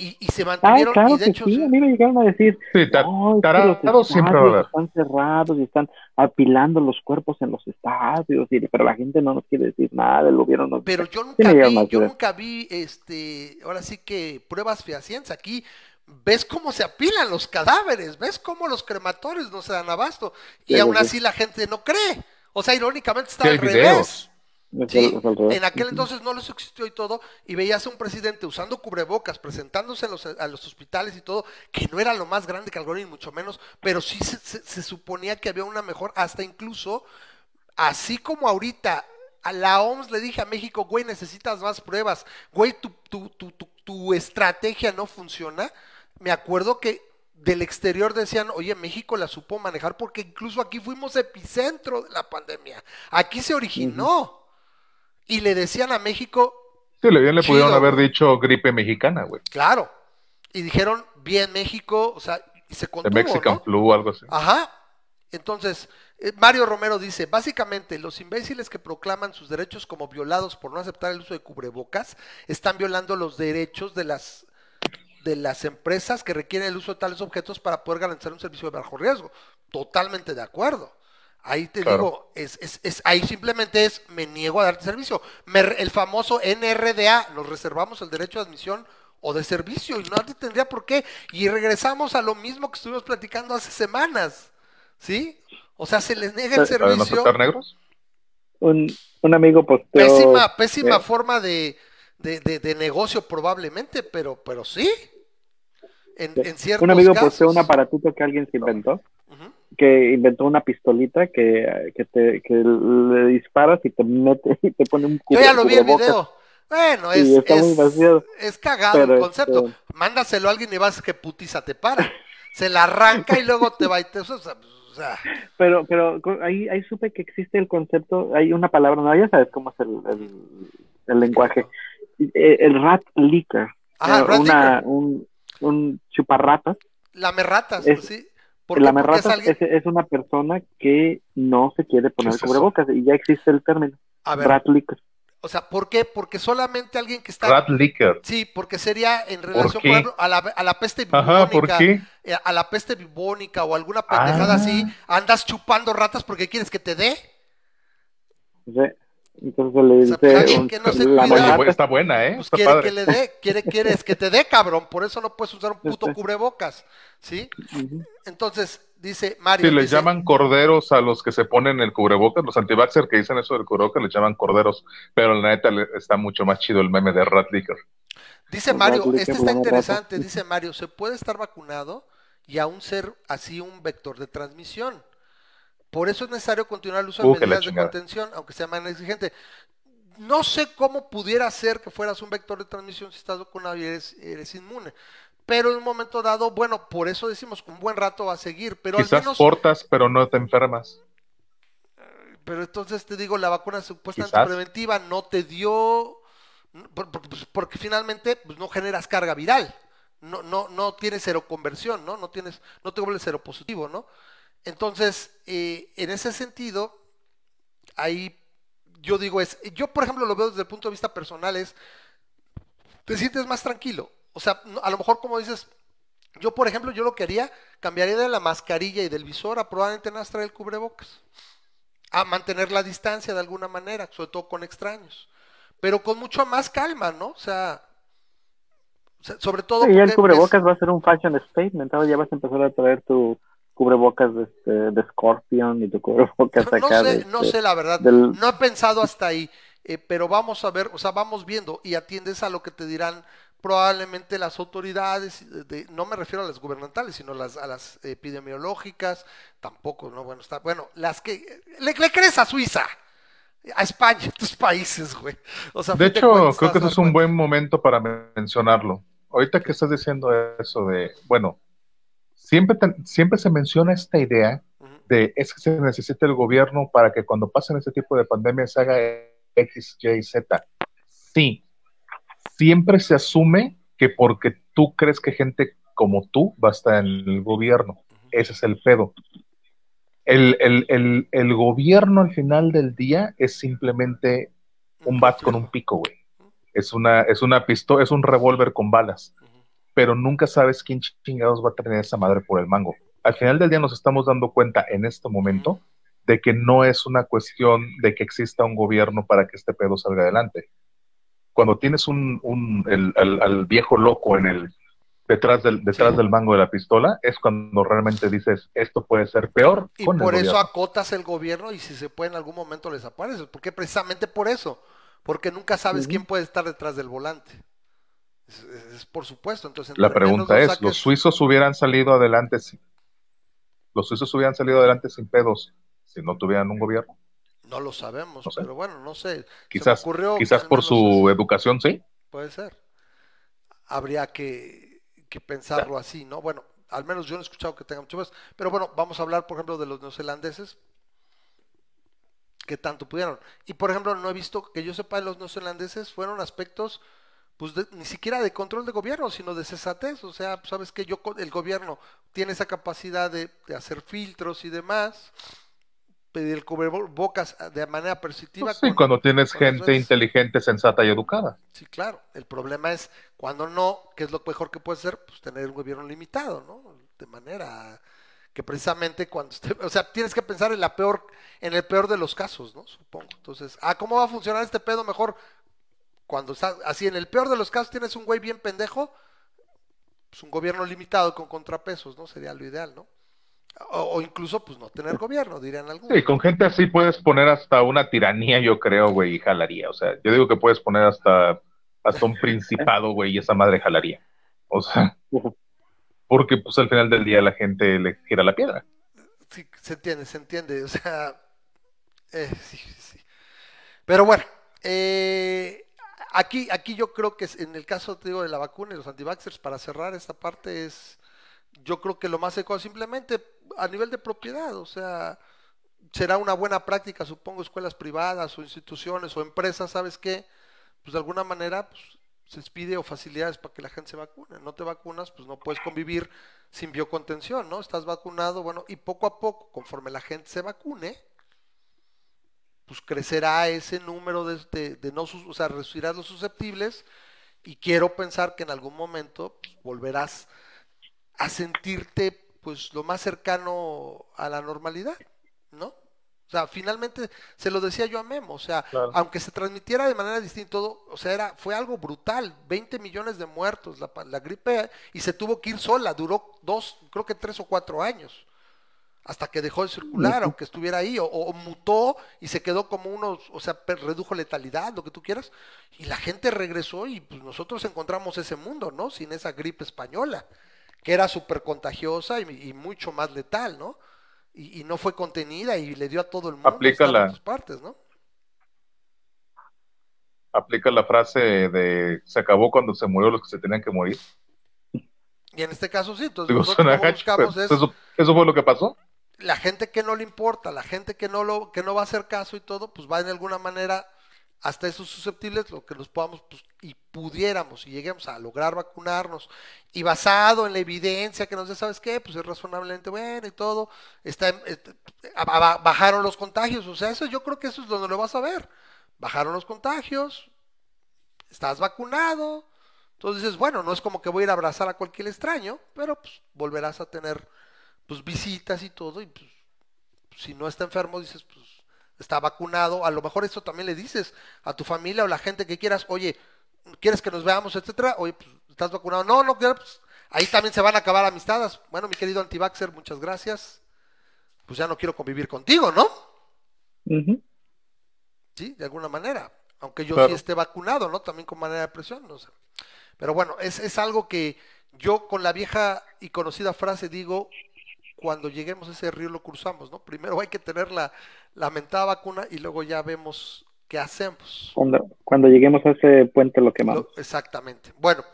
Y, y se Ah, mantuvieron, claro y de que hecho, sí, a mí me llegaron a decir, Sí, ta- no, tarados siempre están cerrados y están apilando los cuerpos en los estadios, y, pero la gente no nos quiere decir nada, el gobierno no pero yo nunca vi, yo nunca vi, este, ahora sí que pruebas fehacientes. Aquí ves cómo se apilan los cadáveres, ves cómo los crematorios no se dan abasto, y Sí, aún sí, sí. así la gente no cree. O sea, irónicamente está Sí, al hay revés. Sí, en aquel entonces no les existió y todo, y veías a un presidente usando cubrebocas, presentándose a los, a los hospitales y todo, que no era lo más grande que algo ni mucho menos, pero sí se, se- se suponía que había una mejor, hasta incluso, así como ahorita a la OMS le dije a México, güey, necesitas más pruebas, güey, tu, tu, tu, tu, tu estrategia no funciona, me acuerdo que del exterior decían, oye, México la supo manejar porque incluso aquí fuimos epicentro de la pandemia, aquí se originó. Y le decían a México, Sí, le bien le pudieron haber dicho gripe mexicana, güey. claro. Y dijeron, bien México, o sea, y se contuvo, Mexican ¿no? flu o algo así. Ajá. Entonces, eh, Mario Romero dice, básicamente los imbéciles que proclaman sus derechos como violados por no aceptar el uso de cubrebocas están violando los derechos de las de las empresas que requieren el uso de tales objetos para poder garantizar un servicio de bajo riesgo. Totalmente de acuerdo. Ahí te Claro. digo, es, es, es- ahí simplemente es, me niego a darte servicio. Me re- el famoso NRDA, nos reservamos el derecho de admisión o de servicio y nadie tendría por qué. Y regresamos a lo mismo que estuvimos platicando hace semanas, ¿sí? O sea, se les niega el Pero, ¿Para no servicio. negros? Un, un amigo posteó... Pésima, pésima eh, forma de, de, de- de negocio probablemente, pero, pero sí. En, en ciertos un amigo casos. posteó un aparatito que alguien se inventó, Ujú. Que inventó una pistolita que, que, te, que le disparas y te mete y te pone un Yo ya lo vi el video. Bueno, es, es, es cagado el Pero, concepto. este- Mándaselo a alguien y vas que putiza te para. Se la arranca y luego te va y te... O sea, Pero, pero ahí, ahí supe que existe el concepto, hay una palabra, no, ya sabes cómo es el, el, el lenguaje. Eh, El rat liquor. Ajá, Eh, rat un, un chuparratas. lamerratas, Es- ¿sí? ¿Por qué? Porque es lamerratas alguien... es, es una persona que no se quiere poner ¿Qué es cubrebocas y ya existe el término. A ver, Rat liquor. o sea, ¿por qué? Porque solamente alguien que está... Rat liquor. Sí, porque sería en relación, ejemplo, a la, a la peste bubónica. Ajá, ¿por qué? eh, A la peste bubónica o alguna pendejada Ah. así, andas chupando ratas porque quieres que te dé. ¿sí? Entonces le dice pues, un- que no se la está buena, ¿eh? Pues Está quiere padre. que le dé, quiere, quieres que te dé, cabrón. Por eso no puedes usar un puto Sí. cubrebocas, ¿sí? Entonces, dice Mario. Sí, les dice, llaman corderos a los que se ponen el cubrebocas, los antivaxxer que dicen eso del cubrebocas les llaman corderos, pero la neta le- está mucho más chido el meme de Rat Liquor. Dice Mario, ratos este está interesante, dice Mario, se puede estar vacunado y aún ser así un vector de transmisión. Por eso es necesario continuar el uso de Uh, medidas de contención, aunque sea más exigente. No sé cómo pudiera ser que fueras un vector de transmisión si estás vacunado y eres, eres inmune. Pero en un momento dado, bueno, por eso decimos que un buen rato va a seguir, pero al Quizás menos, portas, pero no te enfermas. pero entonces te digo, la vacuna supuestamente Quizás. preventiva no te dio, pues, porque finalmente pues, no generas carga viral, no, no, no tienes seroconversión, ¿no? No tienes, no te vuelves seropositivo, ¿no? Entonces, eh, en ese sentido, ahí yo digo es, yo por ejemplo lo veo desde el punto de vista personal, es, te sientes más tranquilo. O sea, no- a lo mejor como dices, yo por ejemplo, yo lo que haría, cambiaría de la mascarilla y del visor a probablemente más traer el cubrebocas. A mantener la distancia de alguna manera, sobre todo con extraños. Pero con mucho más calma, ¿no? O sea, sobre todo Y el cubrebocas va a ser un fashion statement. Ahora ya vas a empezar a traer tu cubrebocas de, este, de Scorpion y tu cubrebocas No, no acá sé, de, no este, sé la verdad. del- No he pensado hasta ahí, eh, pero vamos a ver, o sea, vamos viendo y atiendes a lo que te dirán probablemente las autoridades, de- de- no me refiero a las gubernamentales, sino las, a las epidemiológicas, tampoco, no, bueno, está, bueno, las que, le, le crees a Suiza, a España, a tus países, güey. O sea, a De de hecho, cuentas, creo que das es un buen momento para mencionarlo. Ahorita que estás diciendo eso de, bueno, siempre, te- siempre se menciona esta idea de es que se necesita el gobierno para que cuando pasen este tipo de pandemias se haga X, Y, Z. Sí, siempre se asume que porque tú crees que gente como tú va a estar en el gobierno. Ese es el pedo. El, el, el, el gobierno al final del día es simplemente un bat con un pico, güey. Es una, es una pistola, es un revólver con balas. Pero nunca sabes quién chingados va a tener esa madre por el mango. Al final del día nos estamos dando cuenta en este momento de que no es una cuestión de que exista un gobierno para que este pedo salga adelante. Cuando tienes un, un el, al, al viejo loco en el detrás del detrás Sí. del mango de la pistola es cuando realmente dices esto puede ser peor Y con el por eso gobierno. acotas el gobierno y si se puede en algún momento les apareces. Porque precisamente por eso. Porque nunca sabes quién puede estar detrás del volante. Es, es- es por supuesto. Entonces, La pregunta es, saques- ¿los suizos hubieran salido adelante si, los suizos hubieran salido adelante sin pedos si no tuvieran un gobierno? No lo sabemos, No sé. pero bueno, no sé. Quizás, ocurrió quizás por su educación, sí. Puede ser. Habría que, que pensarlo así, ¿no? Bueno, al menos yo no he escuchado que tengan mucho más. Pero bueno, vamos a hablar, por ejemplo, de los neozelandeses. que tanto pudieron? Y por ejemplo, no he visto que yo sepa, los neozelandeses fueron aspectos, pues de- ni siquiera de control de gobierno, sino de cesatez. O sea, sabes que yo, el gobierno tiene esa capacidad de, de hacer filtros y demás, pedir el cubrebocas de manera perceptiva. Pues sí, con- cuando tienes gente inteligente, sensata y educada. Sí, claro. El problema es cuando no, que es lo mejor que puede ser, pues tener un gobierno limitado, ¿no? De manera que precisamente cuando esté, o sea, tienes que pensar en la peor, en el peor de los casos, ¿no? Supongo. Entonces, ah, ¿cómo va a funcionar este pedo mejor? Cuando está así, en el peor de los casos tienes un güey bien pendejo, pues un gobierno limitado con contrapesos, ¿no? Sería lo ideal, ¿no? O, o incluso, pues no tener gobierno, dirían algunos. Sí, con gente así puedes poner hasta una tiranía, yo creo, güey, y jalaría. O sea, yo digo que puedes poner hasta, hasta un principado, güey, y esa madre jalaría. O sea, porque pues al final del día la gente le gira la piedra. Sí, se entiende, se entiende. O sea, eh, sí, sí. Pero bueno, eh, aquí, aquí yo creo que en el caso te digo, de la vacuna y los antivaxxers, para cerrar esta parte es, yo creo que lo más adecuado simplemente a nivel de propiedad, o sea, será una buena práctica, supongo, escuelas privadas o instituciones o empresas, ¿sabes qué? Pues de alguna manera pues, se pide o facilidades para que la gente se vacune. No te vacunas, pues no puedes convivir sin biocontención, ¿no? Estás vacunado, bueno, y poco a poco, conforme la gente se vacune, pues crecerá ese número de, de, de no, o sea, reducirás los susceptibles y quiero pensar que en algún momento pues, volverás a sentirte pues lo más cercano a la normalidad, ¿no? O sea, finalmente se lo decía yo a Memo, o sea, Claro. aunque se transmitiera de manera distinta, todo, o sea, era, fue algo brutal, 20 millones de muertos, la, la gripe, y se tuvo que ir sola, duró dos, creo que tres o cuatro años, hasta que dejó de circular, aunque estuviera ahí, o, o mutó y se quedó como unos, o sea, redujo letalidad, lo que tú quieras, y la gente regresó y pues nosotros encontramos ese mundo, ¿no? Sin esa gripe española, que era súper contagiosa y, y mucho más letal, ¿no? Y, y no fue contenida y le dio a todo el mundo. Aplica en la- todas partes, ¿no? Aplica la frase de se acabó cuando se murió los que se tenían que morir. Y en este caso sí, entonces Digo, nosotros buscamos pero es eso, eso fue lo que pasó. La gente que no le importa, la gente que no lo, que no va a hacer caso y todo, pues va de alguna manera hasta esos susceptibles, lo que nos podamos, pues, y pudiéramos, y lleguemos a lograr vacunarnos, y basado en la evidencia que nos dé, ¿sabes qué? Pues es razonablemente bueno y todo, está, a- a- bajaron los contagios, o sea, eso yo creo que eso es donde lo vas a ver, bajaron los contagios, estás vacunado, entonces dices, bueno, no es como que voy a ir a abrazar a cualquier extraño, pero pues volverás a tener pues visitas y todo, y pues si no está enfermo, dices, pues está vacunado, a lo mejor eso también le dices a tu familia o la gente que quieras, oye, ¿quieres que nos veamos, etcétera? Oye, pues estás vacunado. No, no pues ahí también se van a acabar amistades. Bueno, mi querido antivaxer, muchas gracias. Pues ya no quiero convivir contigo, ¿no? Sí, de alguna manera. Aunque yo Claro. sí esté vacunado, ¿no? También con manera de presión, no sé. Pero bueno, es, es algo que yo con la vieja y conocida frase digo, cuando lleguemos a ese río lo cruzamos, ¿no? Primero hay que tener la, la mentada vacuna y luego ya vemos qué hacemos. Cuando, cuando lleguemos a ese puente lo quemamos. Exactamente. Bueno,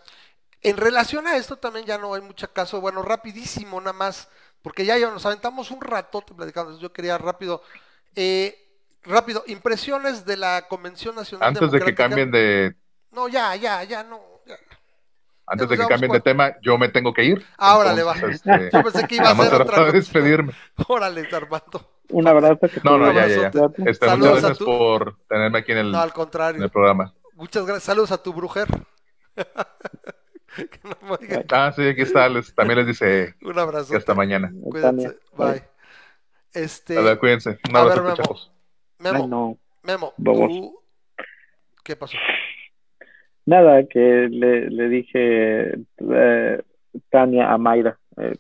en relación a esto también ya no hay mucho caso. Bueno, rapidísimo nada más, porque ya, ya nos aventamos un ratote platicando. Yo quería rápido, eh, rápido, impresiones de la Convención Nacional Antes de que cambien de, No, ya, ya, ya, no. Antes de que cambien de tema, yo me tengo que ir. Ah, órale, va. Este, Yo pensé que iba a ser otra cosa. despedirme. Órale, Armando. Un abrazo. Que No, no, ya, ya, ya. Este, Saludos muchas a gracias tu- por tenerme aquí en el, No, al en contrario. el programa. Muchas gracias. Saludos a tu brujer. Que no. Ah, sí, aquí está. les- también les dice Un abrazo. que hasta mañana. Cuídense. Tania. Bye. Este, A ver, cuídense. Un a abrazo, ver, Memo. Memo, Ay, no. Memo, tú- ¿qué pasó? Nada, que le, le dije eh, Tania a Mayra. eh,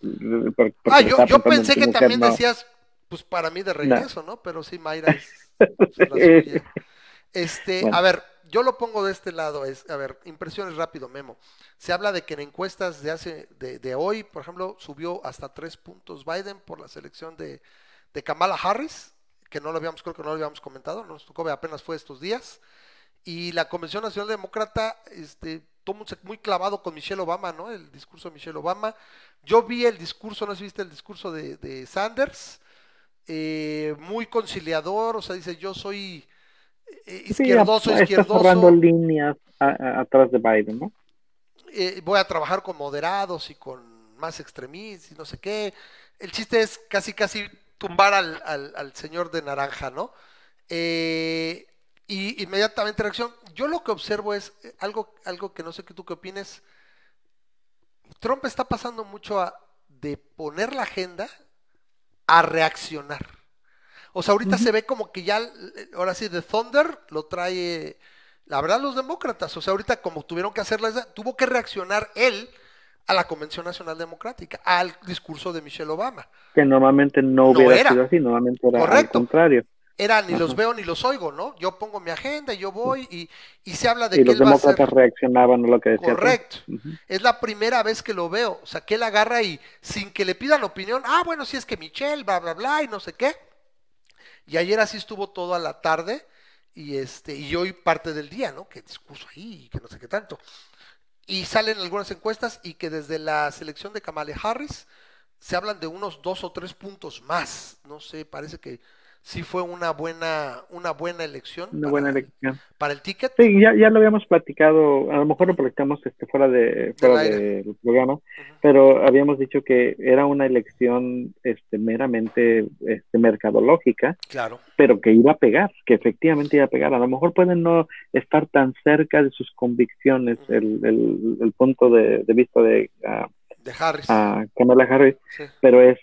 porque Ah, yo, yo pensé que mujer, también no. decías, pues para mí de regreso, ¿no? Pero sí, Mayra es, es la suya. Este, Bueno. a ver, yo lo pongo de este lado, es, a ver, impresiones rápido, Memo. Se habla de que en encuestas de hace, de, de hoy, por ejemplo, subió hasta tres puntos Biden por la selección de, de Kamala Harris, que no lo habíamos, creo que no lo habíamos comentado, nos tocó, apenas fue estos días. Y la Convención Nacional Demócrata, este, todo muy clavado con Michelle Obama, ¿no? El discurso de Michelle Obama. Yo vi el discurso, no viste el discurso de, de Sanders, eh, muy conciliador, o sea, dice, yo soy eh, Sí, izquierdoso, ya está cerrando izquierdoso, líneas atrás de Biden, ¿no? eh, voy a trabajar con moderados y con más extremistas y no sé qué. El chiste es casi, casi tumbar al, al- al señor de naranja, ¿no? Eh, y inmediatamente reacción. Yo lo que observo es eh, algo, algo que no sé qué tú qué opines. Trump está pasando mucho a, de poner la agenda a reaccionar. O sea, ahorita se ve como que ya, eh, ahora sí, de Thunder lo trae, la verdad, los demócratas. O sea, ahorita como tuvieron que hacerla, tuvo que reaccionar él a la Convención Nacional Democrática, al discurso de Michelle Obama. Que normalmente no No hubiera era. sido así, normalmente era al Correcto. contrario. Era ni los veo ni los oigo, ¿no? Yo pongo mi agenda y yo voy y, y se habla de Y que los él va a demócratas hacer... reaccionaban a lo que decía. Correcto. Es la primera vez que lo veo. O sea, que él agarra y sin que le pidan opinión, ah, bueno, si es que Michelle, bla, bla, bla, y no sé qué. Y ayer así estuvo todo a la tarde y este y hoy parte del día, ¿no? Que discurso ahí, que no sé qué tanto. Y salen algunas encuestas y que desde la selección de Kamala Harris se hablan de unos dos o tres puntos más. No sé, parece que sí fue una buena, una buena elección Una para, buena elección. para el ticket. Sí, ya, ya lo habíamos platicado, a lo mejor lo platicamos este, fuera, de, fuera del programa, pero habíamos dicho que era una elección este, meramente este, mercadológica, Claro. pero que iba a pegar, que efectivamente iba a pegar. A lo mejor pueden no estar tan cerca de sus convicciones, el, el, el punto de, de vista de ah, De Harris. ah, Kamala Harris, Sí. pero es,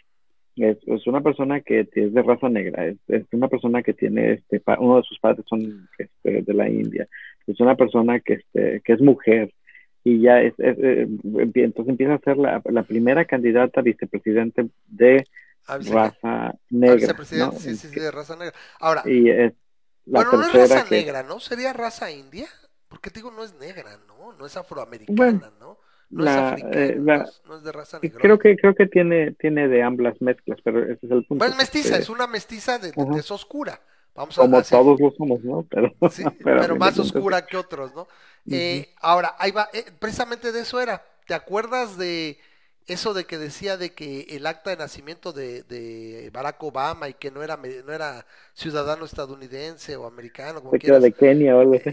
es, es una persona que es de raza negra, es, es una persona que tiene, este, uno de sus padres son este, de la India, es una persona que, este, que es mujer y ya es, es, eh, entonces empieza a ser la, la primera candidata a vicepresidente de A vice- raza a negra, vicepresidente, ¿no? sí, sí, sí, de raza negra. Ahora, Y es la bueno, no es raza que negra, ¿no? Sería raza india, porque te digo, no es negra, ¿no? No es afroamericana, Bueno, ¿no? No la, es africana, eh, no, la- es, no es de raza negra. creo que creo que tiene tiene de ambas mezclas, pero ese es el punto. Pues es mestiza, que es una mestiza de, de Ajá. tez oscura. Vamos a como todos lo somos, ¿no? Pero, Sí, pero pero, más oscura que otros, ¿no? Eh, ahora, ahí va, eh, precisamente de eso era. ¿Te acuerdas de eso de que decía de que el acta de nacimiento de, de Barack Obama y que no era, no era ciudadano estadounidense o americano, como queda quieras? de Kenia o algo así.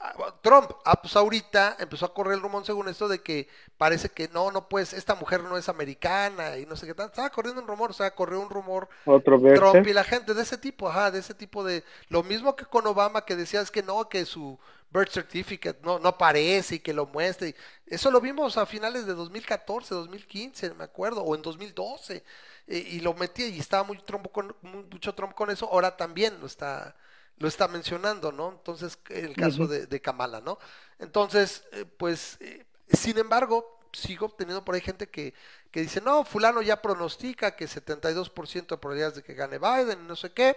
Eh, Trump, ah, pues ahorita empezó a correr el rumor según esto de que parece que no, no pues, esta mujer no es americana y no sé qué tal. Estaba corriendo un rumor, o sea, corrió un rumor Otro Trump verde. y la gente de ese tipo, ajá, de ese tipo de, lo mismo que con Obama que decía es que no, que su birth certificate no, no aparece y que lo muestre. Eso lo vimos a finales de 2014, 2015, me acuerdo, o en 2012, eh, y lo metía y estaba muy Trump con, mucho Trump con eso, ahora también lo está, lo está mencionando, ¿no? Entonces, el caso de, de Kamala, ¿no? Entonces, eh, pues, eh, sin embargo, sigo obteniendo por ahí gente que, que dice, no, fulano ya pronostica que 72% de probabilidades de que gane Biden, no sé qué,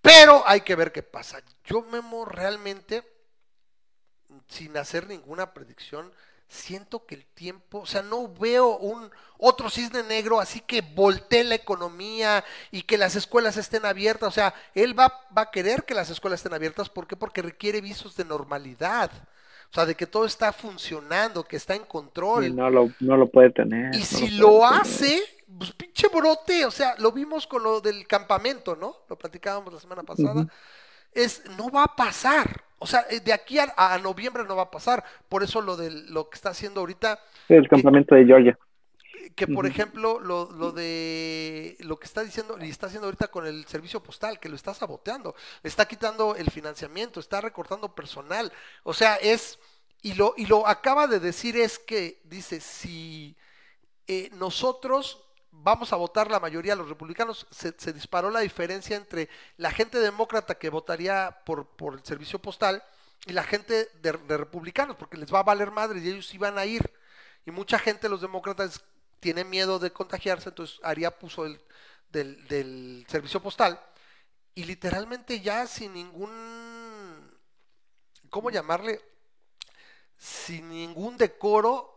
pero hay que ver qué pasa. Yo, Memo, realmente, sin hacer ninguna predicción, siento que el tiempo, o sea, no veo un otro cisne negro así que voltee la economía y que las escuelas estén abiertas. O sea, él va, va a querer que las escuelas estén abiertas. ¿Por qué? Porque requiere visos de normalidad. O sea, de que todo está funcionando, que está en control. Y no lo, no lo puede tener. Y no si lo tener. hace, pues pinche brote, o sea, lo vimos con lo del campamento, ¿no? Lo platicábamos la semana pasada. Es, no va a pasar. O sea, eh, de aquí a, a noviembre no va a pasar. Por eso lo de lo que está haciendo ahorita, el campamento de Georgia. que por ejemplo, lo, lo de lo que está diciendo y está haciendo ahorita con el servicio postal, que lo está saboteando, le está quitando el financiamiento, está recortando personal. O sea, es Y lo, y lo acaba de decir es que, dice, si eh, nosotros vamos a votar la mayoría los republicanos, se, disparó la diferencia entre la gente demócrata que votaría por, por el servicio postal y la gente de, republicanos, porque les va a valer madre y ellos iban a ir. Y mucha gente, los demócratas, tiene miedo de contagiarse, entonces haría puso el, del servicio postal y literalmente ya sin ningún, ¿cómo llamarle? Sin ningún decoro,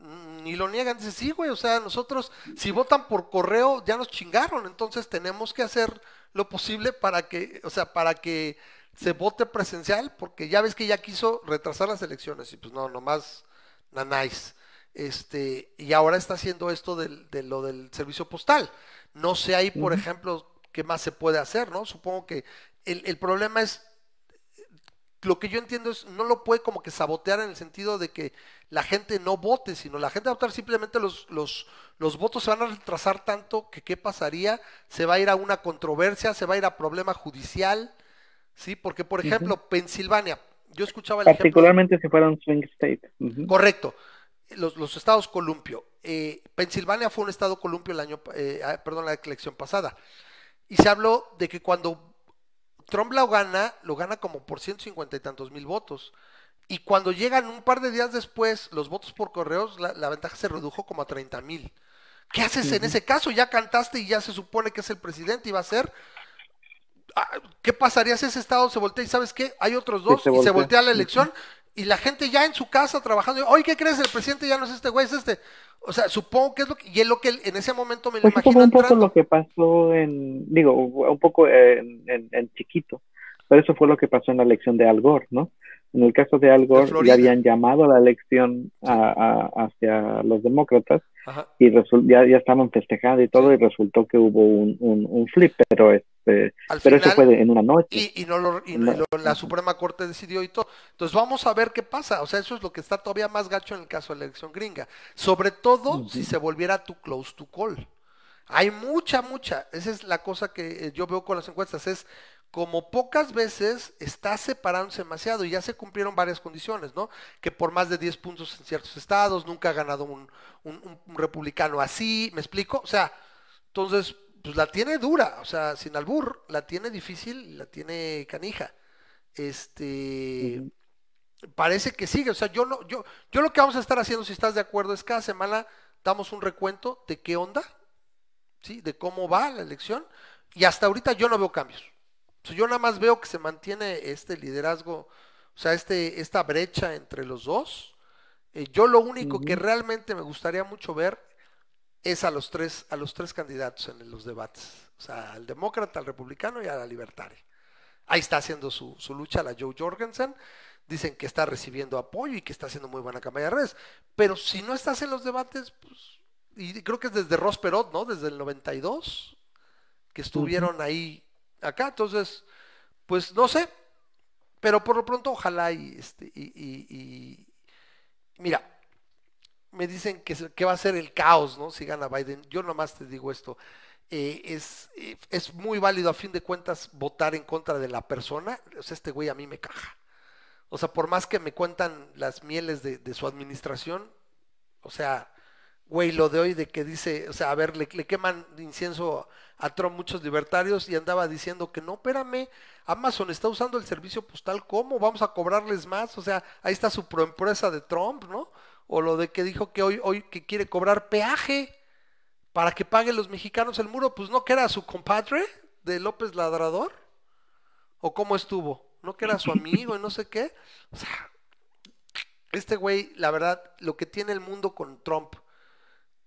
mm, ni lo niegan, dice, sí, güey, o sea, nosotros si votan por correo ya nos chingaron, entonces tenemos que hacer lo posible para que, o sea, para que se vote presencial, porque ya ves que ya quiso retrasar las elecciones y pues no, nomás nanáis. Este, y ahora está haciendo esto del, de lo del servicio postal. No sé ahí, por ejemplo, qué más se puede hacer, ¿no? Supongo que el, el problema es, lo que yo entiendo es, no lo puede como que sabotear en el sentido de que la gente no vote, sino la gente va a votar simplemente los, los, los votos se van a retrasar tanto que qué pasaría, se va a ir a una controversia, se va a ir a problema judicial, ¿sí? Porque, por ejemplo, Pensilvania, yo escuchaba el ejemplo... Particularmente si fuera un swing state. Correcto. Los, los estados columpio. Eh, Pensilvania fue un estado columpio el año, eh, ah, perdón, la elección pasada. Y se habló de que cuando Trump lo gana, lo gana como por 150 y tantos mil votos. Y cuando llegan un par de días después los votos por correos, la, la ventaja se redujo como a 30 mil. ¿Qué haces en ese caso? Ya cantaste y ya se supone que es el presidente y va a ser. Ah, ¿Qué pasaría si ese estado se voltea y sabes qué? Hay otros dos se y se voltea. voltea la elección y la gente ya en su casa trabajando. Oye, ¿qué crees? El presidente ya no es este güey, es este. O sea, supongo que es lo que. Y es lo que en ese momento me lo Pues imagino un poco entrando. lo que pasó en, digo, un poco en, en- en chiquito, pero eso fue lo que pasó en la elección de Al Gore, ¿no? En el caso de Al Gore, ya habían llamado la elección a- a- hacia los demócratas Ajá. y ya, ya estaban festejando y todo y resultó que hubo un, un, un flip, pero este, Al pero eso fue de- en una noche. y, y no lo, y No. lo- la Suprema Corte decidió y todo. Entonces vamos a ver qué pasa. O sea, eso es lo que está todavía más gacho en el caso de la elección gringa. Sobre todo si se volviera tu close to call. Hay mucha, mucha. Esa es la cosa que eh, yo veo con las encuestas. Es como pocas veces está separándose demasiado y ya se cumplieron varias condiciones, ¿no? Que por más de 10 puntos en ciertos estados, nunca ha ganado un, un- un- un republicano así, ¿me explico? O sea, entonces, pues la tiene dura, o sea, sin albur, la tiene difícil la tiene canija. Este, parece que sigue, o sea, yo no, yo, yo lo que vamos a estar haciendo, si estás de acuerdo, es cada semana damos un recuento de qué onda, ¿sí? De cómo va la elección, y hasta ahorita yo no veo cambios. Yo nada más veo que se mantiene este liderazgo, o sea, este, esta brecha entre los dos. Eh, yo lo único que realmente me gustaría mucho ver es a los tres, a los tres candidatos en los debates. O sea, al demócrata, al republicano y a la libertaria. Ahí está haciendo su, su lucha la Joe Jorgensen. Dicen que está recibiendo apoyo y que está haciendo muy buena campaña de redes. Pero si no estás en los debates, pues, y creo que es desde Ross Perot, ¿no? Desde el 92, que estuvieron ahí acá. Entonces, pues no sé. Pero por lo pronto, ojalá y este, y, y- y- mira, me dicen que, que va a ser el caos, ¿no? Si gana Biden. Yo nomás te digo esto. eh, es, eh, es muy válido a fin de cuentas votar en contra de la persona. O sea, este güey a mí me caja. O sea, por más que me cuentan las mieles de, de su administración, o sea, güey, lo de hoy de que dice, o sea, a ver, le, le queman incienso a Trump muchos libertarios y andaba diciendo que no, espérame, Amazon está usando el servicio postal, ¿cómo? Vamos a cobrarles más, o sea, ahí está su proempresa de Trump, ¿no? O lo de que dijo que hoy, hoy que quiere cobrar peaje para que paguen los mexicanos el muro, pues no que era su compadre de López Ladrador, o cómo estuvo, no que era su amigo y no sé qué, o sea, este güey, la verdad, lo que tiene el mundo con Trump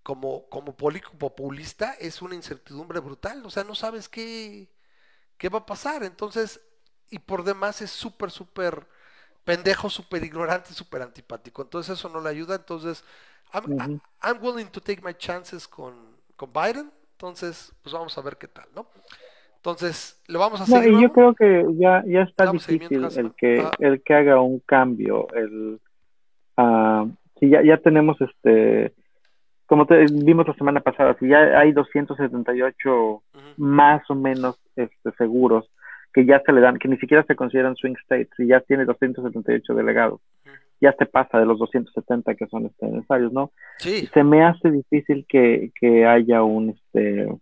como, como político populista es una incertidumbre brutal. O sea, no sabes qué, qué va a pasar. Entonces, y por demás es súper, súper pendejo, súper ignorante, súper antipático. Entonces eso no le ayuda. Entonces, I'm, willing to take my chances con, con Biden. Entonces, pues vamos a ver qué tal, ¿no? Entonces, lo vamos a No, seguir. y yo creo que ya, ya está Damos difícil el que, Ah. el que haga un cambio. El, ah, si ya, ya tenemos este, como te, vimos la semana pasada, si ya hay 278 Ujú. más o menos este, seguros que ya se le dan, que ni siquiera se consideran swing states, y ya tiene 278 delegados, Ujú. ya se pasa de los 270 que son este, necesarios, ¿no? Sí, Se me hace difícil que, que haya un, este,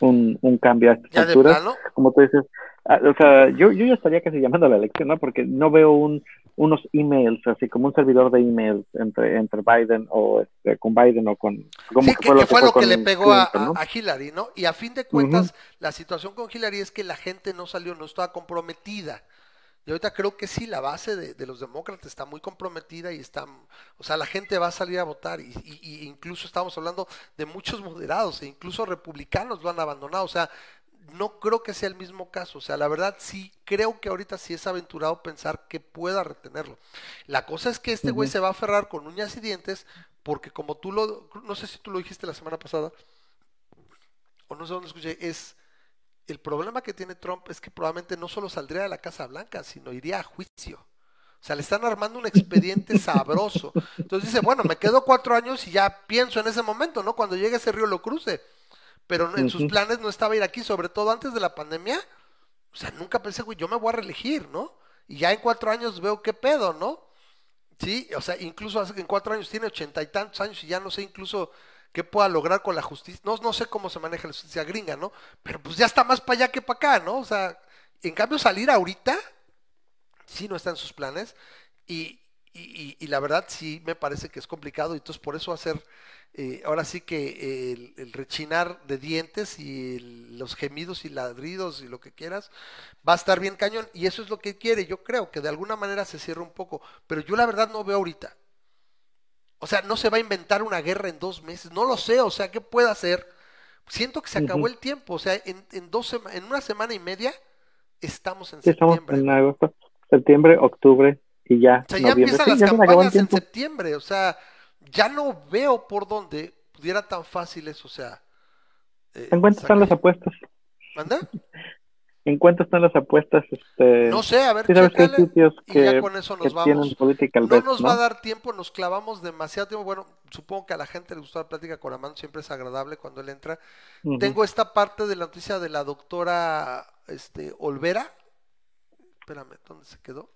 un, un cambio a estas alturas. Como tú dices, ah, o sea, yo, yo ya estaría casi llamando a la elección, ¿no? Porque no veo un, unos emails, así como un servidor de emails entre, entre Biden o este, con Biden o con... Como Sí, que, que fue lo que le pegó a, ¿no? a- a Hillary, ¿no? Y a fin de cuentas, la situación con Hillary es que la gente no salió, no estaba comprometida. Y ahorita creo que sí, la base de, de los demócratas está muy comprometida y está, o sea, la gente va a salir a votar y, y- y incluso estamos hablando de muchos moderados e incluso republicanos lo han abandonado, o sea, no creo que sea el mismo caso, o sea, la verdad sí creo que ahorita sí es aventurado pensar que pueda retenerlo. La cosa es que este güey se va a aferrar con uñas y dientes porque como tú lo, no sé si tú lo dijiste la semana pasada, o no sé dónde escuché, es el problema que tiene Trump es que probablemente no solo saldría de la Casa Blanca, sino iría a juicio. O sea, le están armando un expediente sabroso. Entonces dice, bueno, me quedo cuatro años y ya pienso en ese momento, ¿no? Cuando llegue ese río lo cruce. Pero en sus planes no estaba ir aquí, sobre todo antes de la pandemia. O sea, nunca pensé, güey, yo me voy a reelegir, ¿no? Y ya en cuatro años veo qué pedo, ¿no? Sí, o sea, incluso hace- en cuatro años tiene ochenta y tantos años y ya no sé incluso qué pueda lograr con la justicia. No, no sé cómo se maneja la justicia gringa, ¿no? Pero pues ya está más para allá que para acá, ¿no? O sea, en cambio salir ahorita, sí no está en sus planes y, y- y- y la verdad sí me parece que es complicado y entonces por eso hacer, eh, ahora sí que el, el rechinar de dientes y el- los gemidos y ladridos y lo que quieras va a estar bien cañón. Y eso es lo que quiere, yo creo que de alguna manera se cierra un poco, pero yo la verdad no veo ahorita. O sea, no se va a inventar una guerra en dos meses, no lo sé, o sea, ¿qué puede hacer? Siento que se acabó el tiempo, o sea, en, en dos en una semana y media estamos en Sí, estamos septiembre. en agosto, septiembre, octubre y ya O sea, ya empiezan Sí, las campañas en septiembre, o sea, ya no veo por dónde pudiera tan fácil eso, o sea. eh, ¿En cuánto están las apuestas? ¿Manda? ¿En cuánto están las apuestas? Este, No sé, a ver, sí sabes que hay sitios y ya con eso nos vamos. No nos ¿no? va a dar tiempo, nos clavamos demasiado tiempo. Bueno, supongo que a la gente le gustó la plática con Amando, siempre es agradable cuando él entra. Tengo esta parte de la noticia de la doctora este, Olvera. Espérame, ¿dónde se quedó?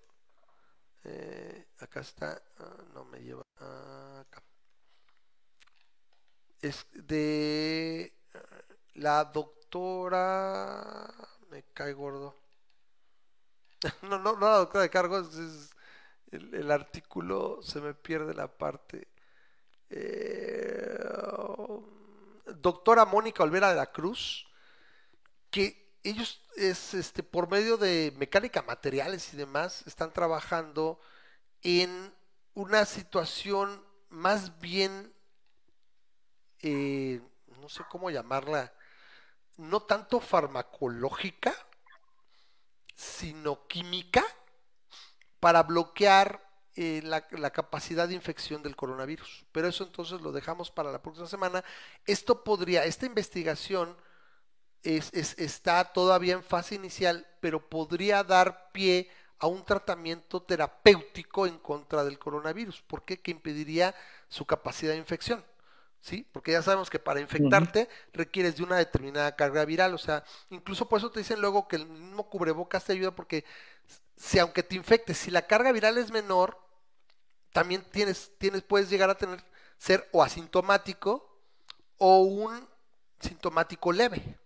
Eh, acá está. ah, no me lleva. ah, acá. Es de la doctora. Me cae gordo. No, no, no la doctora de cargo, es, el artículo se me pierde la parte. Eh, doctora Mónica Olvera de la Cruz, que ellos es este por medio de mecánica materiales y demás están trabajando en una situación más bien eh, no sé cómo llamarla, no tanto farmacológica, sino química para bloquear eh, la, capacidad de infección del coronavirus. Pero eso entonces lo dejamos para la próxima semana. Esto podría, esta investigación es, es- está todavía en fase inicial, pero podría dar pie a un tratamiento terapéutico en contra del coronavirus. ¿Por qué? Que impediría su capacidad de infección. ¿Sí? Porque ya sabemos que para infectarte requieres de una determinada carga viral. O sea, incluso por eso te dicen luego que el mismo cubrebocas te ayuda porque si aunque te infectes, si la carga viral es menor, también tienes, tienes, puedes llegar a tener, ser o asintomático o un sintomático leve.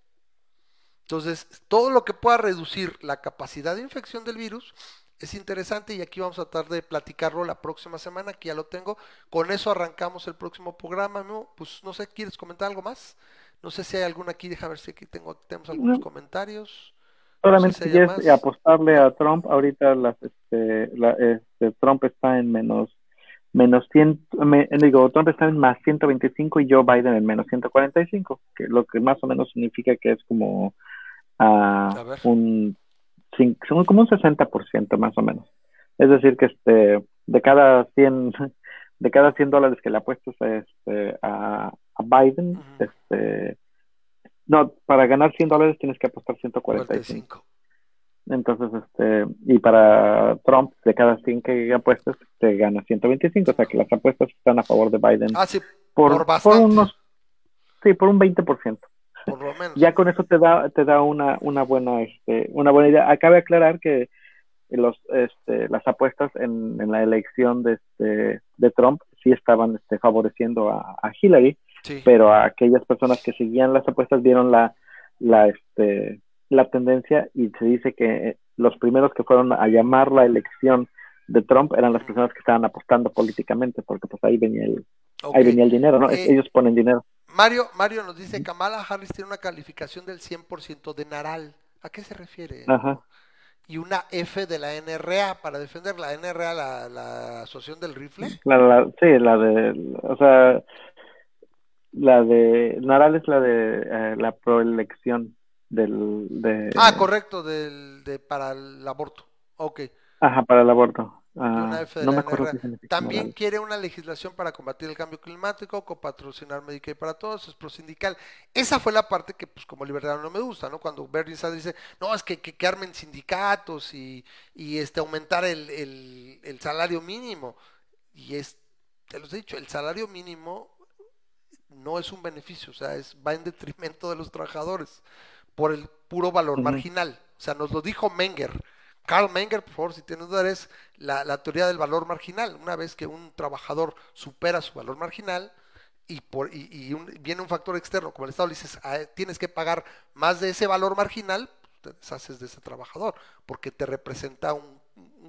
Entonces, todo lo que pueda reducir la capacidad de infección del virus es interesante y aquí vamos a tratar de platicarlo la próxima semana, aquí ya lo tengo. Con eso arrancamos el próximo programa. ¿no? Pues no sé, ¿quieres comentar algo más? No sé si hay alguna aquí, déjame ver si aquí tengo, tenemos algunos No. comentarios. Solamente si apostarle a Trump, ahorita las, este, la, este, Trump está en menos, menos 100, me- digo, Trump está en más 125 y Joe Biden en menos 145, que lo que más o menos significa que es como A ver. un, son como un 60% más o menos. Es decir, que este, de cada 100, de cada 100 dólares que le apuestas este, a, a Biden, este, no, para ganar 100 dólares tienes que apostar 145. 45. Entonces, este, y para Trump, de cada 100 que apuestas, te gana 125. O sea que las apuestas están a favor de Biden Ah, sí, por, por por unos, sí, por un 20%. Por lo menos. Ya con eso te da, te da una, una buena, este, una buena idea. Acabe aclarar que los, este, las apuestas en, en la elección de, este, de Trump sí estaban este, favoreciendo a, a Hillary, Sí. pero aquellas personas que seguían las apuestas vieron la, la, este, la tendencia y se dice que los primeros que fueron a llamar la elección de Trump eran las personas que estaban apostando políticamente, porque pues ahí venía el, ahí venía el dinero, ¿no? Eh, Ellos ponen dinero. Mario, Mario nos dice, Kamala Harris tiene una calificación del 100% de Naral. ¿A qué se refiere? Ajá. Y una F de la NRA para defender la NRA, la, la Asociación del Rifle. La, la- sí, la de, o sea, la de, Naral es la de eh, la proelección del, de, Ah, correcto, del, de, para el aborto. Ok. ajá, para el aborto. Ah, no me acuerdo También quiere una legislación para combatir el cambio climático, copatrocinar Medicaid para todos, es prosindical. Esa fue la parte que, pues, como libertario no me gusta, ¿no? Cuando Bernie Sanders dice, no, es que, que, que armen sindicatos y, y este, aumentar el, el, el salario mínimo. Y es, te los he dicho, el salario mínimo no es un beneficio, o sea, es, va en detrimento de los trabajadores por el puro valor marginal. O sea, nos lo dijo Menger. Carl Menger, por favor, si tienes dudas, es la, teoría del valor marginal. Una vez que un trabajador supera su valor marginal y, por, y, viene un factor externo, como el Estado le dices, "Ah, tienes que pagar más de ese valor marginal, te deshaces de ese trabajador, porque te representa un,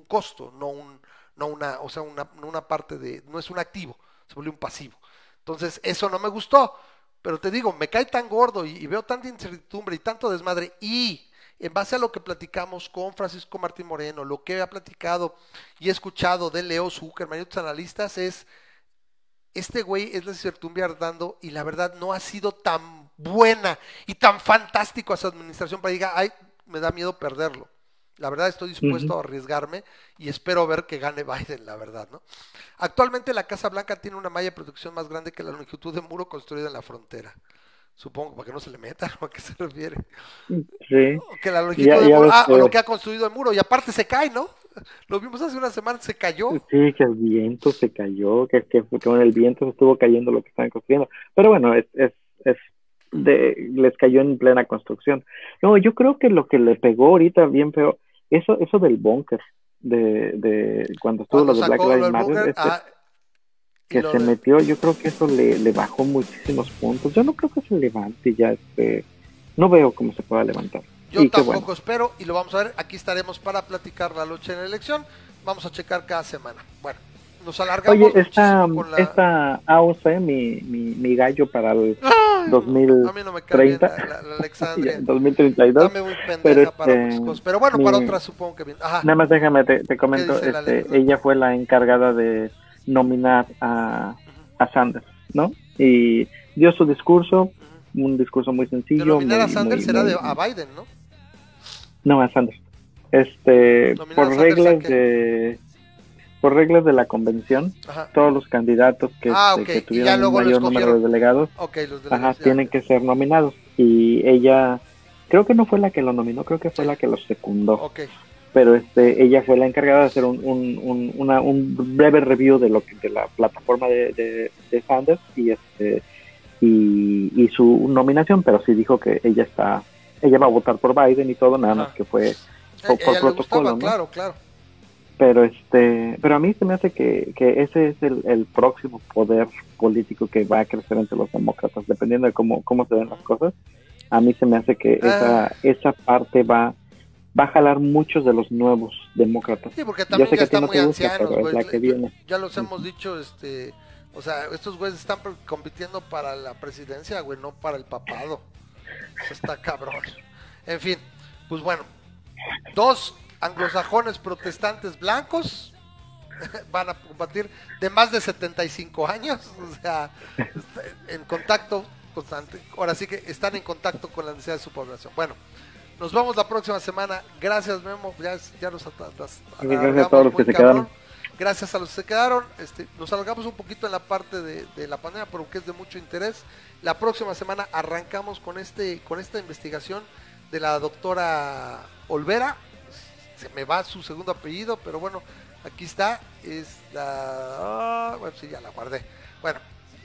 costo, no un, no una, o sea, una, parte de, no es un activo, se vuelve un pasivo. Entonces, eso no me gustó. Pero te digo, me cae tan gordo y veo tanta incertidumbre y tanto desmadre. Y en base a lo que platicamos con Francisco Martín Moreno, lo que ha platicado y escuchado de Leo Zuckerman y otros analistas es, este güey es la incertidumbre ardando y la verdad no ha sido tan buena y tan fantástico a su administración para que diga, ay, me da miedo perderlo. La verdad estoy dispuesto a arriesgarme y espero ver que gane Biden, la verdad, ¿no? Actualmente la Casa Blanca tiene una malla de protección más grande que la longitud de muro construida en la frontera. Supongo, para que no se le meta, ¿o ¿a qué se refiere? Sí. O Que la longitud Ya- muro, ah, o lo que ha construido el muro, y aparte se cae, ¿no? Lo vimos hace una semana, se cayó. Sí, que el viento se cayó, que, que, que con el viento se estuvo cayendo lo que estaban construyendo. Pero bueno, es, es, es de, les cayó en plena construcción. No, yo creo que lo que le pegó ahorita bien feo, eso, eso del búnker, de, de cuando estuvo Cuando lo de Black Lives Matter, este, ah, que se de- metió, yo creo que eso le, le bajó muchísimos puntos. Yo no creo que se levante ya, este, no veo cómo se pueda levantar. Yo y tampoco bueno. espero y lo vamos a ver. Aquí estaremos para platicar la lucha en la elección. Vamos a checar cada semana. Bueno, nos alargamos. Oye, esta, con la- esta AOC, mi, mi, mi gallo para el Ay, 2030. A mí no me cae bien la, la- la Alexandria. 2032. Dame muy pendeja pero para este, cosas. Pero bueno, para otras supongo que bien. Ajá. Nada más déjame, te, te comento, este, ella fue la encargada de nominar a, a Sanders, ¿no? Y dio su discurso, un discurso muy sencillo. Denominar a muy- Sanders muy- será muy- de, a Biden, ¿no? No, a Sanders. Este, Nominar a por Sanders, ¿a reglas de por reglas de la convención, Ajá. todos los candidatos que, Ah, este, ok, que ya tuvieron lo mayor número de delegados, Ok, los de ajá, tienen que ser nominados. Y ella, creo que no fue la que lo nominó, creo que fue la que los secundó. Pero este ella fue la encargada de hacer un, un, un, una- un breve review de lo que de la plataforma de, de, de Sanders y este y, y su nominación pero sí dijo que ella está ella va a votar por Biden y todo nada más que fue Eh, por, protocolo gustaba, ¿no? claro, claro. pero este pero a mí se me hace que, que ese es el, el próximo poder político que va a crecer entre los demócratas dependiendo de cómo cómo se ven las cosas a mí se me hace que Ah. esa esa parte va va a jalar muchos de los nuevos demócratas Sí, porque también ya están no muy gusta, ancianos, es güey. la que Ya- viene. Ya los hemos dicho, este, o sea, estos güeyes están compitiendo para la presidencia, güey, no para el papado. Eso está cabrón. En fin, pues bueno, dos anglosajones protestantes blancos van a combatir de más de 75 años, o sea, en contacto constante. Ahora sí que están en contacto con la necesidad de su población. Bueno, nos vamos la próxima semana. Gracias, Memo. Ya, ya nos at- at- Gracias a todos los que se cabrón. quedaron. Gracias a los que se quedaron. Este, nos alargamos un poquito en la parte de, de la pandemia, pero que es de mucho interés. La próxima semana arrancamos con este, con esta investigación de la doctora Olvera. Se me va su segundo apellido, pero bueno, aquí está. Es la. ah, Bueno, sí, ya la guardé. Bueno,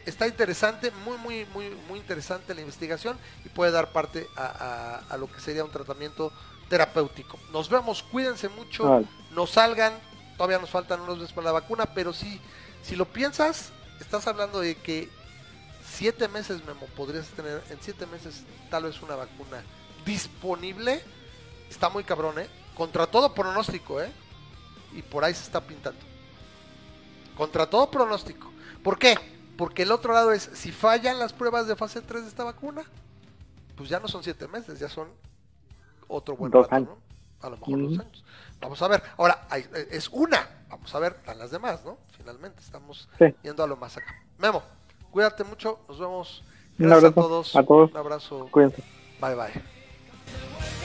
está interesante, muy, muy, muy, muy interesante la investigación y puede dar parte a, a- a lo que sería un tratamiento terapéutico. Nos vemos, cuídense mucho, Vale. no salgan, todavía nos faltan unos meses para la vacuna, pero sí, si lo piensas, estás hablando de que siete meses, Memo, podrías tener en siete meses tal vez una vacuna disponible. Está muy cabrón, ¿eh? Contra todo pronóstico, ¿eh? Y por ahí se está pintando. Contra todo pronóstico. ¿Por qué? Porque el otro lado es, si fallan las pruebas de fase 3 de esta vacuna, pues ya no son siete meses, ya son otro buen Dos rato, años. ¿no? A lo mejor dos Ujú. años. Vamos a ver. Ahora, hay- eh, es una. Vamos a ver a las demás, ¿no? Finalmente, estamos Sí. yendo a lo más acá. Memo, cuídate mucho. Nos vemos. Un Gracias a abrazo todos. a todos. Un abrazo. Cuídense. Bye bye.